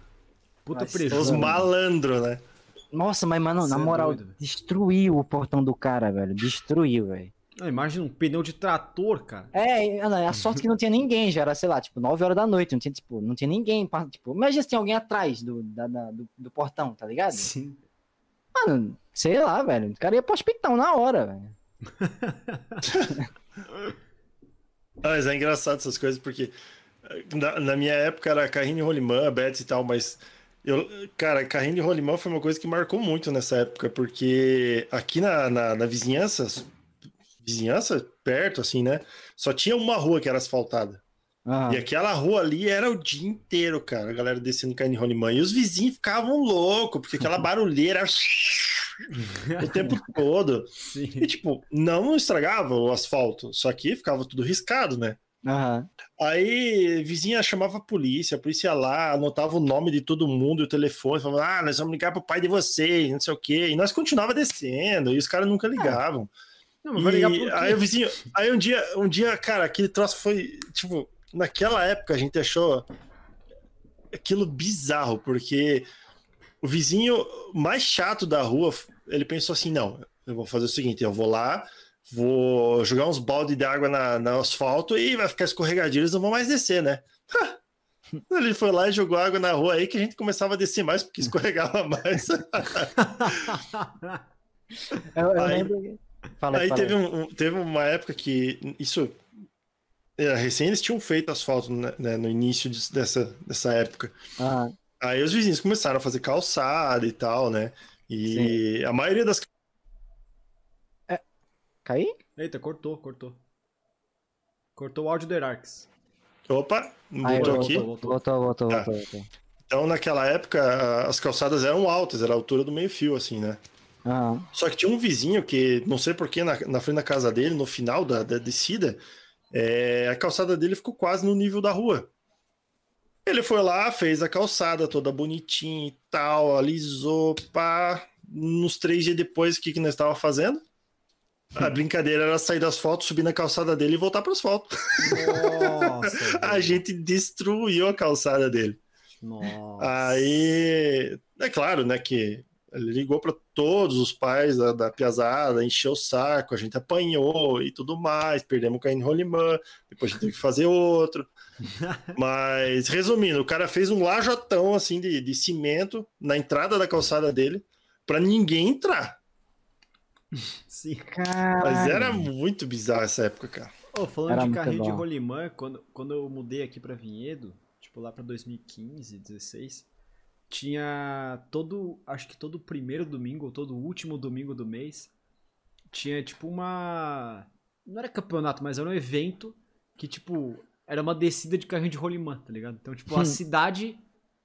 Speaker 1: Puta prejuízo.
Speaker 3: Os malandros, né?
Speaker 2: Nossa, mas, mano, na
Speaker 1: Cê é
Speaker 2: moral,
Speaker 1: velho.
Speaker 2: destruiu o portão do cara, velho. Destruiu, velho.
Speaker 1: Imagina um pneu de trator, cara.
Speaker 2: É, é, não, a sorte que não tinha ninguém, já era, sei lá, tipo, 9 horas da noite, não tinha, tipo, não tinha ninguém, tipo, imagina se tinha alguém atrás do, da- da- do, do portão, tá ligado?
Speaker 1: Sim.
Speaker 2: Mano, sei lá, velho, o cara ia pro hospital na hora, velho.
Speaker 3: Ah, Mas é engraçado essas coisas, porque eh, na, na minha época era carrinho de rolimã, Betts e tal, mas eu, cara, carrinho de rolimã foi uma coisa que marcou muito nessa época, porque aqui na, na, na vizinhança, vizinhança perto, assim, né? Só tinha uma rua que era asfaltada.
Speaker 2: Aham.
Speaker 3: E aquela rua ali era o dia inteiro, cara, a galera descendo carrinho de rolimã. E os vizinhos ficavam loucos, porque aquela barulheira o tempo todo.
Speaker 1: Sim.
Speaker 3: E, tipo, não estragava o asfalto, só que ficava tudo riscado, né?
Speaker 2: Aham.
Speaker 3: Aí vizinha chamava a polícia, a polícia ia lá, anotava o nome de todo mundo e o telefone, falava, ah, nós vamos ligar pro pai de vocês, não sei o quê. E nós continuava descendo, e os caras nunca ligavam.
Speaker 1: Não, mas vai ligar pro quê?
Speaker 3: aí o vizinho, aí um dia, um dia, cara, aquele troço foi, tipo, naquela época a gente achou aquilo bizarro, porque o vizinho mais chato da rua, ele pensou assim, não, eu vou fazer o seguinte, eu vou lá, vou jogar uns balde de água na, no asfalto e vai ficar escorregadio, eles não vão mais descer, né? Ele foi lá e jogou água na rua aí que a gente começava a descer mais porque escorregava mais.
Speaker 2: Eu, eu
Speaker 3: Aí-
Speaker 2: lembro. Fala,
Speaker 3: Aí
Speaker 2: fala
Speaker 3: teve, um, teve uma época que isso. é, recém eles tinham feito asfalto né, né, no início dis- dessa, dessa época.
Speaker 2: Aham.
Speaker 3: Aí os vizinhos começaram a fazer calçada e tal, né? E a maioria das.
Speaker 2: Caí?
Speaker 1: Eita, cortou, cortou. Cortou o áudio do Erarx.
Speaker 3: Opa,
Speaker 2: Aí,
Speaker 3: voltou
Speaker 1: voltou,
Speaker 3: aqui.
Speaker 1: voltou.
Speaker 2: Voltou, voltou,
Speaker 3: Tá.
Speaker 2: voltou. voltou.
Speaker 3: Então naquela época as calçadas eram altas, era a altura do meio-fio, assim, né?
Speaker 2: Aham.
Speaker 3: Só que tinha um vizinho que, não sei porquê, na, na frente da casa dele, no final da, da descida, é, a calçada dele ficou quase no nível da rua. Ele foi lá, fez a calçada toda bonitinha e tal, alisou, pá. Nos três dias depois, o que, que nós estávamos fazendo? A brincadeira era sair das fotos, subir na calçada dele e voltar para as fotos.
Speaker 1: Nossa.
Speaker 3: A gente destruiu a calçada dele.
Speaker 1: Nossa.
Speaker 3: Aí, é claro, né, que ele ligou para todos os pais da, da piazada, encheu o saco, a gente apanhou e tudo mais, perdemos o carrinho de rolimã, depois a gente teve que fazer outro. Mas, resumindo, o cara fez um lajotão assim de, de cimento na entrada da calçada dele para ninguém entrar.
Speaker 1: Sim.
Speaker 3: Mas era muito bizarro essa época, cara.
Speaker 1: Ô, falando
Speaker 2: Era
Speaker 1: de carrinho de rolimã, quando, quando eu mudei aqui pra Vinhedo, tipo lá pra 2015, 16, tinha todo, acho que todo primeiro domingo ou todo último domingo do mês, tinha tipo uma, não era campeonato, mas era um evento que tipo, era uma descida de carrinho de rolimã, tá ligado? Então tipo, a cidade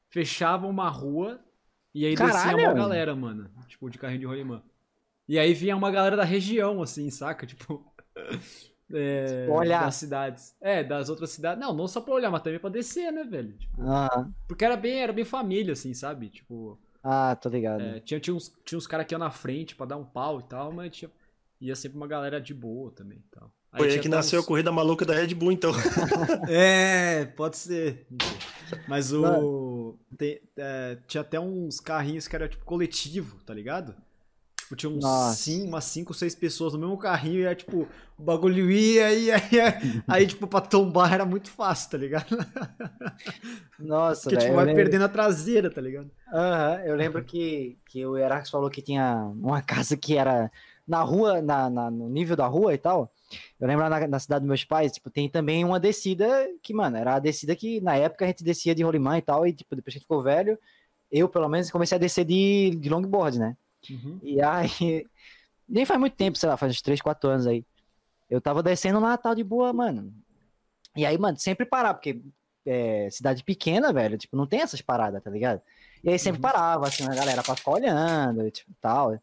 Speaker 1: fechava uma rua e aí descia
Speaker 2: Caralho!
Speaker 1: uma galera, mano, tipo, de carrinho de rolimã. E aí vinha uma galera da região, assim, saca? Tipo. é,
Speaker 2: Olhar.
Speaker 1: Das cidades. É, das outras cidades. Não, não só pra olhar, mas também pra descer, né, velho? Tipo,
Speaker 2: Aham.
Speaker 1: porque era bem, era bem família, assim, sabe? Tipo.
Speaker 2: Ah, tô ligado.
Speaker 1: é, tinha, tinha uns, tinha uns caras que iam na frente pra dar um pau e tal, mas tinha, ia sempre uma galera de boa também e tal.
Speaker 3: Foi aí que nasceu
Speaker 1: uns-
Speaker 3: a corrida maluca da Red Bull, então.
Speaker 1: É, pode ser. Mas o. tem- é, tinha até uns carrinhos que era tipo coletivo, tá ligado? Tipo, tinha uns
Speaker 2: Nossa.
Speaker 1: cinco, umas 5, 6 pessoas no mesmo carrinho e era tipo, o bagulho ia, ia, ia. Aí, tipo, pra tombar era muito fácil, tá ligado?
Speaker 2: Nossa,
Speaker 1: Porque, tipo, vai
Speaker 2: lembro-
Speaker 1: perdendo a traseira, tá ligado?
Speaker 2: Aham, eu lembro que, que o Herax falou que tinha uma casa que era na rua, na, na- no nível da rua e tal. Eu lembro na, na cidade dos meus pais, tipo, tem também uma descida que, mano, era a descida que na época a gente descia de rolimã e tal, e tipo, depois que a gente ficou velho, eu pelo menos comecei a descer de, de longboard, né?
Speaker 1: Uhum.
Speaker 2: E aí, nem faz muito tempo, sei lá, faz uns 3, 4 anos aí. Eu tava descendo lá, tal, de boa, mano. E aí, mano, sempre parar, porque é, cidade pequena, velho, tipo, não tem essas paradas, tá ligado? E aí sempre
Speaker 1: Uhum.
Speaker 2: parava, assim, a galera pra ficar olhando, tipo, tal.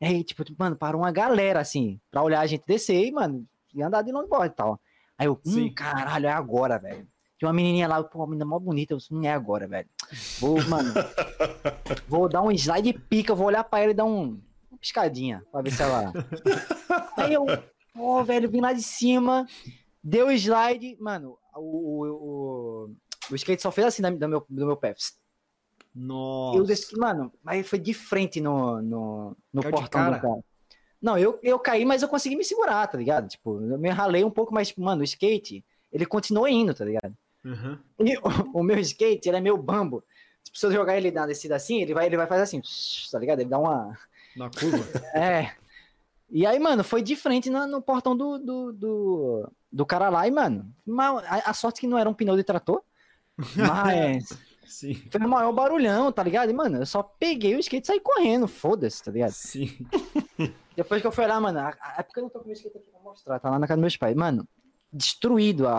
Speaker 2: E aí, tipo, mano, parou uma galera, assim, pra olhar a gente descer e, mano, e andar de longboard e tal. Aí eu, hum,
Speaker 1: Sim.
Speaker 2: caralho, é agora, velho. Tinha uma menininha lá, pô, uma menina mó bonita, eu disse, não é agora, velho. Vou, mano, vou dar um slide pica, vou olhar pra ela e dar um, uma piscadinha, pra ver se ela... Aí eu, pô, velho, vim lá de cima, deu o slide, mano, o, o, o, o skate só fez assim do meu, do meu pé.
Speaker 1: Nossa.
Speaker 2: Eu desci, mano, aí foi de frente no, no, no
Speaker 1: Caiu
Speaker 2: portão do
Speaker 1: cara?
Speaker 2: cara. Não, eu, eu caí, mas eu consegui me segurar, tá ligado? Tipo, eu me ralei um pouco, mas, tipo, mano, o skate, ele continuou indo, tá ligado?
Speaker 1: Uhum.
Speaker 2: E o, o meu skate, ele é meu bambo. Se eu jogar ele na descida assim, ele vai, ele vai fazer assim, tá ligado? Ele dá uma...
Speaker 1: Na curva.
Speaker 2: É. E aí, mano, foi de frente no, no portão do, do, do, do cara lá, e, mano, ma- a, a sorte que não era um pneu de trator, mas
Speaker 1: Sim.
Speaker 2: foi o maior barulhão, tá ligado? E, mano, eu só peguei o skate e saí correndo, foda-se, tá ligado?
Speaker 1: Sim.
Speaker 2: Depois que eu fui lá, mano, a, a época eu não tô com o meu skate aqui pra mostrar, tá lá na casa dos meus pais. Mano, destruído a,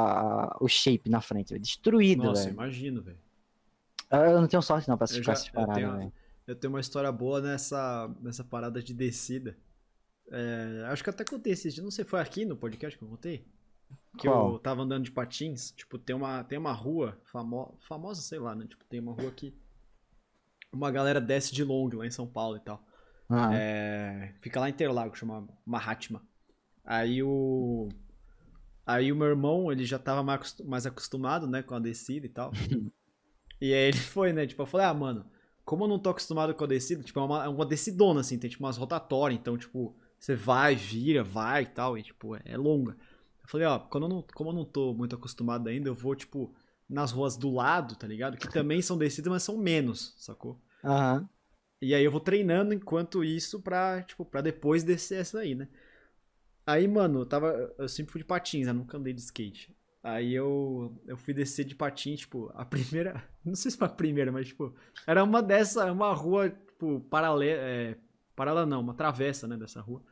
Speaker 2: a- o shape na frente, velho, destruído,
Speaker 1: Nossa,
Speaker 2: velho.
Speaker 1: imagino, velho.
Speaker 2: Eu não tenho sorte não pra
Speaker 1: Eu já-
Speaker 2: essas
Speaker 1: eu
Speaker 2: paradas,
Speaker 1: tenho-
Speaker 2: velho.
Speaker 1: Eu tenho uma história boa nessa, nessa parada de descida. É, acho que até contei esses dias. Não sei, foi aqui no podcast que eu contei? Que
Speaker 2: Qual?
Speaker 1: eu tava andando de patins. Tipo, tem uma, tem uma rua famo, famosa, sei lá, né? Tipo, tem uma rua que uma galera desce de long lá em São Paulo e tal.
Speaker 2: Ah,
Speaker 1: É, fica lá em Interlagos, chama Mahatma. Aí o. Aí o meu irmão, ele já tava mais acostu- mais acostumado, né, com a descida e tal. e aí ele foi, né? Tipo, eu falei, ah, mano, como eu não tô acostumado com a descida, tipo, é uma, é uma descidona, assim, tem tipo umas rotatórias, então, tipo, você vai, vira, vai e tal, e tipo, é longa. Eu falei, ó, quando eu não, como eu não tô muito acostumado ainda, eu vou, tipo, nas ruas do lado, tá ligado? Que também são descidas, mas são menos, sacou?
Speaker 2: Aham.
Speaker 1: E aí eu vou treinando enquanto isso pra, tipo, pra depois descer essa aí, né? Aí, mano, eu tava. Eu sempre fui de patins, eu nunca andei de skate. Aí eu, eu fui descer de patins, tipo, a primeira. Não sei se foi a primeira, mas, tipo, era uma dessa, uma rua, tipo, paralela. É, paralela não, uma travessa, né, dessa rua.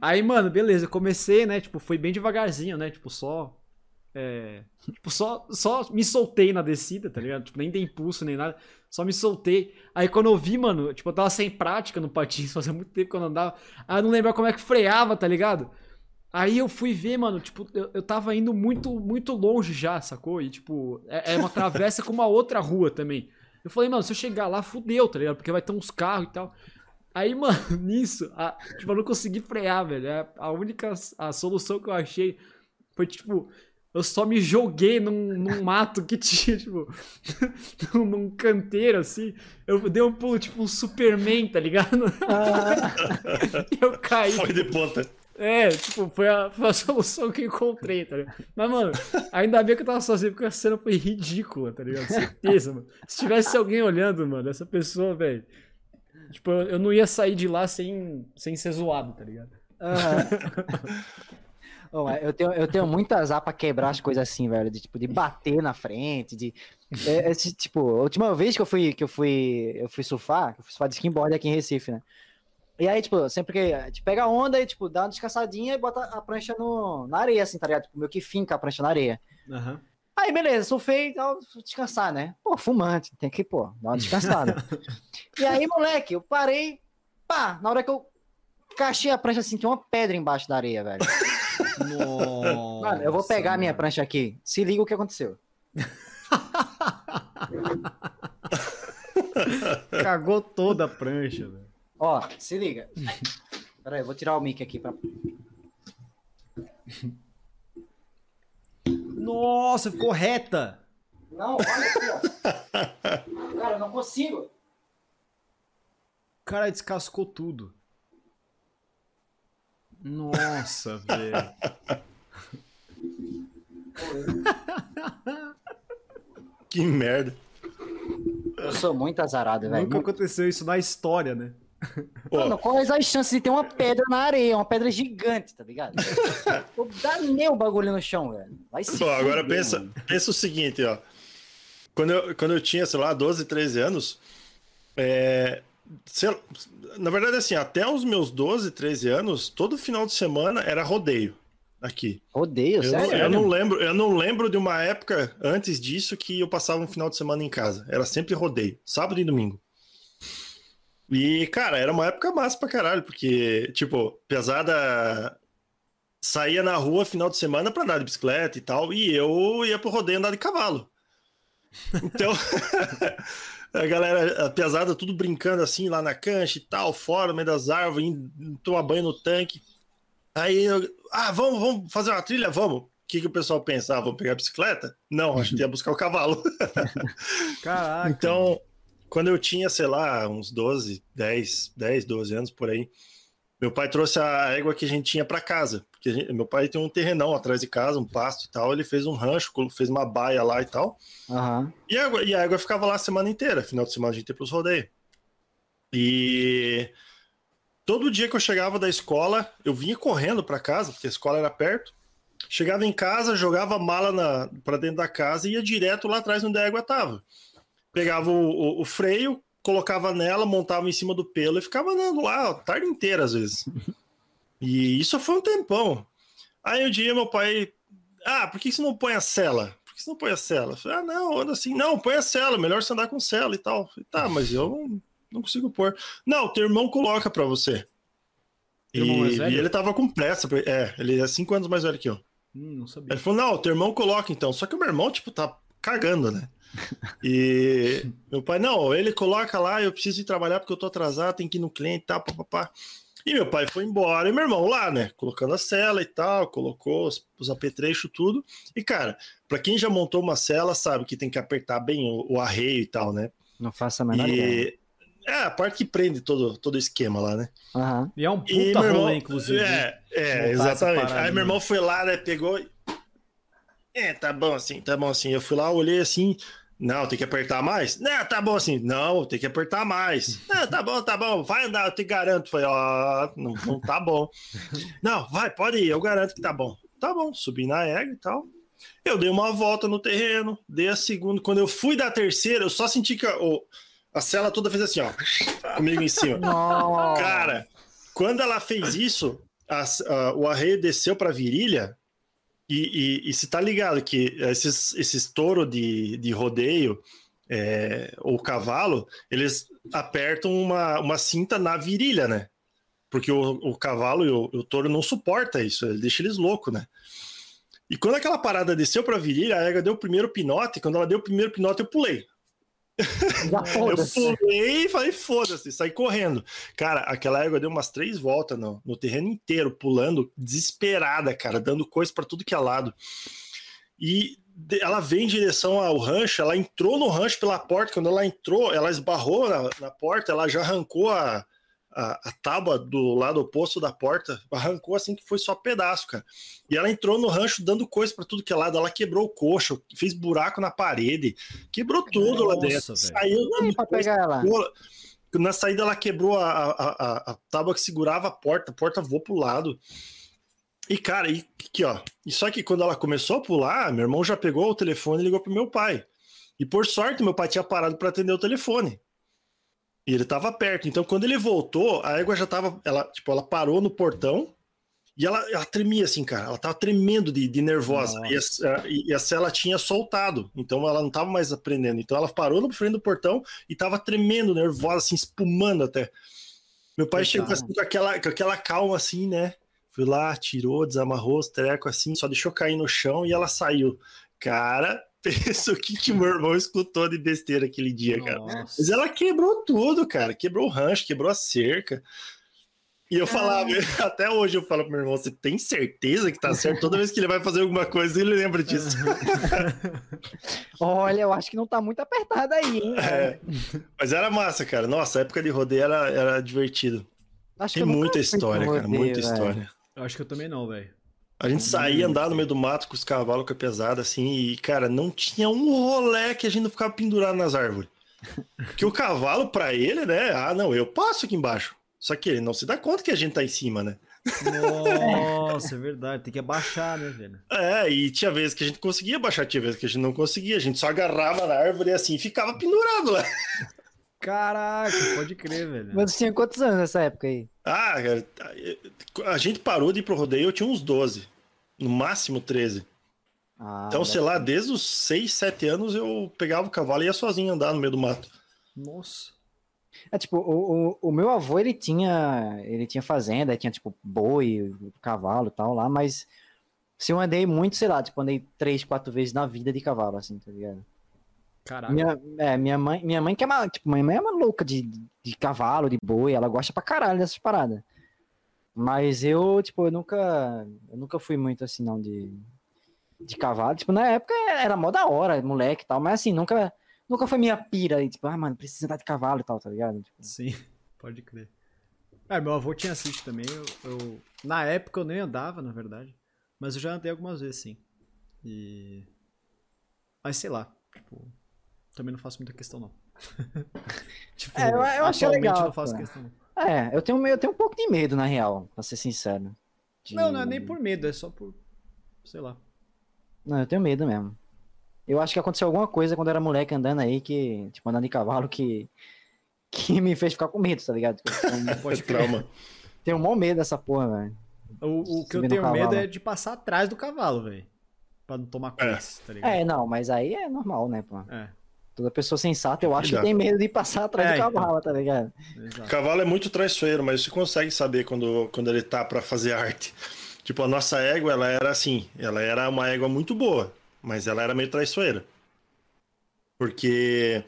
Speaker 1: Aí, mano, beleza, comecei, né? Tipo, foi bem devagarzinho, né? Tipo, só. É, tipo, só, só me soltei na descida, tá ligado? Tipo, nem dei impulso nem nada. Só me soltei. Aí quando eu vi, mano, tipo, eu tava sem prática no patins, fazia muito tempo que eu não andava. Aí eu não lembrava como é que freava, tá ligado? Aí eu fui ver, mano, tipo, eu, eu tava indo muito, muito longe já, sacou? E, tipo, é, é uma travessa com uma outra rua também. Eu falei, mano, se eu chegar lá, fudeu, tá ligado? Porque vai ter uns carros e tal. Aí, mano, nisso, a- tipo, eu não consegui frear, velho. É A única a solução que eu achei foi, tipo, eu só me joguei num, num mato que tinha, tipo, num, num canteiro, assim. Eu dei um pulo, tipo, um Superman, tá ligado? e eu caí.
Speaker 3: Foi de ponta.
Speaker 1: É, tipo, foi a, foi a solução que eu encontrei, tá ligado? Mas, mano, ainda bem que eu tava sozinho, porque a cena foi ridícula, tá ligado? Certeza, mano. Se tivesse alguém olhando, mano, essa pessoa, velho. Tipo, eu eu não ia sair de lá sem, sem ser zoado, tá ligado?
Speaker 2: Aham. Mas eu, tenho, eu tenho muito azar pra quebrar as coisas assim, velho. De, tipo, de bater na frente, de. é, esse, tipo, a última vez que eu fui, que eu fui, eu fui surfar, eu fui surfar de skimboard aqui em Recife, né? E aí, tipo, sempre que a gente pega a onda e, tipo, dá uma descansadinha e bota a prancha no, na areia, assim, tá ligado? Tipo, meio que finca a prancha na areia.
Speaker 1: Aham.
Speaker 2: Aí, beleza, surfei e tal, descansar, né? Pô, fumante, tem que, pô, dar uma descansada. e aí, moleque, eu parei, pá, na hora que eu cachei a prancha, assim, tinha uma pedra embaixo da areia, velho.
Speaker 1: Nossa,
Speaker 2: Mano, eu vou pegar a minha prancha aqui. Se liga o que aconteceu.
Speaker 1: Cagou toda a prancha, velho.
Speaker 2: Ó, se liga. Pera aí, eu vou tirar o mic aqui pra.
Speaker 1: Nossa, ficou reta.
Speaker 2: Não, olha aqui, ó. Cara, eu não consigo.
Speaker 1: O cara descascou tudo. Nossa, velho.
Speaker 3: Que merda.
Speaker 2: Eu sou muito azarado, velho.
Speaker 1: Nunca aconteceu isso na história, né?
Speaker 3: Pô,
Speaker 2: Mano, quais as chances de ter uma pedra na areia? Uma pedra gigante, tá ligado? Eu danei o bagulho no chão, velho. Vai se
Speaker 3: Pô, agora
Speaker 2: fuder,
Speaker 3: pensa,
Speaker 2: mano.
Speaker 3: pensa o seguinte, ó. Quando eu, quando eu tinha, sei lá, 12, 13 anos, é, na verdade, assim, até os meus 12, 13 anos, todo final de semana era rodeio aqui.
Speaker 2: Rodeio,
Speaker 3: Eu, não,
Speaker 2: sério?
Speaker 3: eu não lembro, eu não lembro de uma época antes disso que eu passava um final de semana em casa. Era sempre rodeio, sábado e domingo. E, cara, era uma época massa pra caralho, porque, tipo, pesada saía na rua final de semana pra andar de bicicleta e tal, e eu ia pro rodeio andar de cavalo. Então, a galera, a pesada, tudo brincando assim lá na cancha e tal, fora, no meio das árvores, indo tomar banho no tanque. Aí eu, ah, vamos, vamos fazer uma trilha? Vamos. O que, que o pessoal pensa? Ah, vamos pegar a bicicleta? Não, acho que ia buscar o cavalo.
Speaker 1: Caraca.
Speaker 3: Então, quando eu tinha, sei lá, uns 12, 10, 10, 12 anos por aí, meu pai trouxe a égua que a gente tinha para casa. Porque gente- meu pai tem um terrenão atrás de casa, um pasto e tal. Ele fez um rancho, fez uma baia lá e tal.
Speaker 2: Aham.
Speaker 3: E a, égua, e a égua ficava lá a semana inteira. Final de semana a gente ia pros rodeios. E todo dia que eu chegava da escola, eu vinha correndo para casa, porque a escola era perto. Chegava em casa, jogava a mala para dentro da casa e ia direto lá atrás onde a égua tava. Pegava o, o- o freio, colocava nela, montava em cima do pelo e ficava andando lá a tarde inteira, às vezes. E isso foi um tempão. Aí um dia meu pai. Ah, por que você não põe a cela? Por que você não põe a cela? Falei, ah, não, anda assim. Não, põe a cela, melhor você andar com cela e tal. Falei, tá, mas eu não, não consigo pôr. Não, teu irmão coloca pra você. E, e ele tava com pressa. É, ele é cinco anos mais velho que eu.
Speaker 1: Hum, não sabia.
Speaker 3: Ele falou, não, teu irmão coloca então. Só que o meu irmão, tipo, tá cagando, né? E meu pai, não, ele coloca lá, eu preciso ir trabalhar porque eu tô atrasado, tem que ir no cliente e tal, papapá. E meu pai foi embora, e meu irmão lá, né? Colocando a cela e tal, colocou os, os apetrechos, tudo. E, cara, pra quem já montou uma cela, sabe que tem que apertar bem o, o arreio e tal, né?
Speaker 2: Não faço a menor ideia.
Speaker 3: E é a parte que prende todo, todo o esquema lá, né?
Speaker 2: Aham.
Speaker 1: E é um
Speaker 3: E
Speaker 1: puta
Speaker 3: meu irmão,
Speaker 1: rolê, inclusive.
Speaker 3: É, é, exatamente. Aí meu irmão foi lá, né? Pegou. e- É, tá bom assim, tá bom assim. Eu fui lá, olhei assim. Não, tem que apertar mais? Não, tá bom assim. Não, tem que apertar mais. Não, tá bom, tá bom. Vai andar, eu te garanto. Falei, ó, não, não tá bom. Não, vai, pode ir, eu garanto que tá bom. Tá bom, subi na égua e tal. Eu dei uma volta no terreno, dei a segunda. Quando eu fui da terceira, eu só senti que a, a cela toda fez assim, ó, comigo em cima.
Speaker 2: Nossa.
Speaker 3: Cara, quando ela fez isso, as- a- o arreio desceu para a virilha. E, e, e se tá ligado que esses, esses touros de, de rodeio é, ou cavalo, eles apertam uma, uma cinta na virilha, né? Porque o, o cavalo e o, o touro não suporta isso, ele deixa eles loucos, né? E quando aquela parada desceu para a virilha, a égua deu o primeiro pinote. Quando ela deu o primeiro pinote, eu pulei. Eu pulei e falei, foda-se, saí correndo. Cara, aquela égua deu umas três voltas no, no terreno inteiro, pulando, desesperada, cara, dando coisa para tudo que é lado. E ela veio em direção ao rancho, ela entrou no rancho pela porta. Quando ela entrou, ela esbarrou na, na porta, ela já arrancou a, a, a tábua do lado oposto da porta, arrancou assim que foi só pedaço, cara. E ela entrou no rancho dando coisa para tudo que é lado. Ela quebrou o coxo, fez buraco na parede, quebrou tudo lá
Speaker 1: Nossa,
Speaker 3: dentro.
Speaker 1: velho.
Speaker 3: Saiu
Speaker 2: E aí, pra pegar ela?
Speaker 3: Na saída ela quebrou a, a, a, a tábua que segurava a porta, a porta voou pro lado. E, cara, e aqui, ó. E só que quando ela começou a pular, meu irmão já pegou o telefone e ligou pro meu pai. E por sorte, meu pai tinha parado para atender o telefone. E ele tava perto. Então, quando ele voltou, a égua já tava. Ela, tipo, ela parou no portão e ela, ela tremia assim, cara. Ela tava tremendo de, de nervosa. E a, e a cela tinha soltado. Então, ela não tava mais aprendendo. Então, ela parou no frente do portão e tava tremendo, nervosa, assim, espumando até. Meu pai chegou assim, com, aquela, com aquela calma, assim, né? Fui lá, tirou, desamarrou os trecos assim, só deixou cair no chão e ela saiu. Cara, pensa o que, que meu irmão escutou de besteira aquele dia, Nossa. cara. Mas ela quebrou tudo, cara. Quebrou o rancho, quebrou a cerca. E eu falava, ah. até hoje eu falo pro meu irmão, você tem certeza que tá certo? Toda vez que ele vai fazer alguma coisa, ele lembra disso.
Speaker 2: Olha, eu acho que não tá muito apertado aí, hein?
Speaker 3: É. Mas era massa, cara. Nossa, a época de rodeio era, era divertido. Acho tem muita história, cara, muita história.
Speaker 1: Eu acho que eu também não, velho.
Speaker 3: A gente saía andar no meio do mato com os cavalos com a pesada, assim, e, cara, não tinha um rolé que a gente não ficava pendurado nas árvores. Porque o cavalo, para ele, né? Ah, não, eu passo aqui embaixo. Só que ele não se dá conta que a gente tá em cima, né?
Speaker 1: Nossa, é verdade. Tem que abaixar, né, velho?
Speaker 3: É, e tinha vezes que a gente conseguia abaixar, tinha vezes que a gente não conseguia. A gente só agarrava na árvore e assim ficava pendurado lá.
Speaker 1: Caraca, pode crer, velho.
Speaker 2: Mas você tinha quantos anos nessa época aí?
Speaker 3: Ah, cara, a gente parou de ir pro rodeio, eu tinha uns 12. No máximo 13. Ah, então, sei lá, desde os 6, 7 anos eu pegava o cavalo e ia sozinho andar no meio do mato.
Speaker 1: Nossa.
Speaker 2: É tipo, o, o, o meu avô, ele tinha, ele tinha fazenda, tinha tipo boi, cavalo e tal lá, mas se eu andei muito, sei lá, tipo, andei três, quatro vezes na vida de cavalo, assim, tá ligado?
Speaker 1: Caraca.
Speaker 2: Minha, é, minha mãe, minha mãe que é uma, tipo, minha mãe é uma louca de, de cavalo, de boi, ela gosta pra caralho dessas paradas. Mas eu, tipo, eu nunca, eu nunca fui muito assim, não, de, de cavalo. Tipo, na época era mó da hora, moleque e tal, mas assim, nunca, nunca foi minha pira. tipo, ah, mano, precisa andar de cavalo e tal, tá ligado? Tipo...
Speaker 1: Sim, pode crer. É, meu avô tinha sítio também. Eu, eu, na época eu nem andava, na verdade. Mas eu já andei algumas vezes, sim. E. Mas sei lá. Tipo, também não faço muita questão, não.
Speaker 2: tipo, é, eu, eu achei legal. não faço questão, não. É, eu tenho, eu tenho um pouco de medo, na real, pra ser sincero.
Speaker 1: De... Não, não é nem por medo, é só por. Sei lá.
Speaker 2: Não, eu tenho medo mesmo. Eu acho que aconteceu alguma coisa quando eu era moleque andando aí, que, tipo, andando de cavalo, que, que me fez ficar com medo, tá ligado?
Speaker 3: Pode trauma.
Speaker 2: Tenho um maior medo dessa porra, velho.
Speaker 1: O, o que eu tenho medo é de passar atrás do cavalo, velho. Pra não tomar coisa, é. tá ligado?
Speaker 2: É, não, mas aí é normal, né, pô? É. Toda pessoa sensata, eu acho que tem medo de passar atrás é, do então. cavalo, então. tá ligado?
Speaker 3: O cavalo é muito traiçoeiro, mas você consegue saber quando, quando ele tá para fazer arte. Tipo, a nossa égua, ela era assim, ela era uma égua muito boa, mas ela era meio traiçoeira. Porque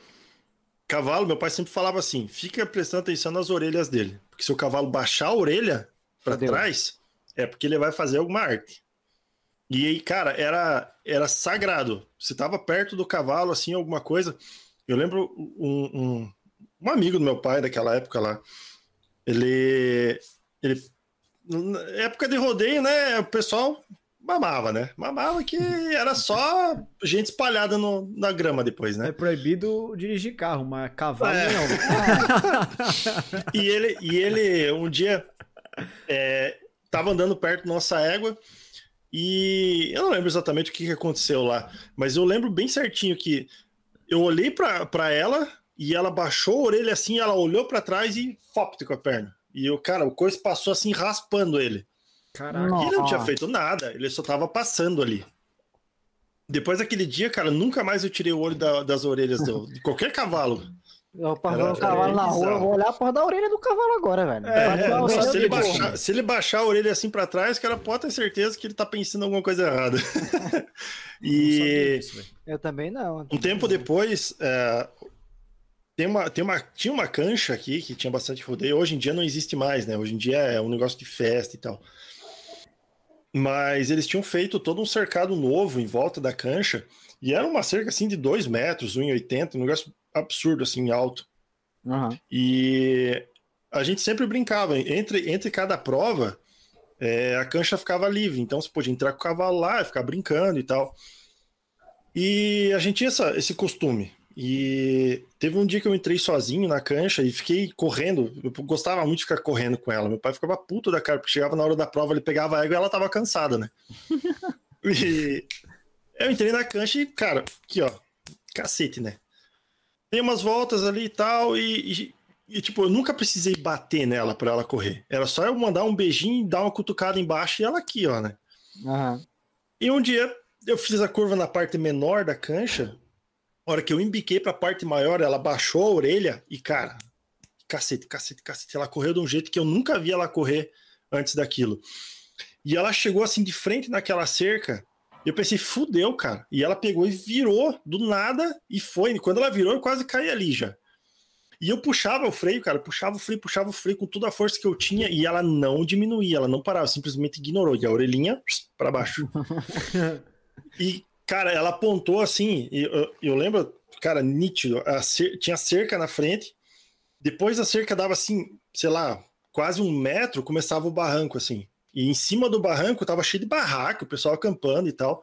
Speaker 3: cavalo, meu pai sempre falava assim, fica prestando atenção nas orelhas dele. Porque se o cavalo baixar a orelha para trás, é porque ele vai fazer alguma arte. E aí, cara, era, era sagrado. Você tava perto do cavalo, assim, alguma coisa. Eu lembro um, um, um amigo do meu pai daquela época lá. Ele. ele na época de rodeio, né? O pessoal mamava, né? Mamava que era só gente espalhada no, na grama depois, né?
Speaker 1: É proibido dirigir carro, mas cavalo é. não.
Speaker 3: e, ele, e ele, um dia, é, tava andando perto da nossa égua e eu não lembro exatamente o que, que aconteceu lá, mas eu lembro bem certinho que eu olhei para ela e ela baixou a orelha assim, ela olhou para trás e fopte com a perna. E o cara, o coice passou assim raspando ele. Caraca. E ele não tinha feito nada, ele só tava passando ali. Depois daquele dia, cara, nunca mais eu tirei o olho da, das orelhas do, de qualquer cavalo.
Speaker 2: Eu passo o cavalo na rua, eu vou olhar a porra da orelha do cavalo agora, velho.
Speaker 3: É, é, se, ele baixar, se, ele baixar, a orelha assim para trás, cara, pode ter certeza que ele tá pensando alguma coisa errada. e.
Speaker 2: eu também não.
Speaker 3: um tempo depois, é, tem uma, tem uma, tinha uma cancha aqui que tinha bastante rodeio. Hoje em dia não existe mais, né? Hoje em dia é um negócio de festa e tal. Mas eles tinham feito todo um cercado novo em volta da cancha. E era uma cerca assim de 2 metros, 1,80, um negócio absurdo, assim, alto. Uhum. E a gente sempre brincava, entre, entre cada prova, é, a cancha ficava livre, então você podia entrar com o cavalo lá, ficar brincando e tal. E a gente tinha essa, esse costume. E teve um dia que eu entrei sozinho na cancha e fiquei correndo. Eu gostava muito de ficar correndo com ela. Meu pai ficava puto da cara, porque chegava na hora da prova, ele pegava a égua e ela tava cansada, né? e eu entrei na cancha e, cara, aqui ó, cacete, né? Tem umas voltas ali e tal, e, e, e, tipo, eu nunca precisei bater nela pra ela correr. Era só eu mandar um beijinho, dar uma cutucada embaixo e ela aqui, ó, né?
Speaker 2: Aham.
Speaker 3: E um dia eu fiz a curva na parte menor da cancha. A hora que eu embiquei pra parte maior, ela baixou a orelha e, cara, cacete, cacete, cacete. Ela correu de um jeito que eu nunca vi ela correr antes daquilo. E ela chegou assim de frente naquela cerca. E eu pensei, fudeu, cara. E ela pegou e virou do nada e foi. E quando ela virou, eu quase caí ali já. E eu puxava o freio, cara, puxava o freio, puxava o freio com toda a força que eu tinha e ela não diminuía, ela não parava, simplesmente ignorou. E a orelhinha para baixo. e, cara, ela apontou assim, e eu, eu lembro, cara, nítido, cer- tinha cerca na frente, depois a cerca dava assim, sei lá, quase um metro, começava o barranco, assim. E em cima do barranco tava cheio de barraco, o pessoal acampando e tal.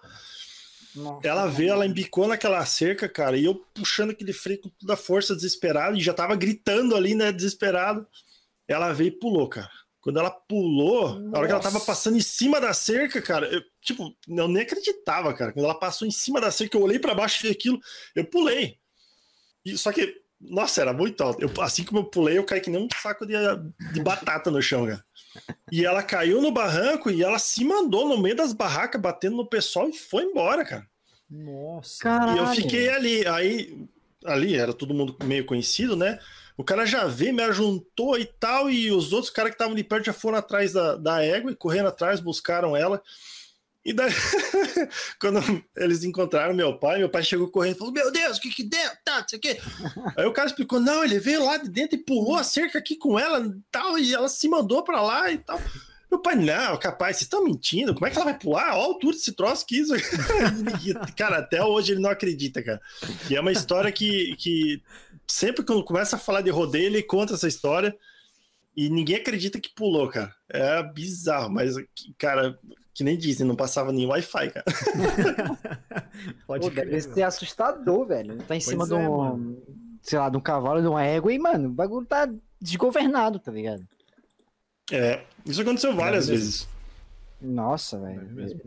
Speaker 2: Nossa.
Speaker 3: Ela veio, ela embicou naquela cerca, cara, e eu puxando aquele freio com toda a força, desesperado, e já tava gritando ali, né, desesperado. Ela veio e pulou, cara. Quando ela pulou, a hora que ela tava
Speaker 2: Nossa.
Speaker 3: passando em cima da cerca, cara, eu, tipo, eu nem acreditava, cara. Quando ela passou em cima da cerca, eu olhei pra baixo e vi aquilo, eu pulei. E, só que, nossa, era muito alto. Eu, assim como eu pulei, eu caí que nem um saco de, de batata no chão, cara. E ela caiu no barranco e ela se mandou no meio das barracas, batendo no pessoal e foi embora, cara.
Speaker 1: Nossa.
Speaker 2: Caralho.
Speaker 3: E eu fiquei ali, aí ali era todo mundo meio conhecido, né? O cara já veio, me ajuntou e tal, e os outros caras que estavam de perto já foram atrás da, da égua e correndo atrás, buscaram ela. E daí, quando eles encontraram meu pai, meu pai chegou correndo e falou: Meu Deus, o que que deu? Tá, não sei o quê. Aí o cara explicou: Não, ele veio lá de dentro e pulou a cerca aqui com ela e tal, e ela se mandou pra lá e tal. Meu pai, não, capaz, vocês estão mentindo. Como é que ela vai pular? Olha a altura desse troço que isso. Cara, até hoje ele não acredita, cara. E é uma história que, que sempre quando começa a falar de rodeio, ele conta essa história e ninguém acredita que pulou, cara. É bizarro, mas, cara, que nem dizem, não passava nem Wi-Fi, cara.
Speaker 1: Pode
Speaker 2: Pô,
Speaker 1: crer,
Speaker 2: deve
Speaker 1: mano.
Speaker 2: ser assustador, velho. Tá em
Speaker 1: Pois
Speaker 2: cima
Speaker 1: é,
Speaker 2: de um,
Speaker 1: mano.
Speaker 2: sei lá, de um cavalo, de uma égua e, mano, o bagulho tá desgovernado, tá ligado?
Speaker 3: É, isso aconteceu várias
Speaker 1: mesmo.
Speaker 3: vezes.
Speaker 2: Nossa,
Speaker 1: É
Speaker 2: velho.
Speaker 1: mesmo.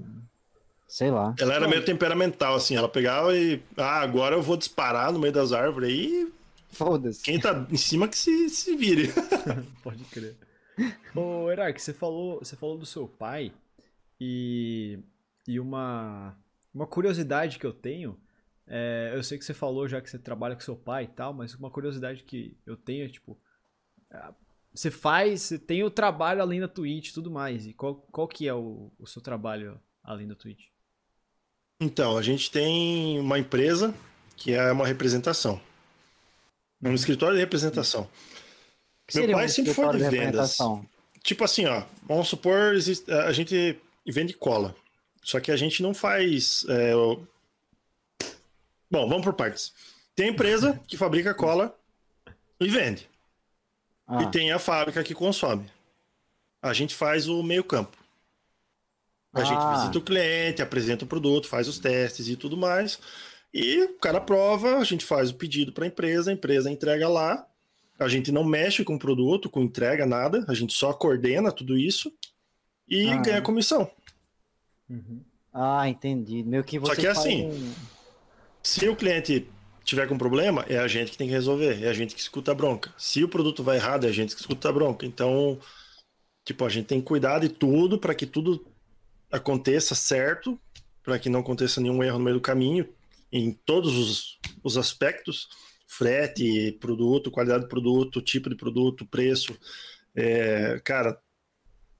Speaker 2: Sei lá.
Speaker 3: Ela era meio temperamental, assim, ela pegava e. Ah, agora eu vou disparar no meio das árvores aí.
Speaker 2: Foda-se.
Speaker 3: Quem tá em cima que se, se vire.
Speaker 1: Pode crer. Ô, Herak, você falou, você falou do seu pai e, e uma, uma curiosidade que eu tenho. é, eu sei que você falou já que você trabalha com seu pai e tal, mas uma curiosidade que eu tenho é tipo. ah, Você faz, você tem o trabalho além da Twitch e tudo mais. E qual, qual que é o, o seu trabalho além da Twitch?
Speaker 3: Então, a gente tem uma empresa que é uma representação. É um escritório de representação. Meu pai
Speaker 2: um
Speaker 3: sempre foi de
Speaker 2: de
Speaker 3: vendas. Tipo assim, ó, vamos supor, existe- a gente vende cola. Só que a gente não faz. é, Bom, vamos por partes. Tem a empresa que fabrica cola e vende.
Speaker 2: Ah,
Speaker 3: E tem a fábrica que consome. A gente faz o meio-campo. A gente
Speaker 2: Ah.
Speaker 3: visita o cliente, apresenta o produto, faz os testes e tudo mais. E o cara prova, a gente faz o pedido para a empresa, a empresa entrega lá. A gente não mexe com o produto, com entrega, nada. A gente só coordena tudo isso e
Speaker 2: Ah.
Speaker 3: ganha comissão.
Speaker 2: ah, entendi. Meio que
Speaker 3: Só
Speaker 2: você
Speaker 3: que é assim,
Speaker 2: um-
Speaker 3: Se o cliente tiver com problema, é a gente que tem que resolver, é a gente que escuta a bronca. Se o produto vai errado, é a gente que escuta a bronca. Então, tipo, a gente tem que cuidar de tudo para que tudo aconteça certo, para que não aconteça nenhum erro no meio do caminho, em todos os, os aspectos: frete, produto, qualidade do produto, tipo de produto, preço. É, cara,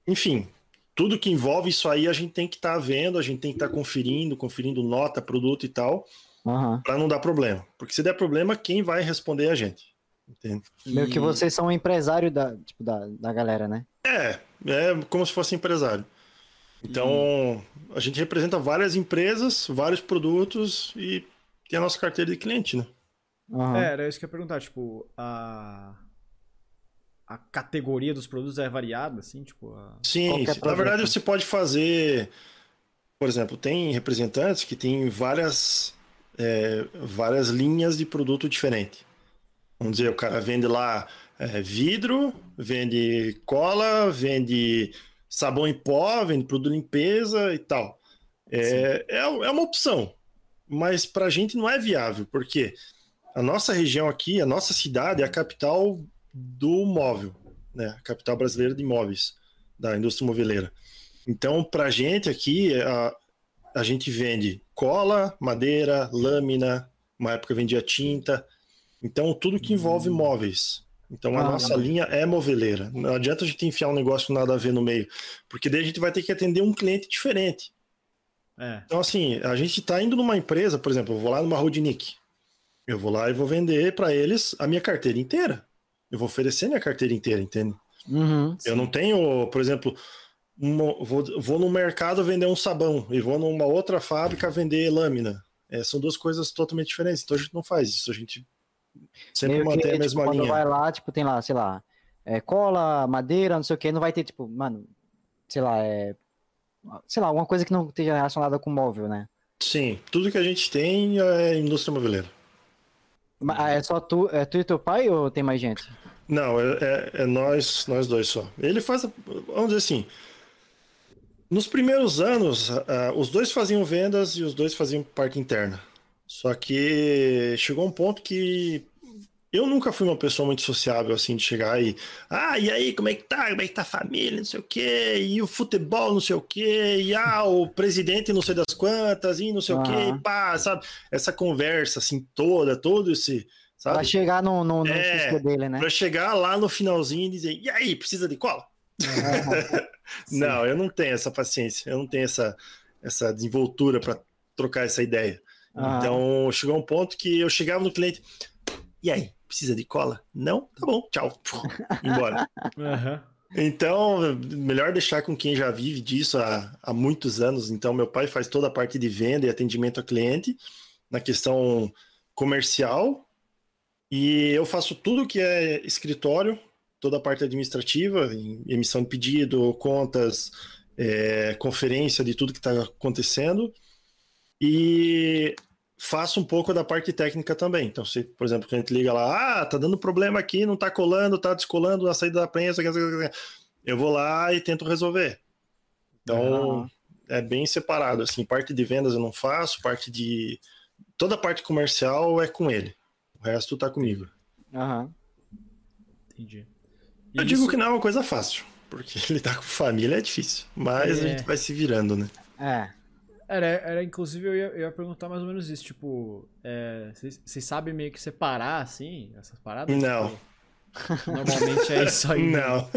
Speaker 3: enfim, tudo que envolve isso aí a gente tem que estar vendo, a gente tem que estar conferindo, conferindo nota, produto e tal
Speaker 2: Aham.
Speaker 3: para não dar problema. Porque se der problema, quem vai responder é a gente. Entende?
Speaker 2: Meio que
Speaker 1: E-
Speaker 2: vocês são um empresário da, tipo, da, da galera, né?
Speaker 3: É, é como se fosse empresário. Então, a gente representa várias empresas, vários produtos e tem a nossa carteira de cliente, né?
Speaker 2: Aham.
Speaker 1: É, era isso que eu ia perguntar, tipo, a. A categoria dos produtos é variada, assim, tipo. A...
Speaker 3: Sim, sim. na verdade você pode fazer, por exemplo, tem representantes que têm várias é, várias linhas de produto diferente. Vamos dizer, o cara vende lá é, vidro, vende cola, vende sabão em pó, vende produto de limpeza e tal. É, é, é uma opção, mas para a gente não é viável, porque a nossa região aqui, a nossa cidade é a capital do móvel, né? Capital brasileira de imóveis, da indústria moveleira. Então, para a gente aqui, a, a gente vende cola, madeira, lâmina, uma época vendia tinta. Então, tudo que envolve hum. móveis. Então, a ah, nossa linha é moveleira. Não adianta a gente enfiar um negócio nada a ver no meio, porque daí a gente vai ter que atender um cliente diferente. É. Então, assim, a gente está indo numa empresa, por exemplo, eu vou lá numa Rodnick. Eu vou lá e vou vender para eles a minha carteira inteira. Eu vou oferecer minha carteira inteira, entende?
Speaker 2: Uhum,
Speaker 3: eu não tenho, por exemplo, uma, vou, vou no mercado vender um sabão e vou numa outra fábrica vender lâmina. É, são duas coisas totalmente diferentes. Então a gente não faz isso. A gente sempre Meio mantém que, a mesma
Speaker 2: tipo,
Speaker 3: linha.
Speaker 2: Quando vai lá, tipo, tem lá, sei lá, é, cola, madeira, não sei o que, não vai ter, tipo, mano, sei lá, é. Sei lá, alguma coisa que não esteja relacionada com móvel, né?
Speaker 3: Sim, tudo que a gente tem é indústria moveleira.
Speaker 2: É só tu, é tu e teu pai ou tem mais gente?
Speaker 3: Não, é, é, é nós, nós dois só. Ele faz, vamos dizer assim, nos primeiros anos, uh, os dois faziam vendas e os dois faziam parte interna. Só que chegou um ponto que eu nunca fui uma pessoa muito sociável, assim, de chegar e. Ah, e aí, como é que tá? Como é que tá a família? Não sei o quê. E o futebol, não sei o quê. E ah, o presidente, não sei das quantas. E não sei ah. o quê. E pá, sabe? Essa conversa, assim, toda, todo esse. Sabe?
Speaker 2: Pra chegar no, no, no é, dele, né?
Speaker 3: Pra chegar lá no finalzinho e dizer: e aí, precisa de cola? não, eu não tenho essa paciência, eu não tenho essa, essa desenvoltura para trocar essa ideia. Ah. Então, chegou um ponto que eu chegava no cliente, e aí, precisa de cola? Não? Tá bom, tchau. Embora. Uhum. Então, melhor deixar com quem já vive disso há, há muitos anos. Então, meu pai faz toda a parte de venda e atendimento a cliente na questão comercial. E eu faço tudo que é escritório, toda a parte administrativa, emissão de pedido, contas, é, conferência de tudo que está acontecendo. E faço um pouco da parte técnica também. Então, se, por exemplo, a gente liga lá, ah, tá dando problema aqui, não tá colando, tá descolando na saída da prensa, eu vou lá e tento resolver. Então, é bem separado, assim, parte de vendas eu não faço, parte de... Toda a parte comercial é com ele. O resto tá comigo.
Speaker 2: Aham.
Speaker 1: Entendi.
Speaker 3: Eu isso... digo que não é uma coisa fácil, porque lidar com família é difícil, mas é. a gente vai se virando, né?
Speaker 2: É.
Speaker 1: Era, era inclusive, eu ia, eu ia perguntar mais ou menos isso, tipo, vocês é, sabem meio que separar, assim, essas paradas?
Speaker 3: Não.
Speaker 1: Tipo, normalmente é isso aí.
Speaker 3: Né? Não,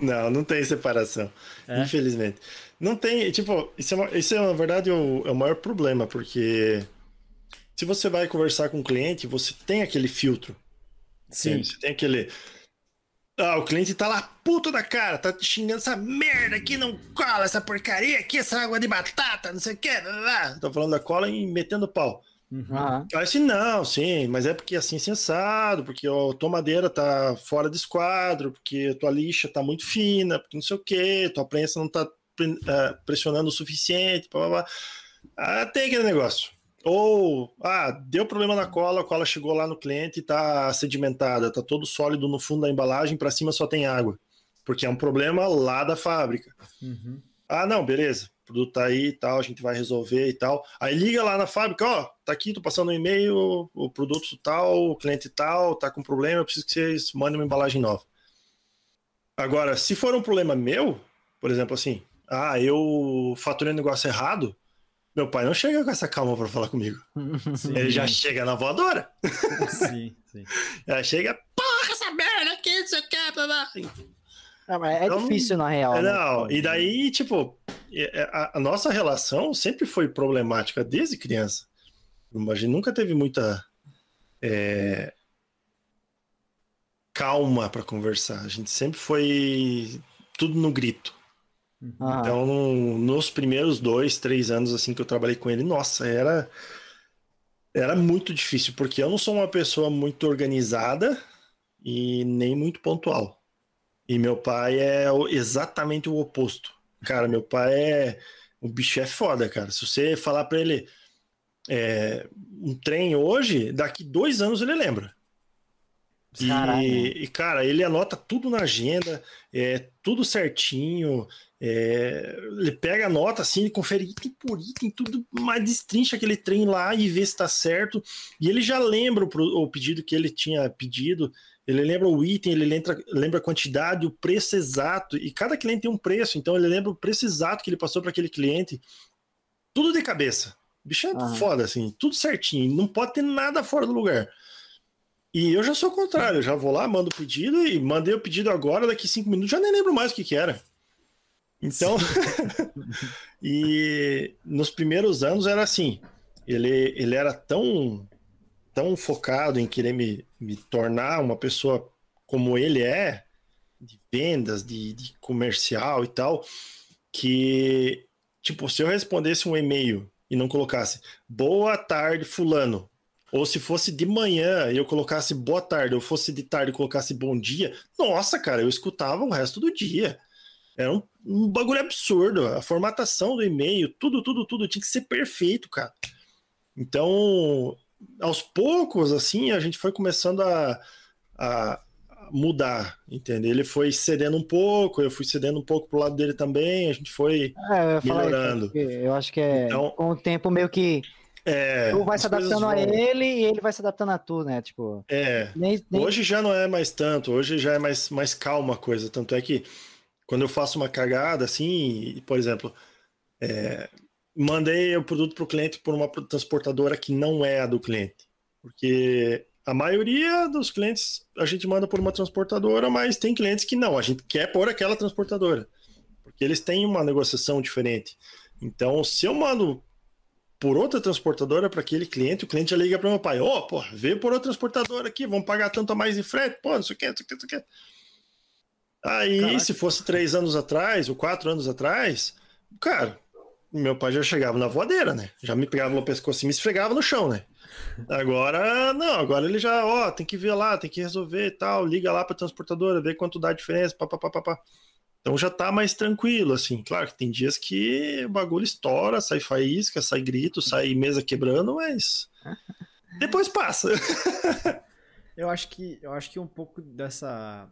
Speaker 3: não, não tem separação, é? infelizmente. Não tem, tipo, isso é, uma, isso é na verdade, o, é o maior problema, porque se você vai conversar com um cliente, você tem aquele filtro.
Speaker 1: Sim.
Speaker 3: Você tem aquele ah, o cliente tá lá puto da cara, tá xingando essa merda aqui, não cola essa porcaria aqui, essa água de batata, não sei o que. Tô falando da cola e metendo pau.
Speaker 2: Uhum.
Speaker 3: Aí assim, não, sim, mas é porque assim sensado, porque a tua madeira tá fora de esquadro, porque a tua lixa tá muito fina, porque não sei o que, tua prensa não tá uh, pressionando o suficiente, blá, blá, blá. Ah, tem aquele negócio. Ou, ah, deu problema na cola, a cola chegou lá no cliente e tá sedimentada, tá todo sólido no fundo da embalagem, para cima só tem água. Porque é um problema lá da fábrica.
Speaker 1: Uhum.
Speaker 3: Ah, não, beleza. O produto tá aí e tal, a gente vai resolver e tal. Aí liga lá na fábrica, ó, tá aqui, tô passando um e-mail, o produto tal, o cliente tal, tá com problema, eu preciso que vocês mandem uma embalagem nova. Agora, se for um problema meu, por exemplo, assim, ah, eu faturei um negócio errado, meu pai não chega com essa calma para falar comigo. Sim. Ele já chega na voadora.
Speaker 1: Sim, sim.
Speaker 3: Já chega, porra, essa merda aqui, não sei o que,
Speaker 2: não, mas é então, difícil na real.
Speaker 3: Né? Não, né? e daí, tipo, a, a, nossa relação sempre foi problemática desde criança. A gente nunca teve muita é, calma para conversar. A gente sempre foi tudo no grito.
Speaker 2: Ah.
Speaker 3: Então, nos primeiros dois, três anos assim que eu trabalhei com ele, nossa, era era muito difícil, porque eu não sou uma pessoa muito organizada e nem muito pontual. E meu pai é exatamente o oposto. Cara, meu pai é. O bicho é foda, cara. Se você falar para ele. é, um trem hoje, daqui dois anos ele lembra. E, e, cara, ele anota tudo na agenda, é tudo certinho. É, ele pega a nota assim, confere item por item, tudo, mas destrincha aquele trem lá e vê se tá certo. E ele já lembra o, o pedido que ele tinha pedido, ele lembra o item, ele lembra, lembra a quantidade, o preço exato. E cada cliente tem um preço, então ele lembra o preço exato que ele passou para aquele cliente. Tudo de cabeça. bicho é ah. foda, assim, tudo certinho. Não pode ter nada fora do lugar. E eu já sou o contrário, já vou lá, mando o pedido e mandei o pedido agora, daqui cinco minutos, já nem lembro mais o que, que era. Então, e nos primeiros anos era assim, ele, ele era tão, tão focado em querer me, me tornar uma pessoa como ele é, de vendas, de, de comercial e tal, que, tipo, se eu respondesse um e-mail e não colocasse boa tarde, fulano, ou se fosse de manhã e eu colocasse boa tarde, ou fosse de tarde e colocasse bom dia, nossa, cara, eu escutava o resto do dia. Era um, um bagulho absurdo. A formatação do e-mail, tudo, tudo, tudo tinha que ser perfeito, cara. Então, aos poucos, assim, a gente foi começando a, a mudar, entende? Ele foi cedendo um pouco, eu fui cedendo um pouco pro lado dele também, a gente foi é, melhorando.
Speaker 2: eu acho que é então, com o tempo meio que é, tu vai se adaptando a ele e ele vai se adaptando a tu, né? Tipo,
Speaker 3: é. Nem, nem... Hoje já não é mais tanto, hoje já é mais, mais calma a coisa. Tanto é que quando eu faço uma cagada, assim, por exemplo, é, mandei o produto para o cliente por uma transportadora que não é a do cliente. Porque a maioria dos clientes a gente manda por uma transportadora, mas tem clientes que não, a gente quer por aquela transportadora. Porque eles têm uma negociação diferente. Então, se eu mando por outra transportadora para aquele cliente, o cliente já liga para meu pai: Ó, oh, pô, veio por outra transportadora aqui, vamos pagar tanto a mais de frete, pô, não sei o que, não sei o que, não sei o que. Aí, Caraca. se fosse três anos atrás, ou quatro anos atrás, cara, meu pai já chegava na voadeira, né? Já me pegava no pescoço e me esfregava no chão, né? Agora, não, agora ele já, ó, tem que ver lá, tem que resolver e tal, liga lá pra transportadora, vê quanto dá a diferença, papapá. Então já tá mais tranquilo, assim. Claro que tem dias que o bagulho estoura, sai faísca, sai grito, sai mesa quebrando, mas depois passa.
Speaker 1: eu acho que eu acho que um pouco dessa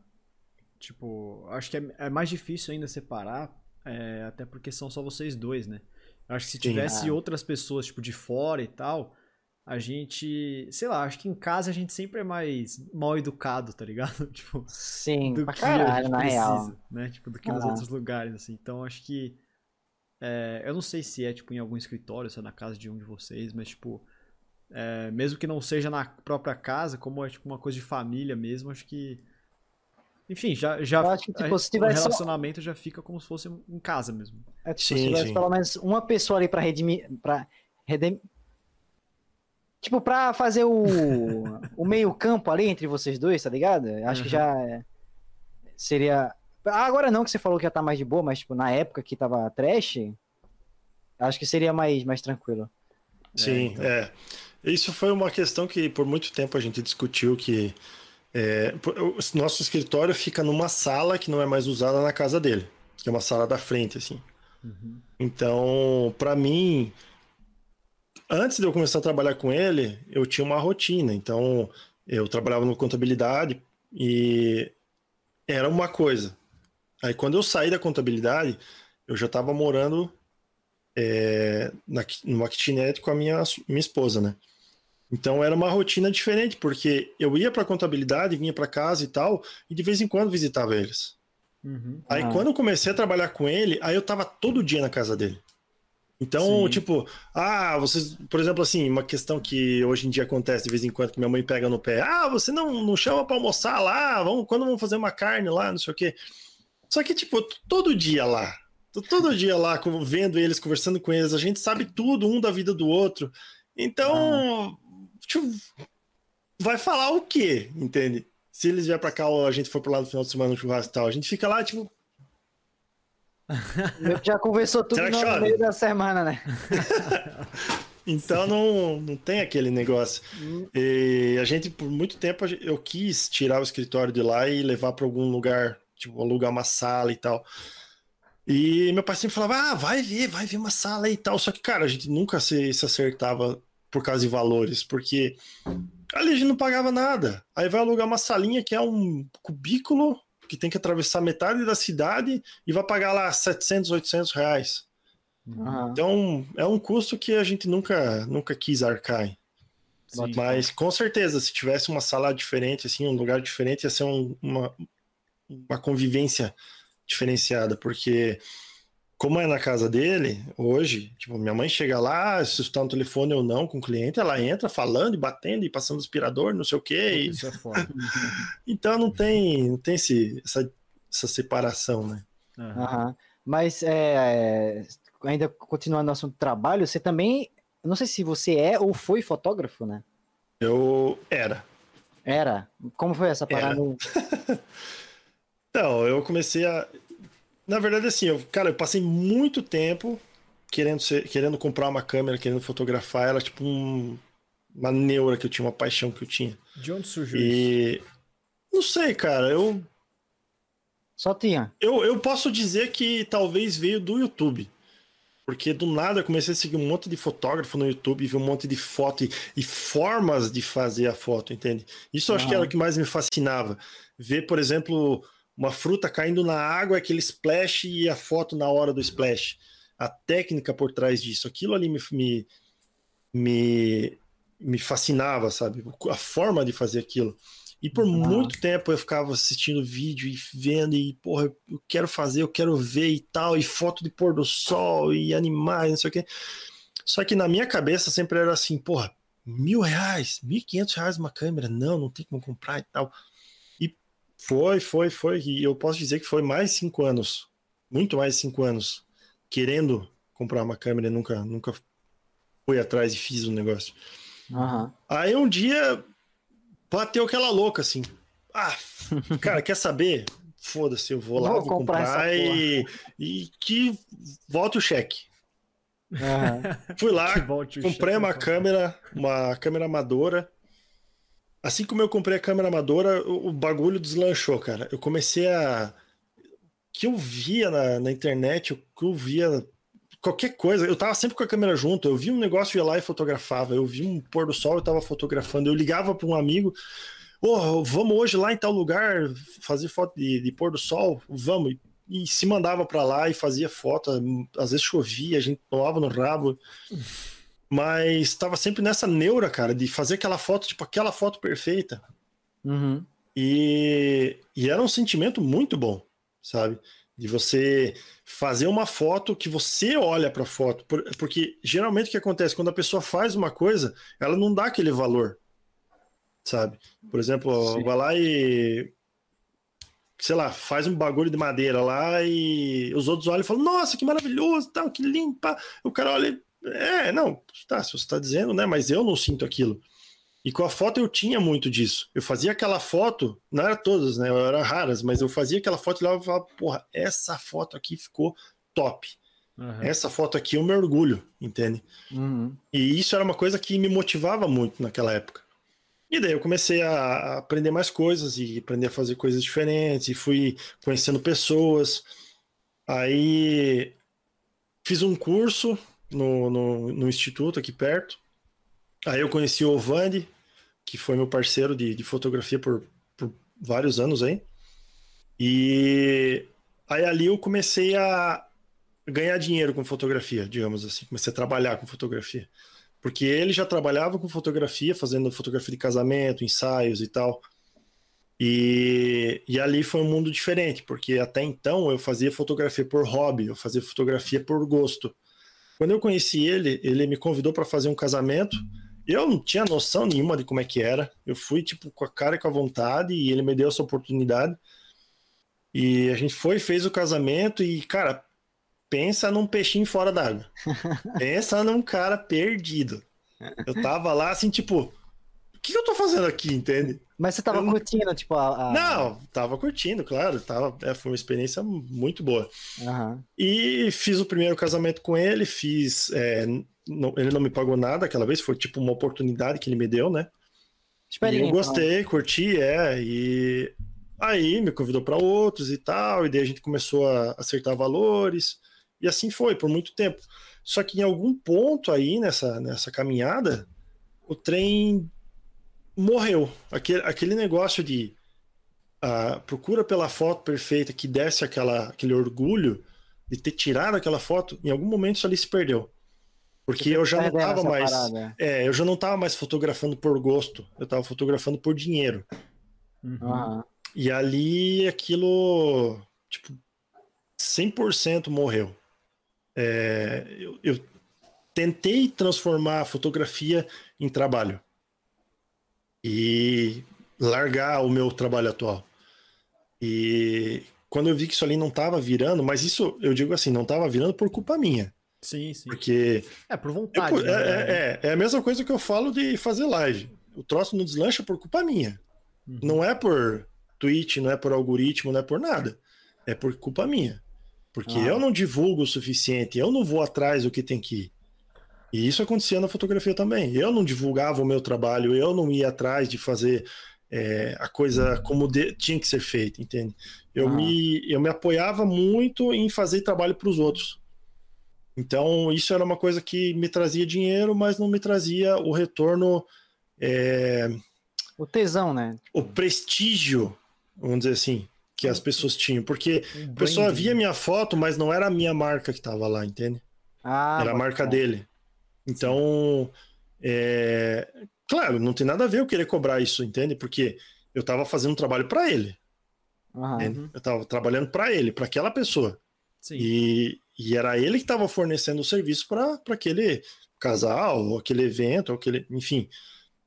Speaker 1: Tipo, acho que é, é mais difícil ainda separar, é, até porque são só vocês dois, né? Acho que se tivesse Sim. outras pessoas, tipo, de fora e tal, a gente, sei lá, acho que em casa a gente sempre é mais mal educado, tá ligado? tipo,
Speaker 2: Sim, do que caralho, na precisa, real.
Speaker 1: né? Tipo, do que nos outros lugares, assim. Então, acho que é, eu não sei se é, tipo, em algum escritório, se é na casa de um de vocês, mas, tipo, é, mesmo que não seja na própria casa, como é, tipo, uma coisa de família mesmo, acho que enfim, já, já
Speaker 2: eu acho que, tipo, se tivesse
Speaker 1: o relacionamento já fica como se fosse em casa mesmo.
Speaker 2: É, tipo, sim, se tivesse sim. pelo menos uma pessoa ali pra redimir. Pra redem... Tipo, pra fazer o, o meio-campo ali entre vocês dois, tá ligado? Acho uhum. que já é... seria. Agora não que você falou que já tá mais de boa, mas tipo, na época que tava trash, acho que seria mais, mais tranquilo.
Speaker 3: Sim, é, então... é. Isso foi uma questão que por muito tempo a gente discutiu que é, o nosso escritório fica numa sala que não é mais usada na casa dele, que é uma sala da frente, assim. Uhum. Então, para mim, antes de eu começar a trabalhar com ele, eu tinha uma rotina. Então, eu trabalhava no contabilidade e era uma coisa. Aí, quando eu saí da contabilidade, eu já estava morando é, na, numa kitnet com a minha, minha esposa, né? Então era uma rotina diferente, porque eu ia para contabilidade, vinha para casa e tal, e de vez em quando visitava eles. Uhum. Aí ah. quando eu comecei a trabalhar com ele, aí eu tava todo dia na casa dele. Então, Sim. tipo, ah, vocês, por exemplo, assim, uma questão que hoje em dia acontece de vez em quando que minha mãe pega no pé, ah, você não, não chama para almoçar lá, vamos, quando vamos fazer uma carne lá, não sei o quê. Só que, tipo, todo dia lá, tô todo dia lá, vendo eles, conversando com eles, a gente sabe tudo um da vida do outro. Então, ah tipo, vai falar o quê, entende? Se eles vier pra cá ou a gente for pro lado no final de semana no churrasco e tal, a gente fica lá, tipo.
Speaker 2: Já conversou tudo no meio da semana, né?
Speaker 3: então não, não tem aquele negócio. E a gente, por muito tempo, eu quis tirar o escritório de lá e levar para algum lugar, tipo, alugar uma sala e tal. E meu pai sempre falava, ah, vai ver, vai ver uma sala e tal. Só que, cara, a gente nunca se, se acertava por causa de valores, porque ali a gente não pagava nada. Aí vai alugar uma salinha que é um cubículo que tem que atravessar metade da cidade e vai pagar lá 700, 800 reais.
Speaker 2: Aham.
Speaker 3: Então, é um custo que a gente nunca, nunca quis arcar.
Speaker 1: Sim.
Speaker 3: Mas, com certeza, se tivesse uma sala diferente, assim, um lugar diferente, ia ser um- uma, uma convivência diferenciada, porque como é na casa dele, hoje, tipo, minha mãe chega lá, se está no telefone ou não com o cliente, ela entra falando e batendo e passando aspirador, não sei o quê. e-
Speaker 1: Isso é foda.
Speaker 3: Então não tem, não tem esse, essa, essa separação, né?
Speaker 1: Aham.
Speaker 2: Mas é, ainda continuando no assunto do trabalho, você também. Não sei se você é ou foi fotógrafo, né?
Speaker 3: Eu era.
Speaker 2: Era. Como foi essa parada?
Speaker 3: Então, eu comecei a. Na verdade, assim, eu, cara, eu passei muito tempo querendo, ser, querendo comprar uma câmera, querendo fotografar ela, tipo um- uma neura que eu tinha, uma paixão que eu tinha.
Speaker 1: De onde surgiu isso?
Speaker 3: E. Não sei, cara, eu,
Speaker 2: Só tinha.
Speaker 3: eu, eu posso dizer que talvez veio do YouTube. Porque do nada eu comecei a seguir um monte de fotógrafo no YouTube, ver um monte de foto e, e formas de fazer a foto, entende? Isso eu acho que era o que mais me fascinava. Ver, por exemplo, uma fruta caindo na água, aquele splash e a foto na hora do splash. A técnica por trás disso. Aquilo ali me, me, me, me fascinava, sabe? A forma de fazer aquilo. E por
Speaker 2: Aham.
Speaker 3: muito tempo eu ficava assistindo vídeo e vendo, e porra, eu quero fazer, eu quero ver e tal, e foto de pôr do sol, e animais, não sei o quê. Só que na minha cabeça sempre era assim, porra, mil reais, mil e quinhentos reais uma câmera, não, não tem como comprar e tal. Foi, foi, foi, e eu posso dizer que foi mais de cinco anos, muito mais de cinco anos, querendo comprar uma câmera, e nunca, nunca fui atrás e fiz o negócio.
Speaker 2: Aham.
Speaker 3: Aí um dia bateu aquela louca assim. Ah, cara, quer saber? Foda-se, eu vou lá,
Speaker 2: Vou
Speaker 3: vou,
Speaker 2: comprar
Speaker 3: comprar,
Speaker 2: essa
Speaker 3: e, e que volte o cheque.
Speaker 2: Aham.
Speaker 3: Fui lá, comprei
Speaker 1: chefe,
Speaker 3: uma
Speaker 1: pô.
Speaker 3: câmera, uma câmera amadora. Assim como eu comprei a câmera amadora, o, o bagulho deslanchou, cara. Eu comecei a. Que eu via na, na internet, o que eu via. Qualquer coisa, eu tava sempre com a câmera junto. Eu vi um negócio, eu ia lá e fotografava. Eu vi um pôr do sol, eu tava fotografando. Eu ligava para um amigo: Ô, vamos hoje lá em tal lugar fazer foto de, de pôr do sol? Vamos. E, e se mandava para lá e fazia foto. Às vezes chovia, a gente tomava no rabo. Mas estava sempre nessa neura, cara, de fazer aquela foto, tipo aquela foto perfeita.
Speaker 2: Uhum.
Speaker 3: E, e era um sentimento muito bom, sabe? De você fazer uma foto que você olha para a foto. Por- porque geralmente o que acontece quando a pessoa faz uma coisa, ela não dá aquele valor, sabe? Por exemplo,
Speaker 2: Sim.
Speaker 3: vai lá e. Sei lá, faz um bagulho de madeira lá e os outros olham e falam: Nossa, que maravilhoso, tal, que pá." O cara olha. É, não, tá, se você está dizendo, né? Mas eu não sinto aquilo. E com a foto eu tinha muito disso. Eu fazia aquela foto, não era todas, né? Eram raras, mas eu fazia aquela foto e lá eu falava, porra, essa foto aqui ficou top.
Speaker 1: Aham.
Speaker 3: Essa foto aqui eu me orgulho, entende?
Speaker 2: Uhum.
Speaker 3: E isso era uma coisa que me motivava muito naquela época. E daí eu comecei a aprender mais coisas e aprender a fazer coisas diferentes e fui conhecendo pessoas. Aí fiz um curso no, no, no instituto aqui perto. Aí eu conheci o Ovandi, que foi meu parceiro de, de fotografia por, por vários anos aí. E aí ali eu comecei a ganhar dinheiro com fotografia, digamos assim. Comecei a trabalhar com fotografia. Porque ele já trabalhava com fotografia, fazendo fotografia de casamento, ensaios e tal. E, e ali foi um mundo diferente, porque até então eu fazia fotografia por hobby, eu fazia fotografia por gosto. Quando eu conheci ele, ele me convidou para fazer um casamento. Eu não tinha noção nenhuma de como é que era. Eu fui tipo com a cara e com a vontade e ele me deu essa oportunidade. E a gente foi, fez o casamento e, cara, pensa num peixinho fora d'água. pensa num cara perdido. Eu tava lá assim, tipo, o que eu tô fazendo aqui, entende?
Speaker 2: Mas você tava
Speaker 3: Eu
Speaker 2: curtindo, tipo, a. a-
Speaker 3: Não, tava curtindo, claro, tava, é, foi uma experiência muito boa.
Speaker 2: Aham.
Speaker 3: E fiz o primeiro casamento com ele, fiz. é, não- ele não me pagou nada aquela vez, foi tipo uma oportunidade que ele me deu, né? Eu gostei, curti, é. E aí me convidou para outros e tal, e daí a gente começou a acertar valores, e assim foi por muito tempo. Só que em algum ponto aí nessa, nessa caminhada, o trem morreu. Aquele, aquele negócio de uh, procura pela foto perfeita que desse aquela, aquele orgulho de ter tirado aquela foto, em algum momento isso ali se perdeu. Porque eu já não tava mais. Parada. É, eu já não tava mais fotografando por gosto. Eu tava fotografando por dinheiro.
Speaker 2: Uhum.
Speaker 3: E ali aquilo, tipo, 100% morreu. É, eu, eu tentei transformar a fotografia em trabalho e largar o meu trabalho atual. E quando eu vi que isso ali não estava virando, mas isso eu digo assim, não estava virando por culpa minha.
Speaker 1: Sim, sim.
Speaker 3: Porque.
Speaker 1: É, por vontade.
Speaker 3: Eu, né? é, é, é, a mesma coisa que eu falo de fazer live. O troço não deslancha por culpa minha. Uhum. Não é por tweet, não é por algoritmo, não é por nada. É por culpa minha. Porque ah. eu não divulgo o suficiente, eu não vou atrás do que tem que ir. E isso acontecia na fotografia também. Eu não divulgava o meu trabalho, eu não ia atrás de fazer é, a coisa como de, tinha que ser feita, entende? Eu, ah. me, eu me apoiava muito em fazer trabalho para os outros. Então, isso era uma coisa que me trazia dinheiro, mas não me trazia o retorno. É,
Speaker 2: o tesão, né?
Speaker 3: O prestígio, vamos dizer assim que as pessoas tinham, porque a pessoa via minha foto, mas não era a minha marca que estava lá, entende?
Speaker 2: Ah,
Speaker 3: era a marca bom. dele. Então, é... claro, não tem nada a ver eu querer cobrar isso, entende? Porque eu estava fazendo um trabalho para ele.
Speaker 2: Uhum.
Speaker 3: Eu estava trabalhando para ele, para aquela pessoa.
Speaker 1: Sim.
Speaker 3: E, e era ele que estava fornecendo o serviço para aquele casal, ou aquele evento, ou aquele, enfim.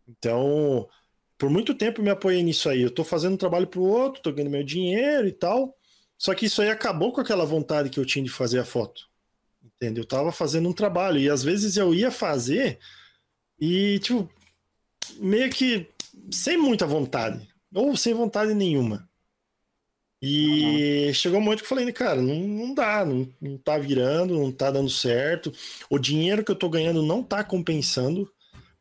Speaker 3: Então, por muito tempo me apoiei nisso aí. Eu tô fazendo um trabalho pro outro, tô ganhando meu dinheiro e tal. Só que isso aí acabou com aquela vontade que eu tinha de fazer a foto. Entendeu? Eu tava fazendo um trabalho e às vezes eu ia fazer e, tipo, meio que sem muita vontade. Ou sem vontade nenhuma. E uhum. chegou um momento que eu falei, cara, não, não dá, não, não tá virando, não tá dando certo. O dinheiro que eu tô ganhando não tá compensando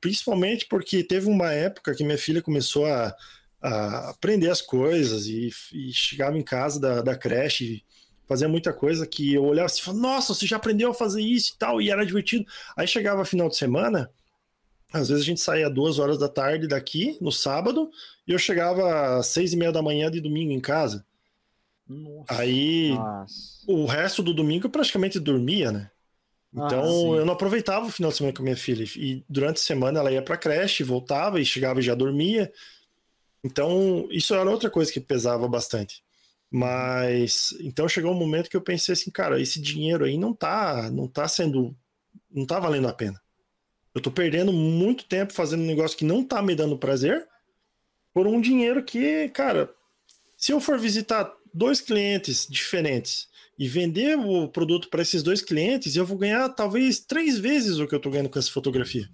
Speaker 3: principalmente porque teve uma época que minha filha começou a, a aprender as coisas e, e, chegava em casa da, da creche fazia muita coisa que eu olhava assim e falava, nossa, você já aprendeu a fazer isso e tal, e era divertido. Aí chegava final de semana, às vezes a gente saía duas horas da tarde daqui, no sábado, e eu chegava às seis e meia da manhã de domingo em casa.
Speaker 1: Nossa.
Speaker 3: Aí
Speaker 2: Nossa.
Speaker 3: o resto do domingo eu praticamente dormia, né? Então ah, eu não aproveitava o final de semana com a minha filha. E durante a semana ela ia pra creche, voltava e chegava e já dormia. Então isso era outra coisa que pesava bastante. Mas então chegou um momento que eu pensei assim, cara, esse dinheiro aí não tá, não tá sendo, não tá valendo a pena. Eu tô perdendo muito tempo fazendo um negócio que não tá me dando prazer por um dinheiro que, cara, se eu for visitar dois clientes diferentes e vender o produto para esses dois clientes, eu vou ganhar talvez três vezes o que eu estou ganhando com essa fotografia.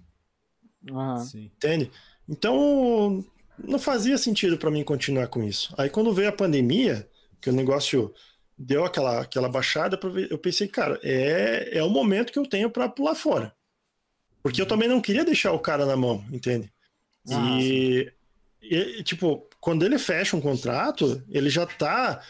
Speaker 2: Uhum.
Speaker 3: Entende? Então, não fazia sentido para mim continuar com isso. Aí, quando veio a pandemia, que o negócio deu aquela, aquela baixada, eu pensei, cara, é, é o momento que eu tenho para pular fora. Porque eu também não queria deixar o cara na mão, entende? Ah, e, e, tipo, quando ele fecha um contrato, ele já tá.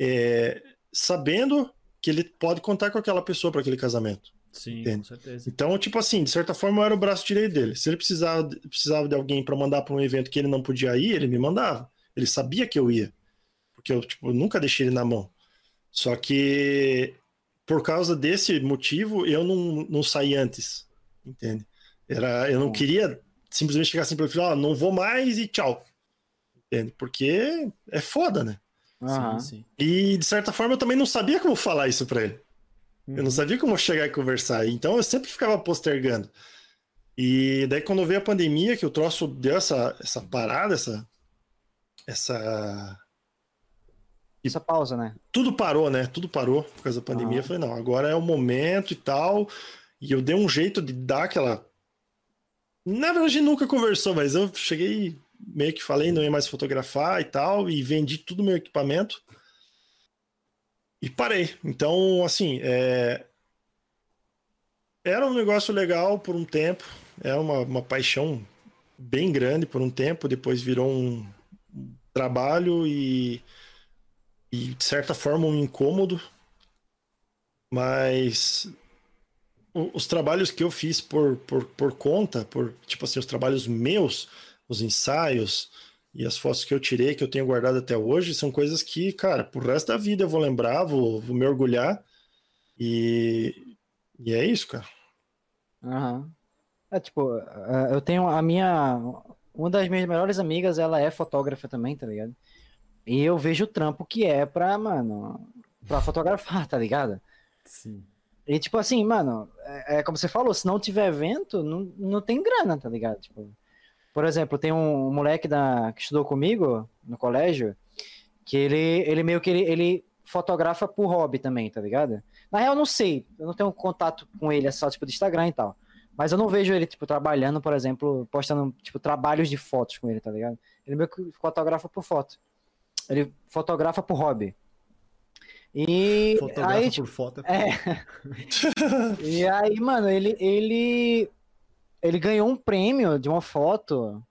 Speaker 3: É, sabendo que ele pode contar com aquela pessoa para aquele casamento.
Speaker 1: Sim, entende? com certeza.
Speaker 3: Então, tipo assim, de certa forma eu era o braço direito dele. Se ele precisava, precisava de alguém para mandar para um evento que ele não podia ir, ele me mandava. Ele sabia que eu ia. Porque eu, tipo, nunca deixei ele na mão. Só que por causa desse motivo, eu não, não saí antes. Entende? Era, eu não queria simplesmente chegar assim para ele falar, não vou mais e tchau. Entende? Porque é foda, né?
Speaker 2: Uhum.
Speaker 1: Sim, sim.
Speaker 3: E de certa forma eu também não sabia como falar isso para ele. Uhum. Eu não uhum. sabia como chegar e conversar. Então eu sempre ficava postergando. E daí quando veio a pandemia, que o troço deu essa, essa parada, essa. Essa.
Speaker 2: Essa pausa, né?
Speaker 3: Tudo parou, né? Tudo parou por causa da pandemia. Uhum. Eu falei, não, agora é o momento e tal. E eu dei um jeito de dar aquela. Na verdade, a gente nunca conversou, mas eu cheguei meio que falei, não ia mais fotografar e tal, e vendi tudo meu equipamento e parei. Então, assim, é... era um negócio legal por um tempo, é uma, uma paixão bem grande por um tempo, depois virou um trabalho e, e de certa forma um incômodo, mas os trabalhos que eu fiz por, por, por conta, por tipo assim, os trabalhos meus, os ensaios e as fotos que eu tirei, que eu tenho guardado até hoje, são coisas que, cara, pro resto da vida eu vou lembrar, vou, vou me orgulhar. E, e é isso, cara.
Speaker 2: Aham. É tipo, eh, eu tenho a minha. Uma das minhas melhores amigas, ela é fotógrafa também, tá ligado? E eu vejo o trampo que é pra, mano, pra fotografar, tá ligado?
Speaker 1: Sim.
Speaker 2: E tipo assim, mano, é, é como você falou, se não tiver evento, não, não tem grana, tá ligado? Tipo, por exemplo, tem um moleque da, que estudou comigo no colégio, que ele, ele meio que ele, ele fotografa por hobby também, tá ligado? Na real, eu não sei, eu não tenho contato com ele, é só tipo de Instagram e tal. Mas eu não vejo ele, tipo, trabalhando, por exemplo, postando, tipo, trabalhos de fotos com ele, tá ligado? Ele meio que fotografa por foto. Ele fotografa por hobby. E
Speaker 1: Fotografa
Speaker 2: aí,
Speaker 1: por
Speaker 2: tipo,
Speaker 1: foto.
Speaker 2: é. e aí, mano, ele, ele, ele ganhou um prêmio de uma foto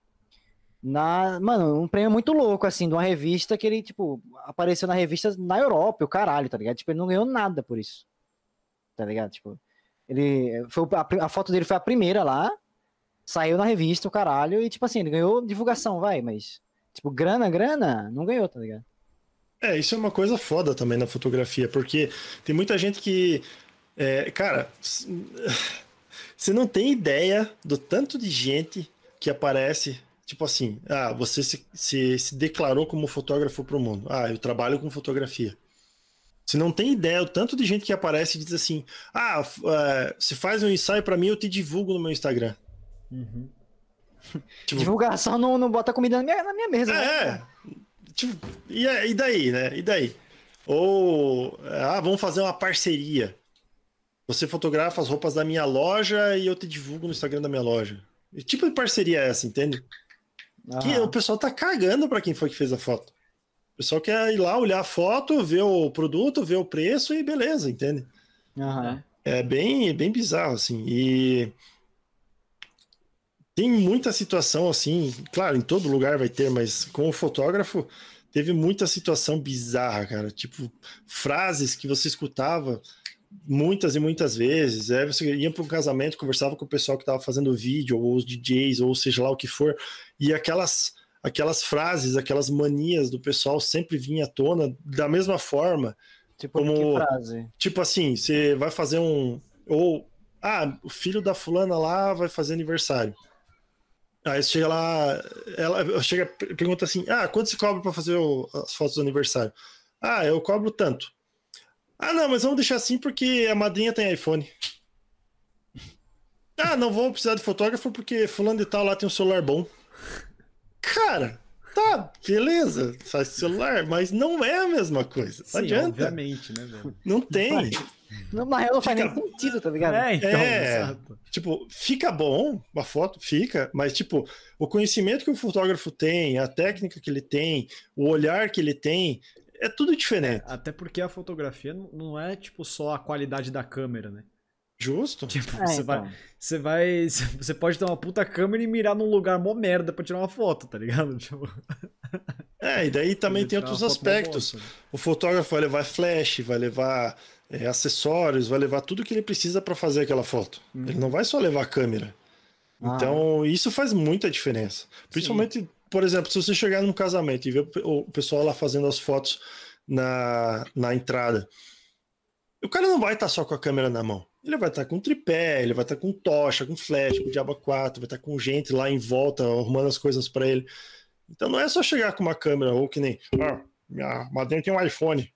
Speaker 2: na, mano, um prêmio muito louco, assim, de uma revista que ele, tipo, apareceu na revista na Europa, o caralho, tá ligado? Tipo, ele não ganhou nada por isso. Tá ligado? Tipo, ele, foi, a, a foto dele foi a primeira lá, saiu na revista, o caralho, e, tipo assim, ele ganhou divulgação, vai, mas, tipo, grana, grana, não ganhou, tá ligado?
Speaker 3: É, isso é uma coisa foda também na fotografia, porque tem muita gente que. é, cara, você não tem ideia do tanto de gente que aparece. Tipo assim, ah, você se, se, se declarou como fotógrafo pro mundo. Ah, eu trabalho com fotografia. Você não tem ideia o tanto de gente que aparece e diz assim: ah, é, se faz um ensaio pra mim, eu te divulgo no meu Instagram.
Speaker 1: Uhum.
Speaker 3: Tipo,
Speaker 2: Divulgação não, não bota comida na minha, na minha mesa, né?
Speaker 3: É, tipo, e, a- e daí, né? E daí? Ou, ah, vamos fazer uma parceria. Você fotografa as roupas da minha loja e eu te divulgo no Instagram da minha loja. Que tipo de parceria é essa, entende? Que
Speaker 2: Aham.
Speaker 3: o pessoal tá cagando pra quem foi que fez a foto. O pessoal quer ir lá olhar a foto, ver o produto, ver o preço e beleza, entende?
Speaker 2: Aham.
Speaker 3: É bem, bem bizarro, assim. E tem muita situação assim, claro, em todo lugar vai ter, mas com o fotógrafo teve muita situação bizarra, cara. Tipo, frases que você escutava muitas e muitas vezes. Aí você ia para um casamento, conversava com o pessoal que estava fazendo vídeo, ou os DJs, ou seja lá o que for, e aquelas aquelas frases, aquelas manias do pessoal sempre vinha à tona da mesma forma.
Speaker 2: Tipo,
Speaker 3: Como-? Tipo assim, você vai fazer um. Ou. Ah, o filho da fulana lá vai fazer aniversário. Aí você chega lá, ela chega e pergunta assim: Ah, quanto você cobra para fazer o- as fotos do aniversário? Ah, eu cobro tanto. Ah, não, mas vamos deixar assim porque a madrinha tem iPhone. Ah, não vou precisar de fotógrafo porque fulano de tal lá tem um celular bom. Cara, tá, beleza, faz celular, mas não é a mesma coisa. Não
Speaker 1: Sim,
Speaker 3: adianta.
Speaker 1: obviamente, né, velho?
Speaker 3: Não tem.
Speaker 2: Não, na real não faz
Speaker 3: Fica-
Speaker 2: nem sentido, tá ligado?
Speaker 1: É, então,
Speaker 3: É. Tipo, fica bom a foto, fica, mas tipo, o conhecimento que o fotógrafo tem, a técnica que ele tem, o olhar que ele tem, é tudo diferente.
Speaker 1: Até porque a fotografia não- é, tipo, só a qualidade da câmera, né?
Speaker 3: Justo?
Speaker 1: Tipo,
Speaker 2: É,
Speaker 1: você,
Speaker 2: então.
Speaker 1: vai, você vai. Você pode ter uma puta câmera e mirar num lugar mó merda pra tirar uma foto, tá ligado? Tipo,
Speaker 3: É, e daí também tem outros aspectos.
Speaker 1: né?
Speaker 3: O fotógrafo vai levar flash, vai levar é, acessórios, vai levar tudo que ele precisa para fazer aquela foto. Ele não vai só levar a câmera.
Speaker 2: Ah.
Speaker 3: Então, isso faz muita diferença. Principalmente, por exemplo, se você chegar num casamento e ver o pe- o pessoal lá fazendo as fotos na, na entrada, o cara não vai estar só com a câmera na mão. Ele vai estar com tripé, ele vai estar com tocha, com flash, com diaba 4, vai estar com gente lá em volta arrumando as coisas para ele. Então não é só chegar com uma câmera ou que nem, ah, minha madrinha tem um iPhone.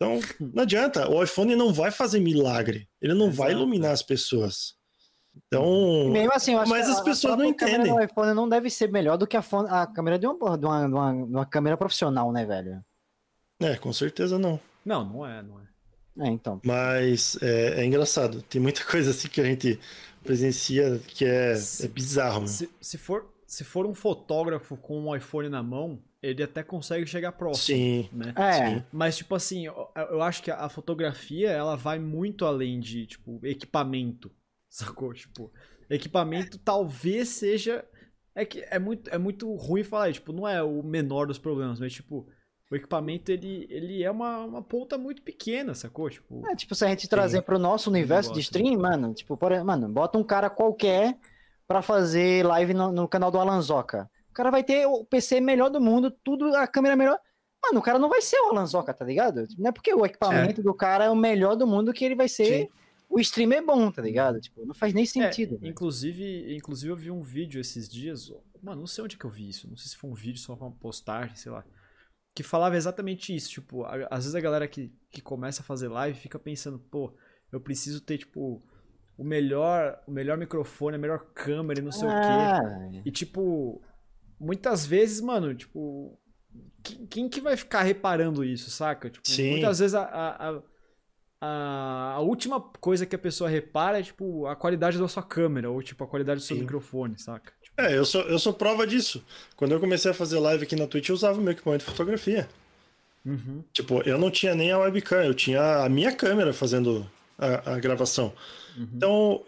Speaker 3: Então, não adianta, o iPhone não vai fazer milagre, ele não vai
Speaker 1: Exato.
Speaker 3: iluminar as pessoas. Então,
Speaker 2: Mesmo assim, eu acho
Speaker 3: Mas
Speaker 2: que
Speaker 3: as
Speaker 2: a- a
Speaker 3: pessoas não
Speaker 2: própria câmera
Speaker 3: entendem.
Speaker 2: do iPhone não deve ser melhor do que a, fone- a câmera de uma, de, uma, de, uma, de uma câmera profissional, né, velho?
Speaker 3: é, com certeza não.
Speaker 1: Não, não é, não é.
Speaker 2: É, então.
Speaker 3: Mas é, é engraçado. Tem muita coisa assim que a gente presencia que é, é bizarro, mano.
Speaker 1: Se, se, for, se for um fotógrafo com um iPhone na mão, ele até consegue chegar próximo,
Speaker 3: Sim.
Speaker 1: né?
Speaker 2: É,
Speaker 3: Sim.
Speaker 1: Mas, tipo assim, eu, eu acho que a fotografia, ela vai muito além de, tipo, equipamento, sacou? Tipo, equipamento talvez seja... É que é muito, é muito ruim falar, tipo, não é o menor dos problemas, mas, tipo, o equipamento ele, ele é uma, uma ponta muito pequena, sacou? Tipo,
Speaker 2: É, tipo, se a gente trazer pro nosso universo de stream, mano, tipo, por, mano, bota um cara qualquer pra fazer live no, no canal do Alanzoca. O cara vai ter o PC melhor do mundo, tudo, a câmera melhor. Mano, o cara não vai ser o Alanzoca, tá ligado? Não é porque o equipamento do cara é o melhor do mundo que ele vai ser.
Speaker 1: Sim.
Speaker 2: O streamer é bom, tá ligado? Tipo, não faz nem
Speaker 1: É,
Speaker 2: sentido. velho.
Speaker 1: inclusive, inclusive eu vi um vídeo esses dias, mano, não sei onde que eu vi isso, não sei se foi um vídeo, só uma postagem, sei lá, que falava exatamente isso, tipo, às vezes a galera que, que começa a fazer live fica pensando, pô, eu preciso ter, tipo, o melhor, o melhor microfone, a melhor câmera e não sei o quê.
Speaker 2: Ah,
Speaker 1: E, tipo, muitas vezes, mano, tipo, quem, quem que vai ficar reparando isso, saca? Tipo,
Speaker 3: Sim.
Speaker 1: muitas vezes a, a, a, a- última coisa que a pessoa repara é, tipo, a qualidade da sua câmera ou, tipo, a qualidade do seu
Speaker 3: Sim.
Speaker 1: microfone, saca? Tipo,
Speaker 3: É, eu sou, eu sou prova disso. Quando eu comecei a fazer live aqui na Twitch, eu usava o meu equipamento de fotografia.
Speaker 1: uhum,
Speaker 3: Tipo, eu não tinha nem a webcam, eu tinha a minha câmera fazendo a, a gravação.
Speaker 1: uhum.
Speaker 3: Então,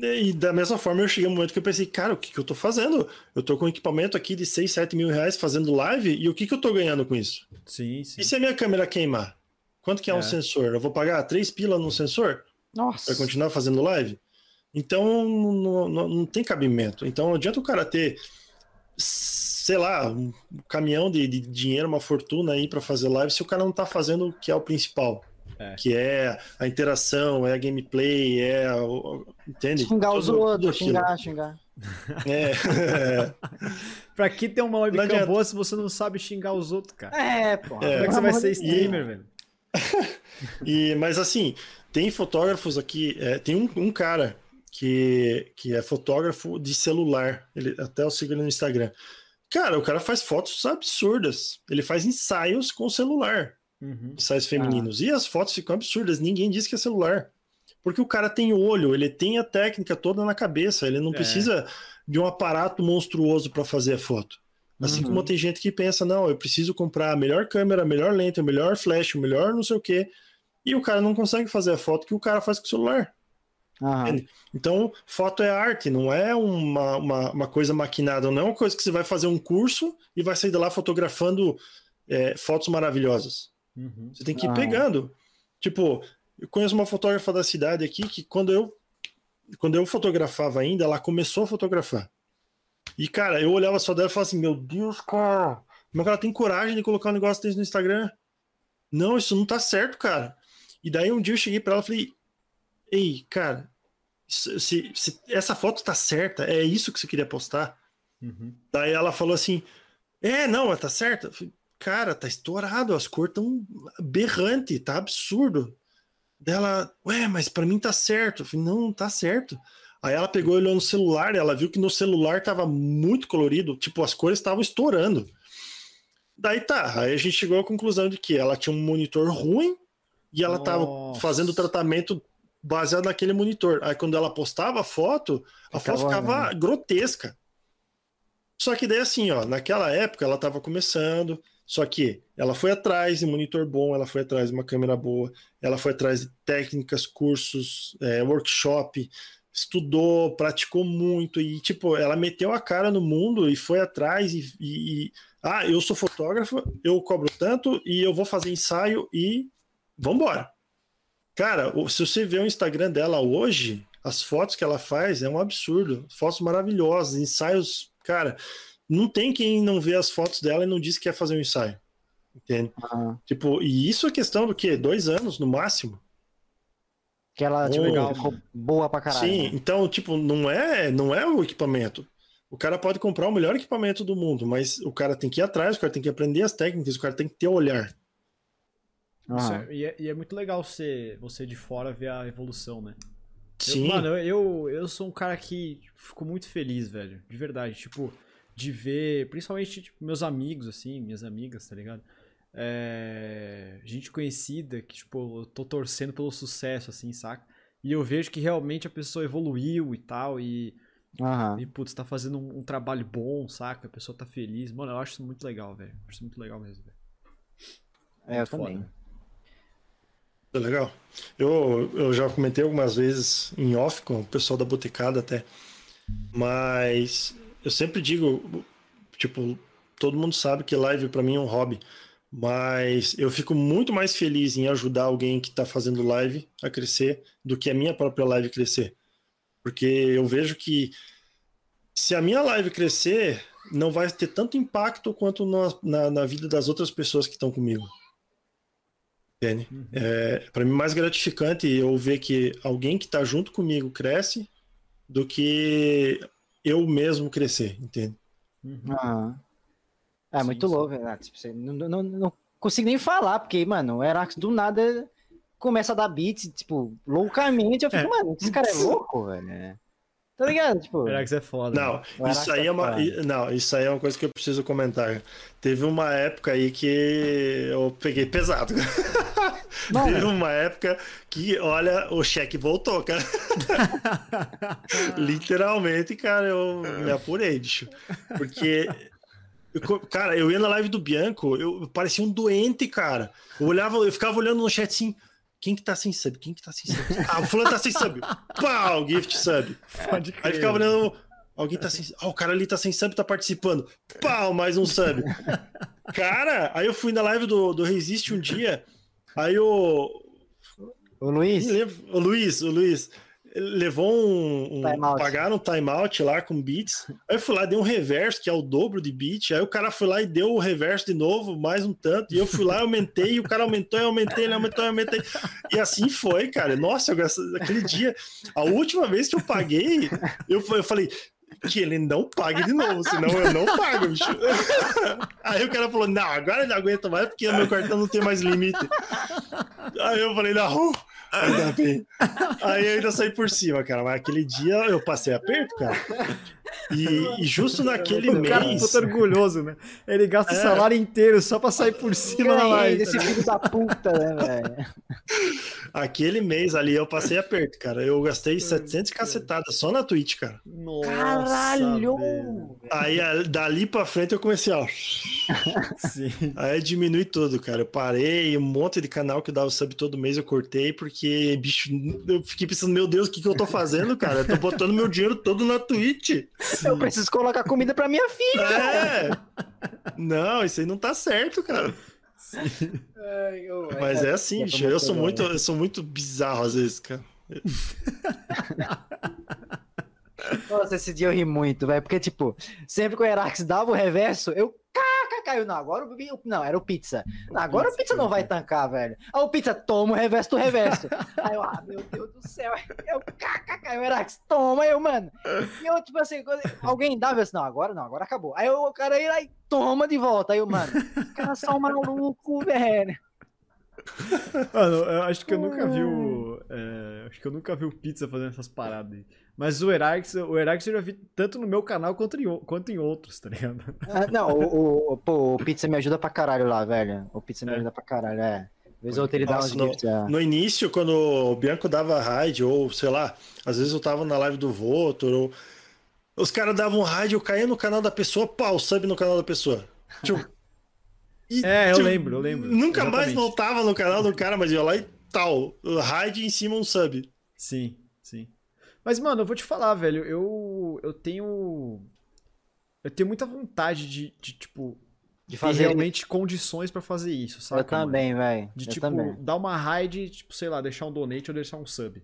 Speaker 3: e da mesma forma, eu cheguei um momento que eu pensei, cara, o que, que eu tô fazendo? Eu tô com um equipamento aqui de 6, 7 mil reais fazendo live, e o que, que eu tô ganhando com isso?
Speaker 1: Sim, sim.
Speaker 3: E se a minha câmera queimar? Quanto que é, um
Speaker 1: É.
Speaker 3: sensor? Eu vou pagar 3 pila num sensor
Speaker 2: nossa.
Speaker 3: para continuar fazendo live? Então, não, não, não tem cabimento. Então, não adianta o cara ter, sei lá, um caminhão de, de dinheiro, uma fortuna aí para fazer live, se o cara não tá fazendo o que é o principal.
Speaker 1: É.
Speaker 3: Que é a interação, é a gameplay, é. o- Entende?
Speaker 2: Xingar os outros,
Speaker 3: aquilo.
Speaker 2: xingar, xingar.
Speaker 3: É.
Speaker 1: Pra que ter uma webcam boa se você não sabe xingar os outros, cara?
Speaker 2: É, pô.
Speaker 3: É.
Speaker 1: Como é que você vai ser streamer, velho?
Speaker 3: E, mas assim, tem fotógrafos aqui, é, tem um, um cara que, que é fotógrafo de celular, ele, até eu sigo ele no Instagram. Cara, o cara faz fotos absurdas. Ele faz ensaios com celular,
Speaker 1: Uhum.
Speaker 3: ensaios femininos. E as fotos ficam absurdas, ninguém diz que é celular. Porque o cara tem olho, ele tem a técnica toda na cabeça, ele não
Speaker 1: É.
Speaker 3: precisa de um aparato monstruoso para fazer a foto. Assim
Speaker 2: Uhum.
Speaker 3: como tem gente que pensa, não, eu preciso comprar a melhor câmera, a melhor lente, o melhor flash, o melhor não sei o quê. E o cara não consegue fazer a foto que o cara faz com o celular.
Speaker 2: Aham.
Speaker 3: Então, foto é arte, não é uma, uma, uma coisa maquinada, não é uma coisa que você vai fazer um curso e vai sair de lá fotografando é, fotos maravilhosas.
Speaker 1: Uhum.
Speaker 3: Você tem que ir
Speaker 2: Ah.
Speaker 3: pegando. Tipo, eu conheço uma fotógrafa da cidade aqui que quando eu quando eu fotografava ainda, ela começou a fotografar. E, cara, eu olhava só dela e falava assim, meu Deus, cara, como é que ela tem coragem de colocar um negócio desse no Instagram? Não, isso não tá certo, cara. E daí um dia eu cheguei pra ela e falei, ei, cara, se, se- se essa foto tá certa, é isso que você queria postar?
Speaker 1: Uhum.
Speaker 3: Daí ela falou assim: É, não, tá certo. Eu falei, Cara, tá estourado, as cores tão berrante, tá absurdo. Daí ela, ué, mas pra mim tá certo. Eu falei, não, não tá certo. Aí ela pegou e olhou no celular, e ela viu que no celular tava muito colorido, tipo, as cores estavam estourando. Daí tá, aí a gente chegou à conclusão de que ela tinha um monitor ruim e ela tava
Speaker 1: Nossa.
Speaker 3: fazendo o tratamento baseado naquele monitor. Aí quando ela postava a foto, a
Speaker 2: Ficava-
Speaker 3: foto ficava grotesca. Só que daí assim, ó, naquela época ela estava começando, só que ela foi atrás de monitor bom, ela foi atrás de uma câmera boa, ela foi atrás de técnicas, cursos, é, workshop, estudou, praticou muito e tipo, ela meteu a cara no mundo e foi atrás e, e- e- ah, eu sou fotógrafo, eu cobro tanto e eu vou fazer ensaio e vambora. Cara, se você vê o Instagram dela hoje, as fotos que ela faz é um absurdo. Fotos maravilhosas, ensaios. Cara, não tem quem não vê as fotos dela e não diz que quer fazer um ensaio. Entende?
Speaker 2: aham.
Speaker 3: Tipo, e isso é questão do quê? Dois anos no máximo?
Speaker 2: Que ela, tipo,
Speaker 3: Legal.
Speaker 2: ficou boa pra caralho.
Speaker 3: Sim,
Speaker 2: né?
Speaker 3: então, tipo, não é, não é o equipamento. O cara pode comprar o melhor equipamento do mundo, mas o cara tem que ir atrás, o cara tem que aprender as técnicas, o cara tem que ter olhar.
Speaker 1: Isso
Speaker 2: Aham.
Speaker 1: é- e, é, e é muito legal você, você de fora ver a evolução, né? Eu-
Speaker 3: Sim,
Speaker 1: mano, eu, eu, eu sou um cara que fico muito feliz, velho. De verdade. Tipo, de ver, principalmente, tipo, meus amigos, assim, minhas amigas, tá ligado? É, gente conhecida que, tipo, eu tô torcendo pelo sucesso, assim, saca? E eu vejo que realmente a pessoa evoluiu e tal, e,
Speaker 2: Aham.
Speaker 1: e putz, tá fazendo um, um trabalho bom, saca? A pessoa tá feliz. Mano, eu acho isso muito legal, velho. Acho isso muito legal mesmo, velho.
Speaker 2: É, eu
Speaker 1: Muito
Speaker 2: também.
Speaker 1: foda.
Speaker 3: é legal. Eu, eu já comentei algumas vezes em off com o pessoal da Botecada até, mas eu sempre digo, tipo, todo mundo sabe que live pra mim é um hobby, Mas eu fico muito mais feliz em ajudar alguém que está fazendo live a crescer do que a minha própria live crescer. Porque eu vejo que se a minha live crescer, não vai ter tanto impacto quanto na, na, na vida das outras pessoas que estão comigo. Entende? Uhum. É, para mim, mais gratificante eu ver que alguém que está junto comigo cresce do que eu mesmo crescer, entende?
Speaker 2: Uhum. Ah. É sim, muito sim. louco, né? Tipo, não, não, não, consigo nem falar, porque, mano, o Erax do nada começa a dar beats, tipo, loucamente. Eu fico, é. mano, esse cara é louco, velho. Tá ligado? Tipo...
Speaker 1: É foda.
Speaker 3: Não, isso aí é, uma, não, isso aí é uma coisa que eu preciso comentar. Teve uma época aí que eu peguei pesado. Teve uma época que, olha, o cheque voltou, cara. Literalmente, cara, eu me apurei, bicho. Porque cara, eu ia na live do Bianco, eu, eu parecia um doente, cara. Eu olhava, eu ficava olhando no chat assim, quem que tá sem sub? Quem que tá sem sub? Ah, o fulano tá sem sub. Pau, gift sub. Pode crer. Aí ficava olhando, alguém tá sem... Ah, o cara ali tá sem sub, tá participando. Pau, mais um sub. Cara, aí eu fui na live do, do Resist um dia, aí o...
Speaker 2: O Luiz?
Speaker 3: O Luiz, o Luiz levou um, um time pagaram um timeout lá com beats. Aí eu fui lá, dei um reverso, que é o dobro de beat. Aí o cara foi lá e deu o reverso de novo, mais um tanto. E eu fui lá, aumentei, e o cara aumentou, eu aumentei, ele aumentou, eu aumentei. E assim foi, cara. Nossa, eu, aquele dia, a última vez que eu paguei, eu, eu falei, que ele não pague de novo, senão eu não pago, bicho. Aí o cara falou: Não, agora ele não aguenta mais porque meu cartão não tem mais limite. Aí eu falei: Não, Ainda bem. Aí eu ainda saí por cima, cara. Mas aquele dia eu passei aperto, cara. E, e justo naquele o mês. O cara
Speaker 1: puta orgulhoso, né? Ele gasta é. o salário inteiro só pra sair por cima da live.
Speaker 2: Esse filho da puta, né, velho?
Speaker 3: Aquele mês ali eu passei aperto, cara. Eu gastei 700 cacetadas só na Twitch, cara.
Speaker 2: Nossa, Caralho!
Speaker 3: Aí dali pra frente eu comecei, ó. Sim. Aí diminui tudo, cara. Eu parei, um monte de canal que dava sub todo mês eu cortei, porque, bicho, eu fiquei pensando, meu Deus, o que, que eu tô fazendo, cara? Eu tô botando meu dinheiro todo na Twitch.
Speaker 2: Sim. Eu preciso colocar comida pra minha filha.
Speaker 3: É. Não, isso aí não tá certo, cara. Ai, eu, Mas é, é assim, bicho. Eu sou muito, eu sou muito bizarro às vezes, cara.
Speaker 2: Nossa, esse dia eu ri muito, velho. Porque, tipo, sempre que o Herax dava o reverso, eu caiu. Não, agora o. Não, era o pizza. Não, agora o pizza não vai tancar, velho. Aí o pizza toma o reverso do reverso. Aí eu, ah, meu Deus do céu. Eu, caca, caiu, Erax, toma eu, mano. E eu, tipo assim, alguém dava assim, não, agora não, agora acabou. Aí o cara ia lá e toma de volta. Aí eu, mano, cara, só um maluco, velho.
Speaker 1: Mano, eu acho que eu nunca vi o. É, acho que eu nunca vi o Pizza fazendo essas paradas aí. Mas o Erax, o Erax eu já vi tanto no meu canal quanto em, quanto em outros, tá ligado?
Speaker 2: Ah, não, o, o, pô, o Pizza me ajuda pra caralho lá, velho. O Pizza me é. ajuda pra caralho, é. Vez ou ele Nossa, dá uns
Speaker 3: no, é. no início, quando o Bianco dava raid, ou sei lá, às vezes eu tava na live do Voto, ou... os caras davam raid, eu caía no canal da pessoa, pau, sub no canal da pessoa. Tipo,
Speaker 1: e, é, eu tipo, lembro, eu lembro.
Speaker 3: Nunca Exatamente. mais voltava no canal do cara, mas ia lá e tal. Raid em cima um sub.
Speaker 1: Sim. Mas, mano, eu vou te falar, velho, eu, eu tenho. Eu tenho muita vontade de, de tipo. De fazer realmente condições para fazer isso, sabe?
Speaker 2: Eu também, velho.
Speaker 1: De,
Speaker 2: eu
Speaker 1: tipo,
Speaker 2: também.
Speaker 1: dar uma raid, tipo, sei lá, deixar um donate ou deixar um sub.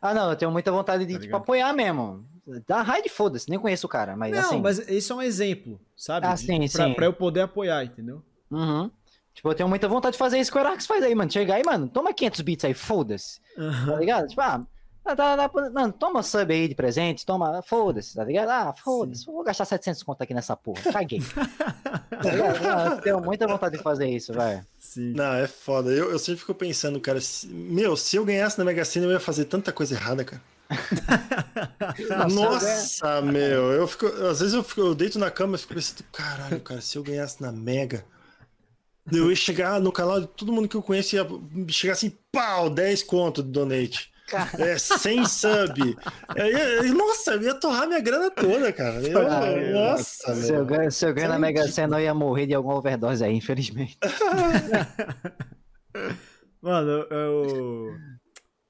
Speaker 2: Ah, não, eu tenho muita vontade de, tá tipo, apoiar mesmo. Dá raid, foda-se, nem conheço o cara, mas
Speaker 1: não,
Speaker 2: assim...
Speaker 1: mas esse é um exemplo, sabe?
Speaker 2: Ah, sim,
Speaker 1: de, pra,
Speaker 2: sim.
Speaker 1: Pra eu poder apoiar, entendeu?
Speaker 2: Uhum. Tipo, eu tenho muita vontade de fazer isso que o Arax faz aí, mano. Chegar aí, mano, toma 500 bits aí, foda-se. Uhum. Tá ligado? Tipo, ah, tá, tá, tá, mano, toma sub aí de presente, toma, foda-se, tá ligado? Ah, foda-se, vou gastar 700 conto aqui nessa porra, caguei. tá ligado? Eu tenho muita vontade de fazer isso, velho.
Speaker 3: Não, é foda. Eu, eu sempre fico pensando, cara, se, meu, se eu ganhasse na Mega Sena, eu ia fazer tanta coisa errada, cara. Nossa, meu, eu fico, às vezes eu, fico, eu deito na cama e fico pensando, caralho, cara, se eu ganhasse na Mega, eu ia chegar no canal de todo mundo que eu conheço ia chegar assim, pau, 10 conto de donate. É, sem sub. É, nossa, eu ia torrar minha grana toda, cara. Eu, ah, nossa,
Speaker 2: se eu, ganho, se eu ganho na Mega Sena, eu ia morrer de alguma overdose aí, infelizmente.
Speaker 1: Mano, eu,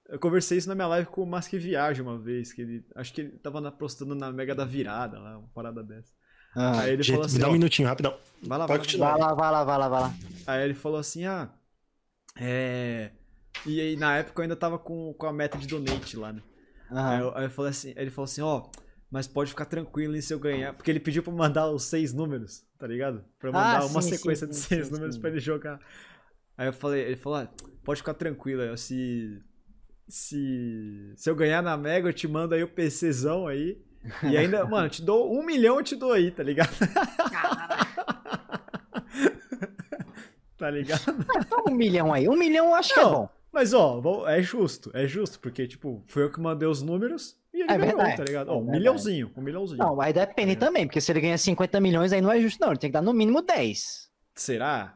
Speaker 1: eu conversei isso na minha live com o Mask Viagem uma vez, que ele. Acho que ele tava postando na Mega da Virada lá, uma parada dessa.
Speaker 2: Ah,
Speaker 1: Aí ele
Speaker 3: Gente,
Speaker 1: falou assim,
Speaker 3: me dá um minutinho, rapidão.
Speaker 1: vai lá,
Speaker 3: Pode
Speaker 1: vai
Speaker 2: vai lá, vai lá, vai lá, vai lá.
Speaker 1: Aí ele falou assim, ah, é... E aí na época eu ainda tava com, com a meta de donate lá, né? Aí, eu, aí eu falei assim, ele falou assim, ó, mas pode ficar tranquilo em se eu ganhar. Porque ele pediu pra eu mandar os seis números, tá ligado? Pra eu
Speaker 2: Ah,
Speaker 1: mandar uma
Speaker 2: sim,
Speaker 1: sequência
Speaker 2: sim,
Speaker 1: de seis
Speaker 2: sim,
Speaker 1: números
Speaker 2: sim.
Speaker 1: pra ele jogar. Aí eu falei, ele falou, ah, pode ficar tranquilo, eu, se. Se. Se eu ganhar na Mega, eu te mando aí o PCzão aí. E ainda, mano, eu te dou um milhão, eu te dou aí, tá ligado? tá ligado?
Speaker 2: Toma um milhão aí. Um milhão eu acho que é
Speaker 1: Não.
Speaker 2: bom.
Speaker 1: Mas, ó, é justo, é justo, porque, tipo, foi eu que mandei os números e ele
Speaker 2: É
Speaker 1: ganhou,
Speaker 2: verdade,
Speaker 1: tá ligado?
Speaker 2: é
Speaker 1: Ó, um
Speaker 2: verdade.
Speaker 1: milhãozinho, um milhãozinho.
Speaker 2: Não, aí depende também, porque se ele ganha 50 milhões, aí não é justo, não. Ele tem que dar no mínimo 10.
Speaker 1: Será?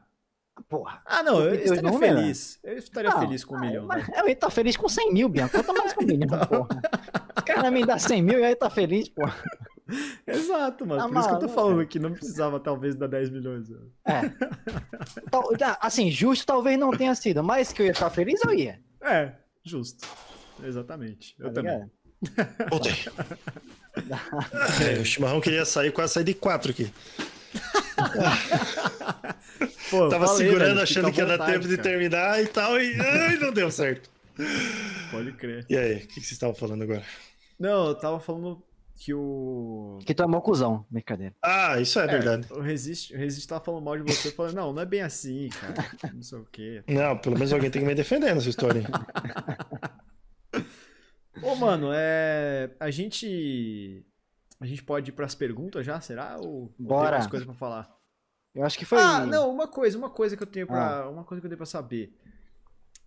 Speaker 2: Porra.
Speaker 1: Ah, não, eu estaria
Speaker 2: números-
Speaker 1: feliz. Eu estaria
Speaker 2: Não,
Speaker 1: feliz com um milhão.
Speaker 2: Mas
Speaker 1: né?
Speaker 2: eu ia estar feliz com 100 mil, Bianca. Quanto mais com um milhão, porra. O cara me dá 100 mil e aí tá feliz, porra.
Speaker 1: Exato, mano.
Speaker 2: Tá
Speaker 1: Por isso que eu tô falando que não precisava, talvez, dar 10 milhões. né?
Speaker 2: É. Tal- tá, Assim, justo talvez não tenha sido, mas que eu ia ficar feliz, eu ia.
Speaker 1: É, justo. Exatamente. Eu
Speaker 2: tá
Speaker 1: também.
Speaker 2: ligado?
Speaker 3: Voltei. É, o chimarrão queria sair, quase saí de quatro aqui.
Speaker 1: Pô, eu
Speaker 3: Tava
Speaker 1: falei,
Speaker 3: segurando,
Speaker 1: velho,
Speaker 3: achando que ia dar tempo de
Speaker 1: cara.
Speaker 3: terminar e tal, e ai, não deu certo.
Speaker 1: Pode crer.
Speaker 3: E aí, o que, que vocês estavam falando agora?
Speaker 1: Não, eu tava falando que o.
Speaker 2: Que tu é mocuzão, brincadeira.
Speaker 3: Ah, isso é, verdade.
Speaker 1: O Resist, o Resist tava falando mal de você, falando, não, não é bem assim, cara. Não sei o quê.
Speaker 3: Não, pelo menos alguém tem que me defender nessa história.
Speaker 1: Ô, mano, é. A gente. A gente pode ir pras perguntas já, será? Ou ou
Speaker 2: Bora.
Speaker 1: tem mais coisa pra falar?
Speaker 2: Eu acho que foi.
Speaker 1: Ah, não, uma coisa, uma coisa que eu tenho pra.
Speaker 2: Ah.
Speaker 1: Uma coisa que eu tenho pra saber.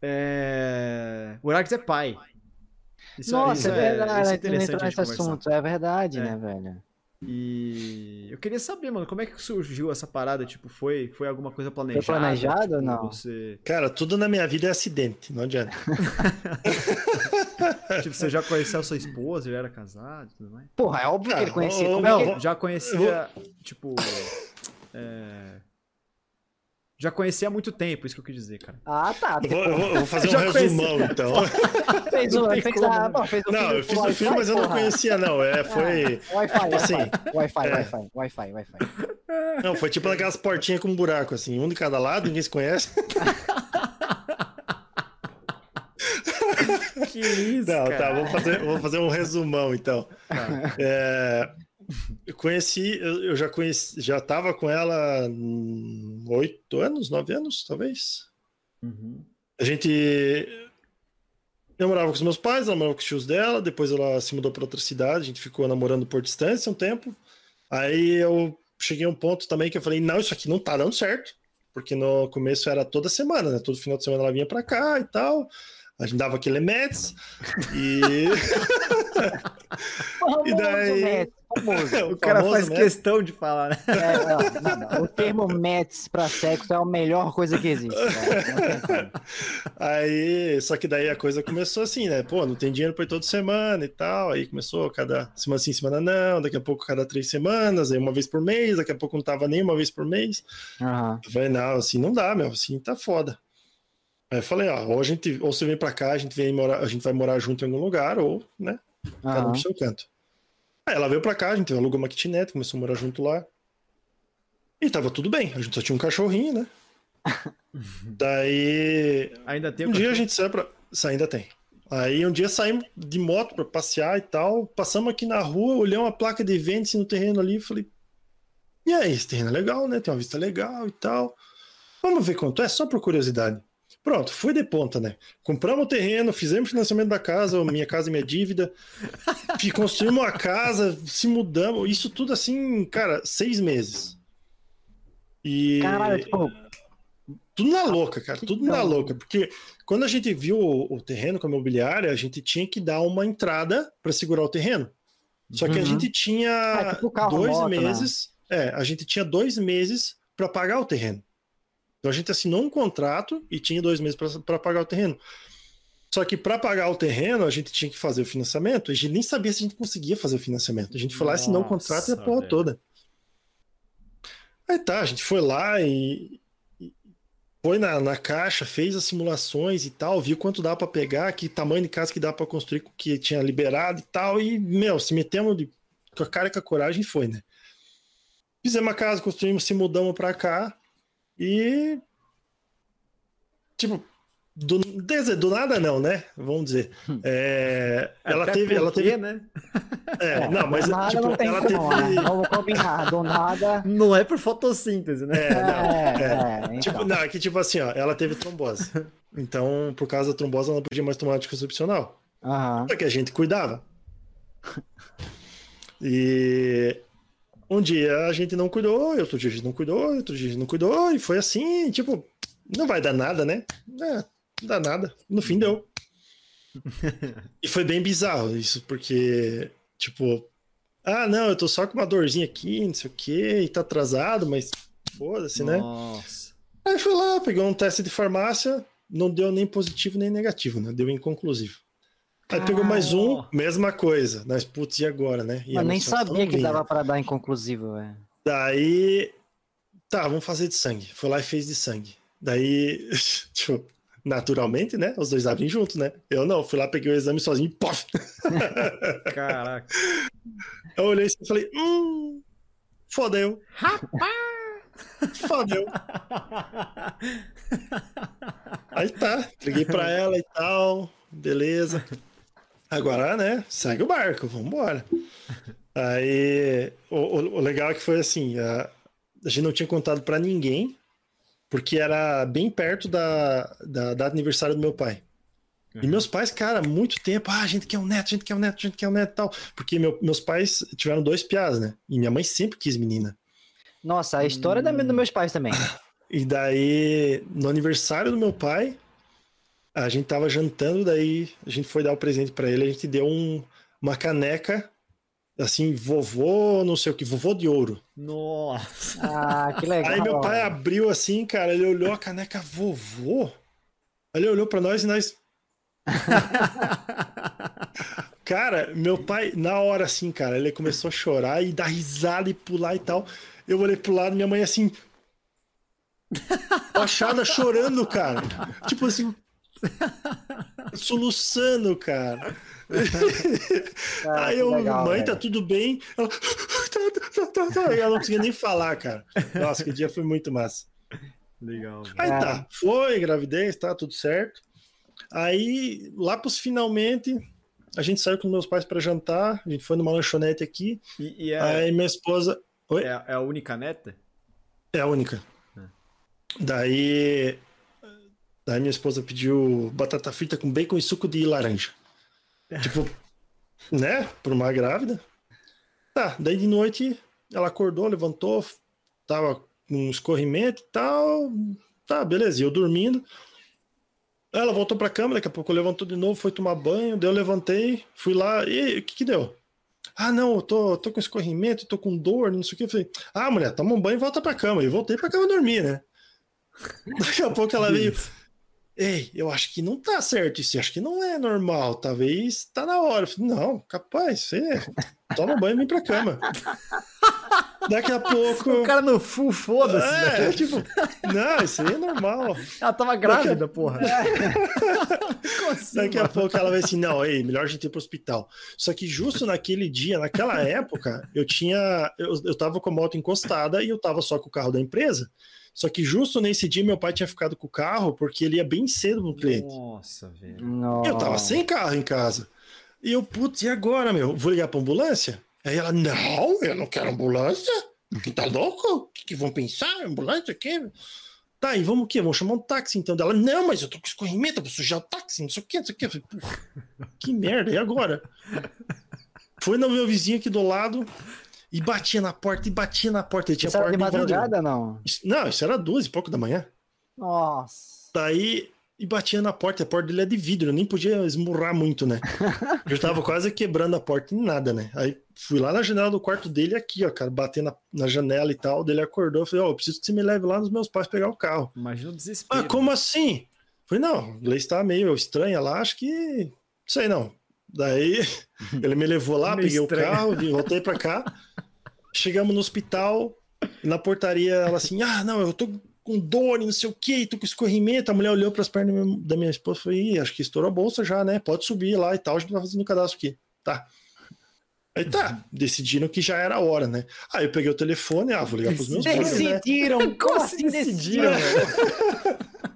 Speaker 1: É. O Arax é pai. Isso
Speaker 2: Nossa,
Speaker 1: isso
Speaker 2: é verdade,
Speaker 1: isso é
Speaker 2: a gente nesse assunto. É verdade,
Speaker 1: É.
Speaker 2: né, velho?
Speaker 1: E eu queria saber, mano, como é que surgiu essa parada? Tipo, foi, foi alguma coisa planejada?
Speaker 2: planejado
Speaker 1: Tipo,
Speaker 2: ou não?
Speaker 1: Você,
Speaker 3: Cara, tudo na minha vida é acidente, não adianta.
Speaker 1: tipo, você já conheceu a sua esposa, já era casado e tudo mais?
Speaker 2: Porra, é óbvio que ele
Speaker 3: Ah,
Speaker 2: conhecia.
Speaker 3: ô,
Speaker 2: Como é
Speaker 3: não,
Speaker 2: que-
Speaker 3: vou-
Speaker 1: Já conhecia, tipo. é, Já conhecia há muito tempo, isso que eu quis dizer, cara.
Speaker 2: Ah, tá.
Speaker 3: Eu vou, eu vou- fazer um
Speaker 1: conheci.
Speaker 3: resumão, então.
Speaker 2: Fez
Speaker 1: Não tem
Speaker 2: fez
Speaker 1: como,
Speaker 2: a, bom, fez o
Speaker 3: Não, eu fiz o filme, mas eu não
Speaker 2: porra.
Speaker 3: conhecia, não. É, foi.
Speaker 2: Wi-Fi,
Speaker 3: assim,
Speaker 2: Wi-Fi, Wi-Fi,
Speaker 3: é.
Speaker 2: Wi-Fi, Wi-Fi, Wi-Fi.
Speaker 3: Não, foi tipo naquelas portinhas com um buraco, assim, um de cada lado, ninguém se conhece.
Speaker 1: Que isso,
Speaker 3: Não,
Speaker 1: cara.
Speaker 3: tá, vou fazer, vou fazer um resumão, então.
Speaker 1: Tá.
Speaker 3: É, eu conheci, eu, já conheci, já tava com ela oito anos, nove anos, talvez.
Speaker 1: Uhum.
Speaker 3: A gente. Eu morava com os meus pais, ela morava com os tios dela, depois ela se mudou para outra cidade, a gente ficou namorando por distância um tempo. Aí eu cheguei a um ponto também que eu falei: não, isso aqui não tá dando certo, porque no começo era toda semana, né? Todo final de semana ela vinha para cá e tal. A gente dava aquele Mets e.
Speaker 2: Famoso,
Speaker 3: E daí-
Speaker 2: Mets, famoso.
Speaker 1: O cara
Speaker 3: famoso
Speaker 1: faz
Speaker 3: Mets.
Speaker 1: questão de falar, né?
Speaker 2: É, não, não, não. O termo Mets pra sexo é a melhor coisa que existe. como.
Speaker 3: Aí, só que daí a coisa começou assim, né? Pô, não tem dinheiro pra ir toda semana e tal. Aí começou cada semana sim, semana não, daqui a pouco cada três semanas, aí uma vez por mês, daqui a pouco não tava nem uma vez por mês. Eu falei, não, assim não dá, meu, assim tá foda. Aí eu falei, ó, ou a gente, ou você vem pra cá, a gente vem morar, a gente vai morar junto em algum lugar, ou, né, cada um
Speaker 2: aham.
Speaker 3: pro seu canto. Aí ela veio pra cá, a gente alugou uma kitnet, começou a morar junto lá. E tava tudo bem, a gente só tinha um cachorrinho, né? Daí,
Speaker 1: Ainda tem
Speaker 3: um dia a gente saiu pra. Ainda tem. Aí um dia saímos de moto pra passear e tal. Passamos aqui na rua, olhei uma placa de vende no terreno ali e falei. E aí, esse terreno é legal, né? Tem uma vista legal e tal. Vamos ver quanto é, só por curiosidade. Pronto, fui de ponta, né? Compramos o terreno, fizemos financiamento da casa, minha casa e minha dívida. Construímos a casa, se mudamos. Isso tudo assim, cara, seis meses. E.
Speaker 2: Caralho, tipo,
Speaker 3: Tudo na louca, cara, tudo na
Speaker 2: Então-
Speaker 3: louca. Porque quando a gente viu o, o terreno com a imobiliária, a gente tinha que dar uma entrada para segurar o terreno. Só que a
Speaker 2: Uhum.
Speaker 3: gente tinha
Speaker 2: Ah, tipo carro,
Speaker 3: dois
Speaker 2: moto, né?
Speaker 3: meses. É, a gente tinha dois meses para pagar o terreno. Então a gente assinou um contrato e tinha dois meses para pagar o terreno. Só que para pagar o terreno, a gente tinha que fazer o financiamento. A gente nem sabia se a gente conseguia fazer o financiamento. A gente foi lá, assinou o contrato e a
Speaker 1: Nossa,
Speaker 3: porra
Speaker 1: velho.
Speaker 3: toda. Aí tá, a gente foi lá e, foi na, na caixa, fez as simulações e tal, viu quanto dá para pegar, que tamanho de casa que dá para construir, que tinha liberado e tal. E, meu, se metemos de, com a cara e com a coragem e foi, né? fizemos a casa, construímos, se mudamos pra cá e. Tipo, do, desde, do nada não, né? Vamos dizer. É, ela
Speaker 1: Até
Speaker 3: teve. Ela
Speaker 1: porque,
Speaker 3: teve
Speaker 1: né?
Speaker 3: é, não, mas
Speaker 2: do nada
Speaker 3: tipo,
Speaker 2: não tem
Speaker 3: ela
Speaker 2: como,
Speaker 3: teve.
Speaker 2: né? Vamos combinar, do nada.
Speaker 1: Não é por fotossíntese, né?
Speaker 3: É, não.
Speaker 2: É, é,
Speaker 3: Tipo,
Speaker 2: então.
Speaker 3: não, é que tipo assim, ó, ela teve trombose. Então, por causa da trombose, ela não podia mais tomar anticoncepcional.
Speaker 2: Aham.
Speaker 3: Só que a gente cuidava. E um dia a gente não cuidou, outro dia a gente não cuidou, outro dia a gente não cuidou, e foi assim, tipo, não vai dar nada, né? É, não dá nada. No fim deu. E foi bem bizarro isso, porque, tipo, ah, não, eu tô só com uma dorzinha aqui, não sei o quê, e tá atrasado, mas foda-se, né?
Speaker 1: Nossa.
Speaker 3: Aí fui lá, pegou um teste de farmácia, não deu nem positivo nem negativo, né? Deu inconclusivo. Aí pegou mais um, mesma coisa. Nós, putz, e agora, né? E
Speaker 2: Eu nem
Speaker 3: menstruação
Speaker 2: sabia que dava pra dar inconclusivo, velho.
Speaker 3: Daí, tá, vamos fazer de sangue. Foi lá e fez de sangue. Daí, tipo, naturalmente, né? Os dois abrem junto, né? Eu não, fui lá, peguei o exame sozinho e pof!
Speaker 1: Caraca.
Speaker 3: Eu olhei assim e falei, hum, fodeu. Fodeu. Aí tá, liguei pra ela e tal, beleza. Agora, né, segue o barco, vambora. Aí, o, o- o legal é que foi assim, a, a gente não tinha contado pra ninguém, porque era bem perto da, da data aniversário do meu pai. E meus pais, cara, muito tempo, ah, a gente quer um neto, a gente quer um neto, a gente quer um neto e tal. Porque meu- meus pais tiveram dois piás, né? E minha mãe sempre quis menina.
Speaker 2: Nossa, a história da dos meus pais também.
Speaker 3: E daí, no aniversário do meu pai, a gente tava jantando, daí a gente foi dar o presente pra ele, a gente deu um- uma caneca, assim, vovô, não sei o que, vovô de ouro.
Speaker 1: Nossa.
Speaker 2: Ah, que legal.
Speaker 3: Aí meu pai abriu assim, cara, ele olhou a caneca vovô. Aí Ele olhou pra nós e nós. Cara, meu pai, na hora assim, cara, ele começou a chorar e dar risada e pular e tal. Eu olhei pro lado, minha mãe assim. Baixada chorando, cara. Tipo assim. Soluçando, cara.
Speaker 2: Ah,
Speaker 3: Aí eu,
Speaker 2: legal,
Speaker 3: mãe,
Speaker 2: velho.
Speaker 3: tá tudo bem? Ela, tá, tá, tá, ela não conseguia nem falar, cara. Nossa, que dia foi muito massa.
Speaker 1: Legal. velho.
Speaker 3: Aí tá, foi, gravidez, tá tudo certo. Aí, lá pros finalmente, a gente saiu com meus pais pra jantar, a gente foi numa lanchonete aqui,
Speaker 1: E, e é,
Speaker 3: aí minha esposa Oi?
Speaker 1: é, é a única neta?
Speaker 3: é a única.
Speaker 1: É.
Speaker 3: Daí, daí minha esposa pediu batata frita com bacon e suco de laranja. Tipo, né, pra uma grávida. Tá, daí de noite ela acordou, levantou, tava com um escorrimento e tal. Tá, beleza, eu dormindo. Ela voltou pra cama, daqui a pouco levantou de novo, foi tomar banho, daí eu levantei, fui lá, e o que que deu? Ah, não, eu tô, tô com escorrimento, tô com dor, não sei o que. Eu falei, ah, mulher, toma um banho e volta pra cama. E voltei pra cama dormir, né? Daqui a pouco ela veio, ei, eu acho que não tá certo isso, acho que não é normal, talvez tá na hora. Falei, não, capaz, você toma banho e vem pra cama. Daqui a pouco.
Speaker 1: O cara no full, foda-se.
Speaker 3: É,
Speaker 1: né?
Speaker 3: tipo, não, isso aí é normal.
Speaker 1: Ela tava grávida, porra. Como assim,
Speaker 3: Daqui a pouco ela vai assim, não, ei, melhor a gente ir pro hospital. Só que justo naquele dia, naquela época, eu tinha, eu, eu tava com a moto encostada e eu tava só com o carro da empresa. Só que justo nesse dia meu pai tinha ficado com o carro porque ele ia bem cedo no cliente.
Speaker 1: Nossa, velho.
Speaker 3: Eu tava sem carro em casa. E eu, putz, e agora, meu? Vou ligar pra ambulância? Aí ela, não, eu não quero ambulância. Que tá louco? O que, que vão pensar? Ambulância aqui? Tá, e vamos o quê? Vamos chamar um táxi então dela. Não, mas eu tô com escorrimento, vou sujar o táxi, não sei o quê, não sei o quê. Eu falei, "Pô, que merda, e agora? Foi no meu vizinho aqui do lado e batia na porta, e batia na porta. Ele tinha
Speaker 2: Isso era
Speaker 3: porta
Speaker 2: de
Speaker 3: vidro.
Speaker 2: madrugada, não?
Speaker 3: Isso- Não, isso era duas e pouco da manhã.
Speaker 2: Nossa.
Speaker 3: Daí, e batia na porta, a porta dele é de vidro, eu nem podia esmurrar muito, né? Eu tava quase quebrando a porta em nada, né? Aí fui lá na janela do quarto dele, aqui, ó, cara, bater na, na janela e tal. Dele acordou, eu falei, ó, eu preciso que você me leve lá nos meus pais pegar o carro.
Speaker 1: Imagina o desespero.
Speaker 3: Ah, como assim? Falei, não, o inglês tá meio estranha lá, acho que. Sei não. Daí ele me levou lá,
Speaker 1: Meio
Speaker 3: peguei
Speaker 1: estranho.
Speaker 3: o carro, voltei pra cá. Chegamos no hospital, na portaria ela assim: ah, não, eu tô com dor, e não sei o que, tô com escorrimento. A mulher olhou pras pernas da minha- esposa e falou: Ih, acho que estourou a bolsa já, né? Pode subir lá e tal, a gente vai fazendo o cadastro aqui. Tá. Aí tá, decidiram que já era a hora, né? Aí eu peguei o telefone, ah, vou ligar pros meus pais, né?
Speaker 2: Decidiram! Como assim decidiram?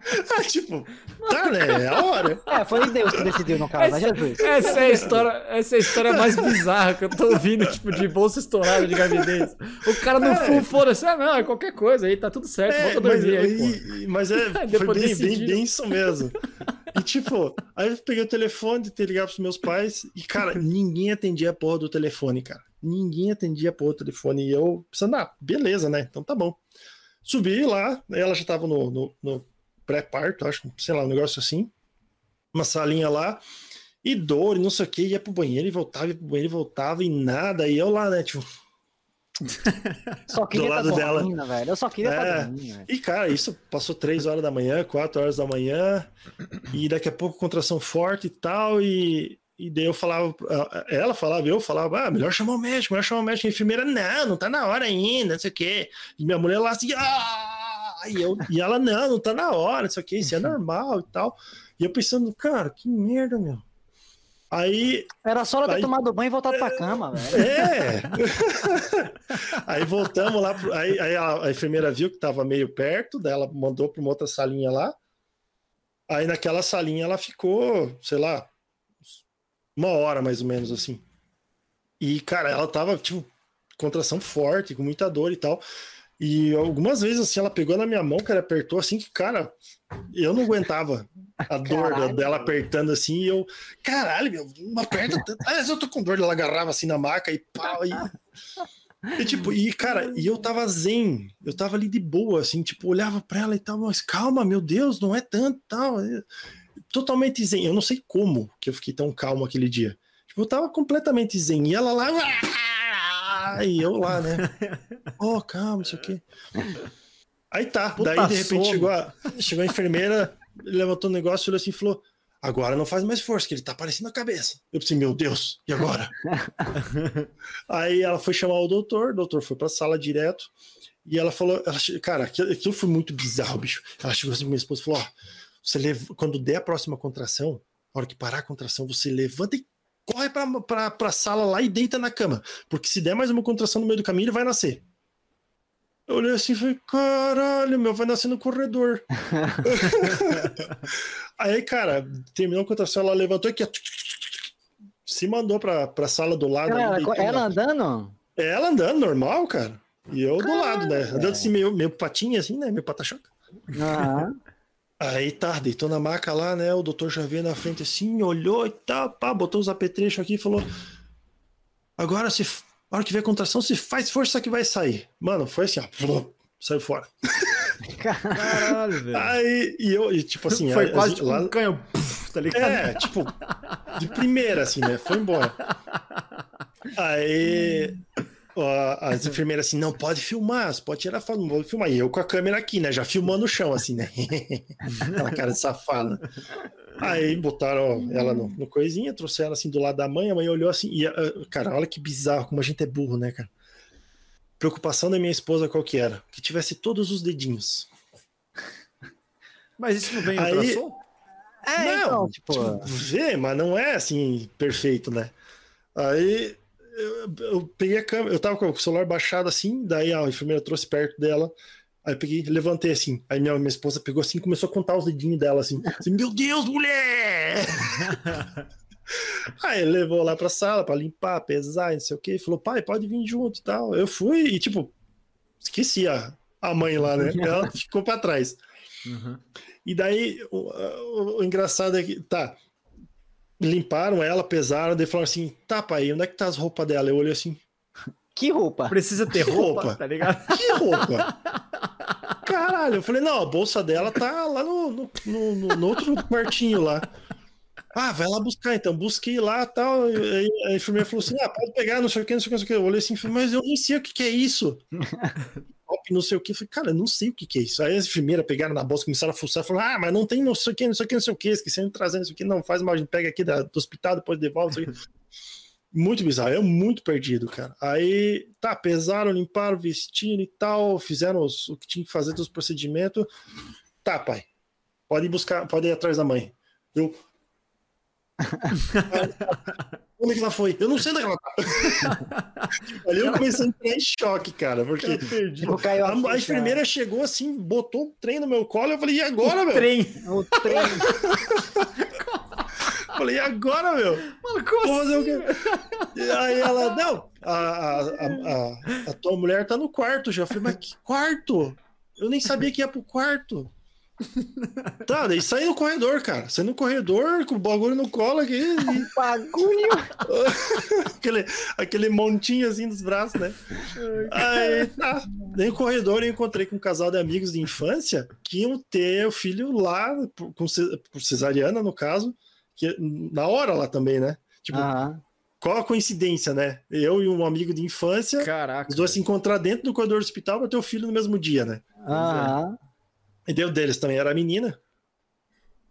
Speaker 3: Ah, tipo, tá, né? É a hora.
Speaker 2: É, foi Deus que decidiu no caso, mas Jesus.
Speaker 4: Essa é a história, essa é a história mais bizarra que eu tô ouvindo, tipo, de bolsa estourada de gravidez. O cara no
Speaker 3: É.
Speaker 4: full foda-se, ah, não, é qualquer coisa aí, tá tudo certo,
Speaker 3: É,
Speaker 4: volta
Speaker 3: mas,
Speaker 4: dormir aí,
Speaker 3: e- mas é, foi bem, bem, bem isso mesmo. E tipo, aí eu peguei o telefone, tentei ligar pros meus pais e, cara, ninguém atendia a porra do telefone, cara. Ninguém atendia a porra do telefone. E eu pensando, ah, beleza, né? Então tá bom. Subi lá, ela já tava no, no- no pré-parto, acho, sei lá, um negócio assim. Uma salinha lá. E dor, e não sei o que, ia pro banheiro e voltava, ia pro banheiro e voltava, e nada. E eu lá, né, tipo,
Speaker 2: Só queria
Speaker 3: Do
Speaker 2: tá
Speaker 3: lado dela.
Speaker 2: dormindo, velho. Eu só queria tá
Speaker 3: É.
Speaker 2: dormindo, velho.
Speaker 3: E, cara, isso passou três horas da manhã, quatro horas da manhã, e daqui a pouco contração forte e tal, e, e daí eu falava, ela falava, eu falava, ah, melhor chamar o médico, melhor chamar o médico. A enfermeira, não, não tá na hora ainda, não sei o quê. E minha mulher lá assim, ah! E, eu, e ela, não, não tá na hora, não sei o quê, isso é normal e tal. E eu pensando, cara, que merda, meu. Aí
Speaker 2: Era só ela ter
Speaker 3: Aí-
Speaker 2: tomado banho e voltado pra cama, velho.
Speaker 3: é! aí voltamos lá, pro- aí, aí a, a enfermeira viu que tava meio perto, daí ela mandou para uma outra salinha lá. Aí naquela salinha ela ficou, sei lá, uma hora mais ou menos assim. E, cara, ela tava, tipo, contração forte, com muita dor e tal. E algumas vezes, assim, ela pegou na minha mão, cara, apertou assim que, cara, eu não aguentava a dor
Speaker 2: Caralho.
Speaker 3: dela apertando assim. E eu, caralho, meu, não aperta tanto. Ah, eu tô com dor. Ela agarrava assim na maca e pau. E, e, tipo, e, cara, e eu tava zen, eu tava ali de boa, assim, tipo, olhava pra ela e tal, mas calma, meu Deus, não é tanto, tal. Eu- Totalmente zen. Eu não sei como que eu fiquei tão calmo aquele dia. Tipo, eu tava completamente zen. E ela lá. "Ah!" E eu lá, né? Oh, calma, não sei o quê. Aí tá.
Speaker 1: Puta
Speaker 3: daí, de repente,
Speaker 1: sono.
Speaker 3: chegou a, chegou a enfermeira, levantou o negócio, olhou assim e falou: Agora não faz mais força, que ele tá aparecendo a cabeça. Eu pensei, meu Deus, e agora? Aí ela foi chamar o doutor, o doutor foi pra sala direto. E ela falou, ela cara, aquilo, aquilo foi muito bizarro, bicho. Ela chegou assim pra minha esposa e falou: Ó, você leva, quando der a próxima contração, na hora que parar a contração, você levanta e corre pra, pra, pra sala lá e deita na cama. Porque se der mais uma contração no meio do caminho, ele vai nascer. Eu olhei assim e falei, caralho, meu, vai nascer no corredor. Aí, cara, terminou a contração, ela levantou aqui, ó, se mandou pra, pra sala do lado.
Speaker 2: Cara,
Speaker 3: ali,
Speaker 2: ela, ela andando?
Speaker 3: ela andando normal, cara. E eu do lado, né? Andando assim, meio, meio patinha, assim, né? Meio patachoca.
Speaker 2: Aham.
Speaker 3: Aí tá, deitou na maca lá, né? O doutor já veio na frente assim, olhou e tal, pá, botou os apetrechos aqui e falou: Agora, se, na hora que vier a contração, se faz força que vai sair. Mano, foi assim, ó, saiu fora.
Speaker 1: Caralho, velho.
Speaker 3: Aí, e eu, e, tipo assim,
Speaker 1: Foi
Speaker 3: a-
Speaker 1: quase
Speaker 3: a-
Speaker 1: tipo
Speaker 3: lá-
Speaker 1: um canhão, puf, tá ligado?
Speaker 3: É, tipo, de primeira, assim, né? Foi embora. Aí as enfermeiras assim, não pode filmar, você pode tirar foto, não vou filmar. E eu com a câmera aqui, né? Já filmando o chão, assim, né? Aquela cara de safada. Aí botaram ela no, no coisinha, trouxeram ela assim do lado da mãe, a mãe olhou assim, e, ah, cara, olha que bizarro, como a gente é burro, né, cara? Preocupação da minha esposa qual que era? Que tivesse todos os dedinhos.
Speaker 1: Mas isso não vem em
Speaker 3: Aí-
Speaker 1: ultrassom?
Speaker 2: É,
Speaker 3: Não,
Speaker 2: então, tipo,
Speaker 3: tipo, vê, mas não é assim perfeito, né? Aí eu, eu peguei a câmera, eu tava com o celular baixado assim, daí a enfermeira trouxe perto dela. Aí eu peguei, levantei assim. Aí minha, minha esposa pegou assim e começou a contar os dedinhos dela assim. assim Meu Deus, mulher! Aí levou lá pra sala pra limpar, pesar, não sei o que. Falou, pai, pode vir junto e tal. Eu fui e, tipo, esqueci a, a mãe lá, né? Ela ficou pra trás.
Speaker 1: Uhum.
Speaker 3: E daí, o, o- o engraçado é que, tá, limparam ela, pesaram, daí falaram assim, tá, pai, onde é que tá as roupas dela? Eu olhei assim,
Speaker 2: que roupa?
Speaker 1: Precisa ter
Speaker 3: Que
Speaker 1: roupa,
Speaker 3: roupa?
Speaker 1: tá ligado?
Speaker 3: que roupa? Caralho, eu falei, não, a bolsa dela tá lá no, no, no- no- outro quartinho lá. Ah, vai lá buscar então. Busquei lá tal. e aí a enfermeira falou assim: ah, pode pegar, não sei o que, não sei o que, não sei o que. Eu olhei assim, mas eu nem sei o que, que é isso. Top, não sei o que. Eu falei, cara, não sei o que, que é isso. Aí as enfermeiras pegaram na bolsa, começaram a fuçar, falaram, ah, mas não tem não sei o que, não sei o que, não sei o que, esqueceram de trazer, não sei o que, não, faz mal, a gente pega aqui da- do hospital, depois devolve, não sei o que. Muito bizarro, eu muito perdido, cara. Aí, tá, pesaram, limparam, vestiram e tal, fizeram os- o que tinha que fazer dos procedimentos. Tá, pai, pode ir buscar, pode ir atrás da mãe. Eu. Onde é que ela foi? Eu não sei onde é ela tá. Ali eu comecei a entrar em choque, cara, porque
Speaker 2: caiu
Speaker 3: a, a
Speaker 2: ficha.
Speaker 3: enfermeira chegou assim, botou um trem no meu colo, eu falei, e agora, meu?
Speaker 1: Trem.
Speaker 2: O trem.
Speaker 3: Eu falei, e agora, meu?
Speaker 1: Mano, como
Speaker 3: Vou fazer o
Speaker 1: assim?
Speaker 3: quê? E aí ela, não, a, a, a, a- a tua mulher tá no quarto já. Eu falei, mas que quarto? Eu nem sabia que ia pro quarto. Tá, daí saí no corredor, cara. Saí no corredor com o bagulho no colo aqui. e-
Speaker 2: Bagulho.
Speaker 3: aquele, aquele montinho assim dos braços, né? Aí, tá. Daí no corredor eu encontrei com um casal de amigos de infância que iam ter o filho lá, por, com, por cesariana, no caso, que, na hora lá também, né? Tipo, qual a coincidência, né? Eu e um amigo de infância,
Speaker 1: Caraca.
Speaker 3: os dois se encontrar dentro do corredor do hospital para ter o filho no mesmo dia, né?
Speaker 2: Aham.
Speaker 3: E deu deles também era a menina.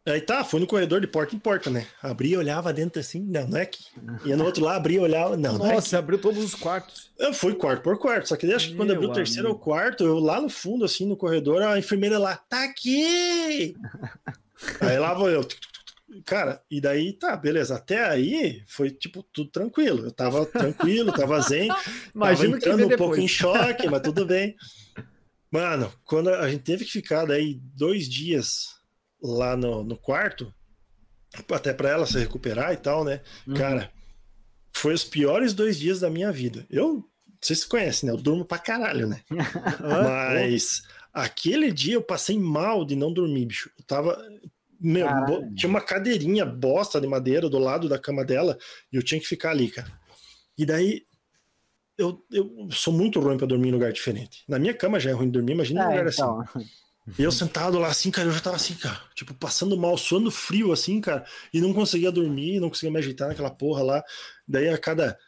Speaker 3: Aí tá, fui no corredor de porta em porta, né? Abria, olhava dentro assim, não, não é aqui. Ia no outro lá, abria, olhava, não, não é aqui.
Speaker 1: Nossa, abriu todos os quartos.
Speaker 3: Eu fui quarto por quarto, só que acho que quando abriu o terceiro ou quarto, eu lá no fundo, assim, no corredor, a enfermeira lá, tá aqui! aí lá vou eu. Cara, e daí tá, beleza. Até aí foi tipo tudo tranquilo. Eu tava tranquilo, tava zen.
Speaker 1: Imagina
Speaker 3: tava
Speaker 1: que
Speaker 3: entrando um pouco em choque, mas tudo bem. Mano, quando a gente teve que ficar daí dois dias lá no, no quarto, até pra ela se recuperar e tal, né?
Speaker 2: Uhum.
Speaker 3: Cara, foi os piores dois dias da minha vida. Eu, vocês se conhecem, né? Eu durmo pra caralho, né? Mas aquele dia eu passei mal de não dormir, bicho. Eu tava. Meu,
Speaker 2: Caralho.
Speaker 3: tinha uma cadeirinha bosta de madeira do lado da cama dela e eu tinha que ficar ali, cara. E daí. Eu, eu sou muito ruim pra dormir em lugar diferente. Na minha cama já é ruim dormir, imagina em um
Speaker 2: É,
Speaker 3: lugar
Speaker 2: então.
Speaker 3: assim. E eu sentado lá assim, cara, eu já tava assim, cara, tipo, passando mal, suando frio assim, cara, e não conseguia dormir, não conseguia me agitar naquela porra lá. Daí a cada,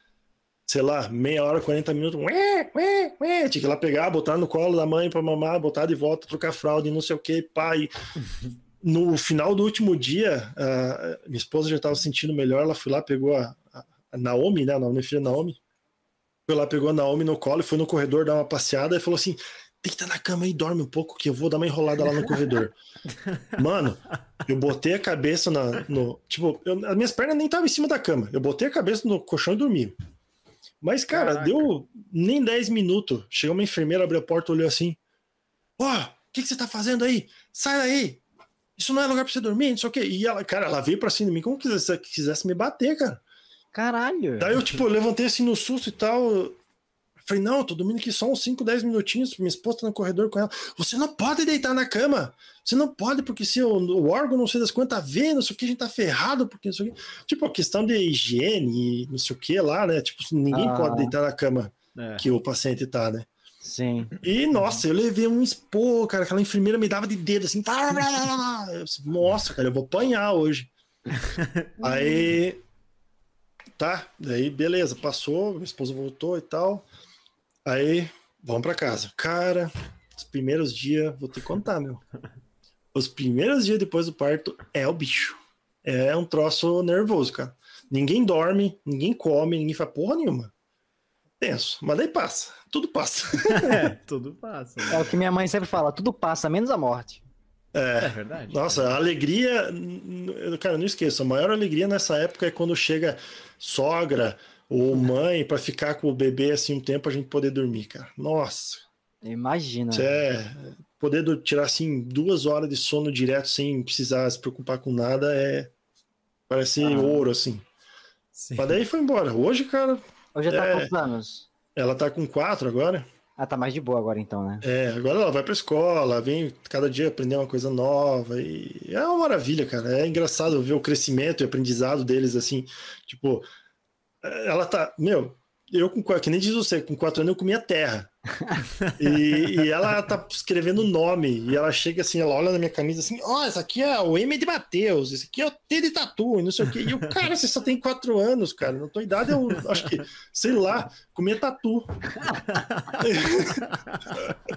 Speaker 3: sei lá, meia hora, 40 minutos, ué, ué, ué, tinha que ir lá pegar, botar no colo da mãe pra mamar, botar de volta, trocar fralda e não sei o que, pai. No final do último dia, a minha esposa já tava se sentindo melhor, ela foi lá, pegou a- a Naomi, né, a minha filha Naomi, foi lá, pegou a Naomi no colo e foi no corredor dar uma passeada e falou assim: deita na cama aí, dorme um pouco, que eu vou dar uma enrolada lá no corredor. Mano, eu botei a cabeça na, no. Tipo, eu- as minhas pernas nem estavam em cima da cama. Eu botei a cabeça no colchão e dormi. Mas, cara,
Speaker 1: Caraca.
Speaker 3: deu nem 10 minutos. Chegou uma enfermeira, abriu a porta, olhou assim: Ó, o que, que você tá fazendo aí? Sai daí! Isso não é lugar pra você dormir, não sei o quê. E ela, cara, ela veio pra cima de mim como quisesse, quisesse me bater, cara.
Speaker 2: Caralho.
Speaker 3: Daí eu, tipo, levantei assim no susto e tal. Falei, não, tô dormindo aqui só uns 5, 10 minutinhos. Minha esposa tá no corredor com ela. Você não pode deitar na cama. Você não pode, porque se o, o órgão não sei das quantas vê, não sei o que, a gente tá ferrado, porque não sei o que. Tipo, a questão de higiene e não sei o que lá, né? Tipo, ninguém
Speaker 2: Ah.
Speaker 3: pode deitar na cama
Speaker 1: É.
Speaker 3: que o paciente tá, né?
Speaker 2: Sim.
Speaker 3: E, nossa, eu levei um expor, cara. Aquela enfermeira me dava de dedo assim. Tá, Nossa, cara, eu vou apanhar hoje. Aí. Tá, daí beleza, passou, minha esposa voltou e tal. Aí, vamos pra casa. Cara, os primeiros dias, vou te contar, meu. Os primeiros dias depois do parto é o bicho. É um troço nervoso, cara. Ninguém dorme, ninguém come, ninguém faz porra nenhuma. Tenso, mas daí passa. Tudo passa.
Speaker 1: É, tudo passa.
Speaker 2: É o que minha mãe sempre fala, tudo passa, menos a morte.
Speaker 1: É verdade.
Speaker 3: Nossa, a alegria, cara, não esqueça, a maior alegria nessa época é quando chega sogra ou mãe pra ficar com o bebê assim um tempo a gente poder dormir, cara. Nossa,
Speaker 2: Imagina.
Speaker 3: isso é poder do- tirar assim duas horas de sono direto sem precisar se preocupar com nada é parece
Speaker 2: Ah.
Speaker 3: ouro assim.
Speaker 1: Sim.
Speaker 3: Mas daí foi embora. Hoje, cara,
Speaker 2: Hoje já tá
Speaker 3: É.
Speaker 2: quantos anos?
Speaker 3: ela tá com quatro agora.
Speaker 2: Ah, tá mais de boa agora então, né?
Speaker 3: É, agora ela vai pra escola, vem cada dia aprender uma coisa nova e é uma maravilha, cara. É engraçado ver o crescimento e aprendizado deles assim. Tipo, ela tá, meu, eu com que nem diz você, com quatro anos eu comia terra. E, e ela tá escrevendo o nome e ela chega assim, ela olha na minha camisa assim, ó, esse aqui é o M de Mateus, esse aqui é o T de Tatu, e não sei o quê. E o cara, você só tem quatro anos, cara. Na tua idade eu acho que, sei lá, comia tatu.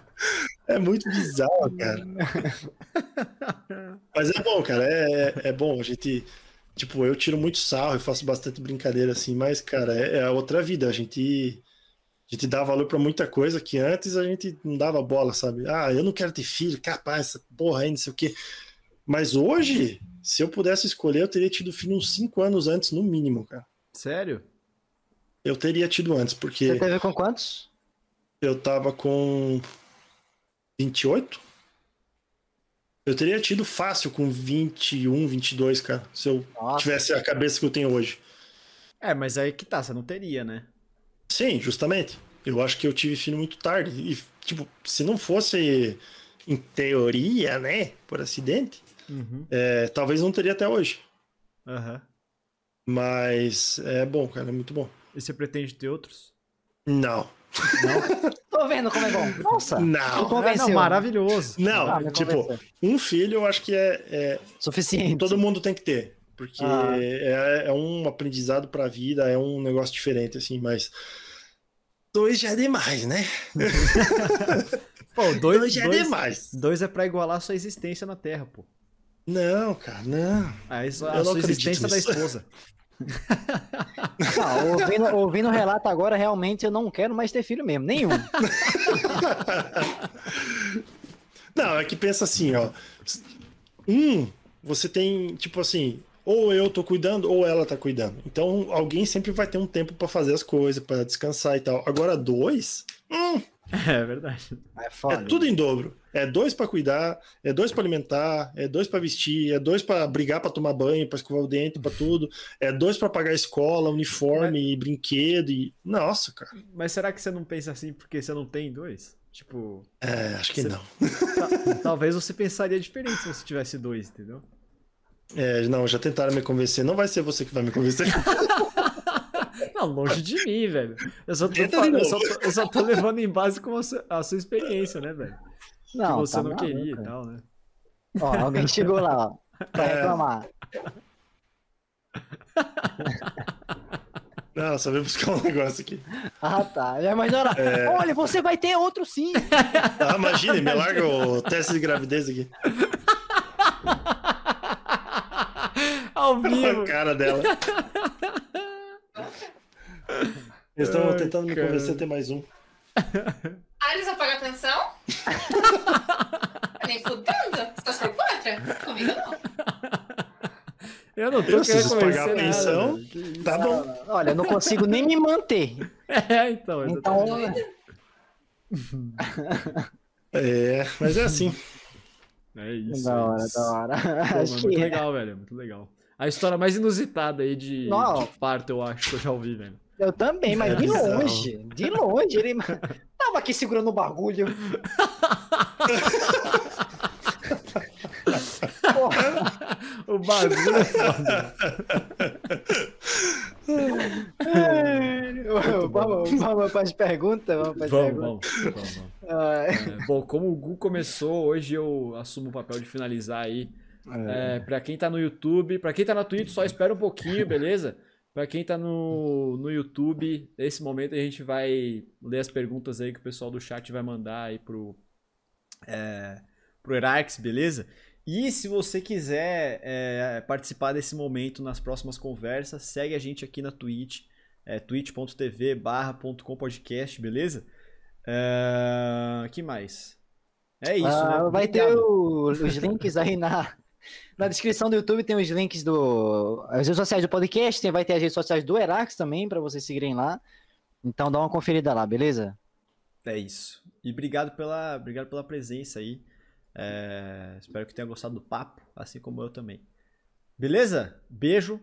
Speaker 3: É muito bizarro, cara. Mas é bom, cara. É, é bom. A gente. Tipo, eu tiro muito sarro e faço bastante brincadeira assim, mas, cara, é, é outra vida. A gente. A gente dá valor pra muita coisa que antes a gente não dava bola, sabe? Ah, eu não quero ter filho, capaz, essa porra aí, não sei o quê. Mas hoje, se eu pudesse escolher, eu teria tido filho uns cinco anos antes, no mínimo, cara.
Speaker 1: Sério?
Speaker 3: Eu teria tido antes, porque
Speaker 2: Você teve com quantos?
Speaker 3: eu tava com 28. Eu teria tido fácil com 21, 22, cara. Se eu
Speaker 2: Nossa.
Speaker 3: tivesse a cabeça que eu tenho hoje.
Speaker 1: É, mas aí que tá, você não teria, né?
Speaker 3: Sim, justamente. Eu acho que eu tive filho muito tarde. E, tipo, se não fosse em teoria, né? Por acidente,
Speaker 1: Uhum.
Speaker 3: é, talvez não teria até hoje.
Speaker 1: Aham.
Speaker 3: Mas é bom, cara, é muito bom.
Speaker 1: E você pretende ter outros?
Speaker 3: Não.
Speaker 2: Tô vendo como é bom. Nossa.
Speaker 3: Não.
Speaker 1: Ah, não, maravilhoso.
Speaker 3: Não,
Speaker 2: Ah,
Speaker 3: tipo, um filho eu acho que é, é-
Speaker 2: Suficiente.
Speaker 3: todo mundo tem que ter. Porque
Speaker 2: Ah.
Speaker 3: é, é um aprendizado pra vida, é um negócio diferente, assim, mas. Dois já é demais, né?
Speaker 1: Pô, dois,
Speaker 3: Dois já é
Speaker 1: dois,
Speaker 3: demais.
Speaker 1: dois é pra igualar a sua existência na Terra, pô.
Speaker 3: Não, cara, não.
Speaker 1: Aí
Speaker 3: Eu
Speaker 1: a
Speaker 3: não
Speaker 1: sua existência da
Speaker 3: nisso.
Speaker 1: esposa.
Speaker 2: Não, ouvindo, ouvindo o relato agora, realmente eu não quero mais ter filho mesmo. Nenhum.
Speaker 3: Não, é que pensa assim, ó. Um, você tem, tipo assim, ou eu tô cuidando ou ela tá cuidando. Então alguém sempre vai ter um tempo pra fazer as coisas, pra descansar e tal. Agora dois, hum,
Speaker 1: É verdade.
Speaker 2: É
Speaker 3: é tudo em dobro. É dois pra cuidar, é dois pra alimentar, é dois pra vestir, é dois pra brigar pra tomar banho, pra escovar o dente, pra tudo. É dois pra pagar a escola, uniforme, e brinquedo e nossa, cara.
Speaker 1: Mas será que você não pensa assim porque você não tem dois? Tipo,
Speaker 3: É, acho que
Speaker 1: Você-
Speaker 3: não.
Speaker 1: ta- talvez você pensaria diferente se você tivesse dois, entendeu?
Speaker 3: É, não, já tentaram me convencer. Não vai ser você que vai me convencer.
Speaker 1: Não, longe de mim, velho. Eu só tô, falando- eu só tô, eu só tô levando em base com a sua, a sua experiência, né, velho? Que
Speaker 2: Não,
Speaker 1: você
Speaker 2: tá
Speaker 1: não
Speaker 2: maluco,
Speaker 1: queria e tal, né?
Speaker 2: Ó, alguém chegou lá, ó, pra
Speaker 3: É.
Speaker 2: reclamar.
Speaker 3: Não, só veio buscar um negócio aqui.
Speaker 2: Ah, tá. Já imaginou? Olha, você vai ter outro sim.
Speaker 3: Ah, imagina, me larga o teste de gravidez aqui.
Speaker 1: Ao
Speaker 3: Olha
Speaker 1: vivo.
Speaker 3: a cara dela. Eles estão
Speaker 1: Ai,
Speaker 3: tentando me
Speaker 1: cara.
Speaker 3: convencer a ter mais um.
Speaker 5: Ah, eles vão pagar pensão? Nem fudendo? Você tá contra? Comigo não.
Speaker 1: Eu não tô
Speaker 3: Eu,
Speaker 1: querendo
Speaker 3: pagar a
Speaker 1: nada,
Speaker 3: pensão.
Speaker 1: Que isso?
Speaker 3: Tá bom.
Speaker 2: Olha, eu não consigo nem me manter.
Speaker 1: É, então.
Speaker 2: Então.
Speaker 3: É, mas é assim.
Speaker 1: É isso.
Speaker 2: da
Speaker 1: é
Speaker 2: hora,
Speaker 1: isso.
Speaker 2: da hora.
Speaker 1: Pô, muito
Speaker 2: que é.
Speaker 1: legal, velho. Muito legal. A história mais inusitada aí de, de parto, eu acho que eu já ouvi, velho.
Speaker 2: Eu também, mas
Speaker 3: É
Speaker 2: de
Speaker 3: bizarro.
Speaker 2: longe. De longe. Ele tava aqui segurando o bagulho.
Speaker 1: O bagulho é foda.
Speaker 2: vamos, vamos para as perguntas. Vamos para as
Speaker 1: Vamos,
Speaker 2: perguntas.
Speaker 1: vamos, vamos, vamos.
Speaker 2: Ah,
Speaker 1: É, bom, como o Gu começou, hoje eu assumo o papel de finalizar aí. É, pra quem tá no YouTube, pra quem tá na Twitch, só espera um pouquinho, beleza? Pra quem tá no, no YouTube, nesse momento a gente vai ler as perguntas aí que o pessoal do chat vai mandar aí pro, é, pro Herax, beleza? E se você quiser é, participar desse momento nas próximas conversas, segue a gente aqui na Twitch, é, twitch.tv podcast, beleza? É, que mais? É isso,
Speaker 2: ah,
Speaker 1: né?
Speaker 2: vai ter
Speaker 1: Obrigado.
Speaker 2: o- os links aí na, na descrição do YouTube. Tem os links do as redes sociais do podcast. Tem, vai ter as redes sociais do Erax também para vocês seguirem lá. Então dá uma conferida lá, beleza?
Speaker 1: É isso. E obrigado pela, obrigado pela presença aí. É, espero que tenha gostado do papo, assim como eu também. Beleza? Beijo.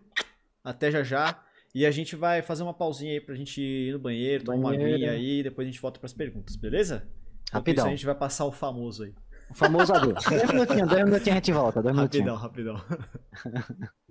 Speaker 1: Até já já. E a gente vai fazer uma pausinha aí pra gente ir no banheiro, tomar uma
Speaker 2: Banheiro.
Speaker 1: aguinha aí, e depois a gente volta pras perguntas, beleza?
Speaker 2: Rapidão.
Speaker 1: isso, a gente vai passar o famoso aí.
Speaker 2: O famoso adeus. dois minutinhos, dois minutinhos a gente volta. Dois minutinhos.
Speaker 1: Rapidão, rapidão.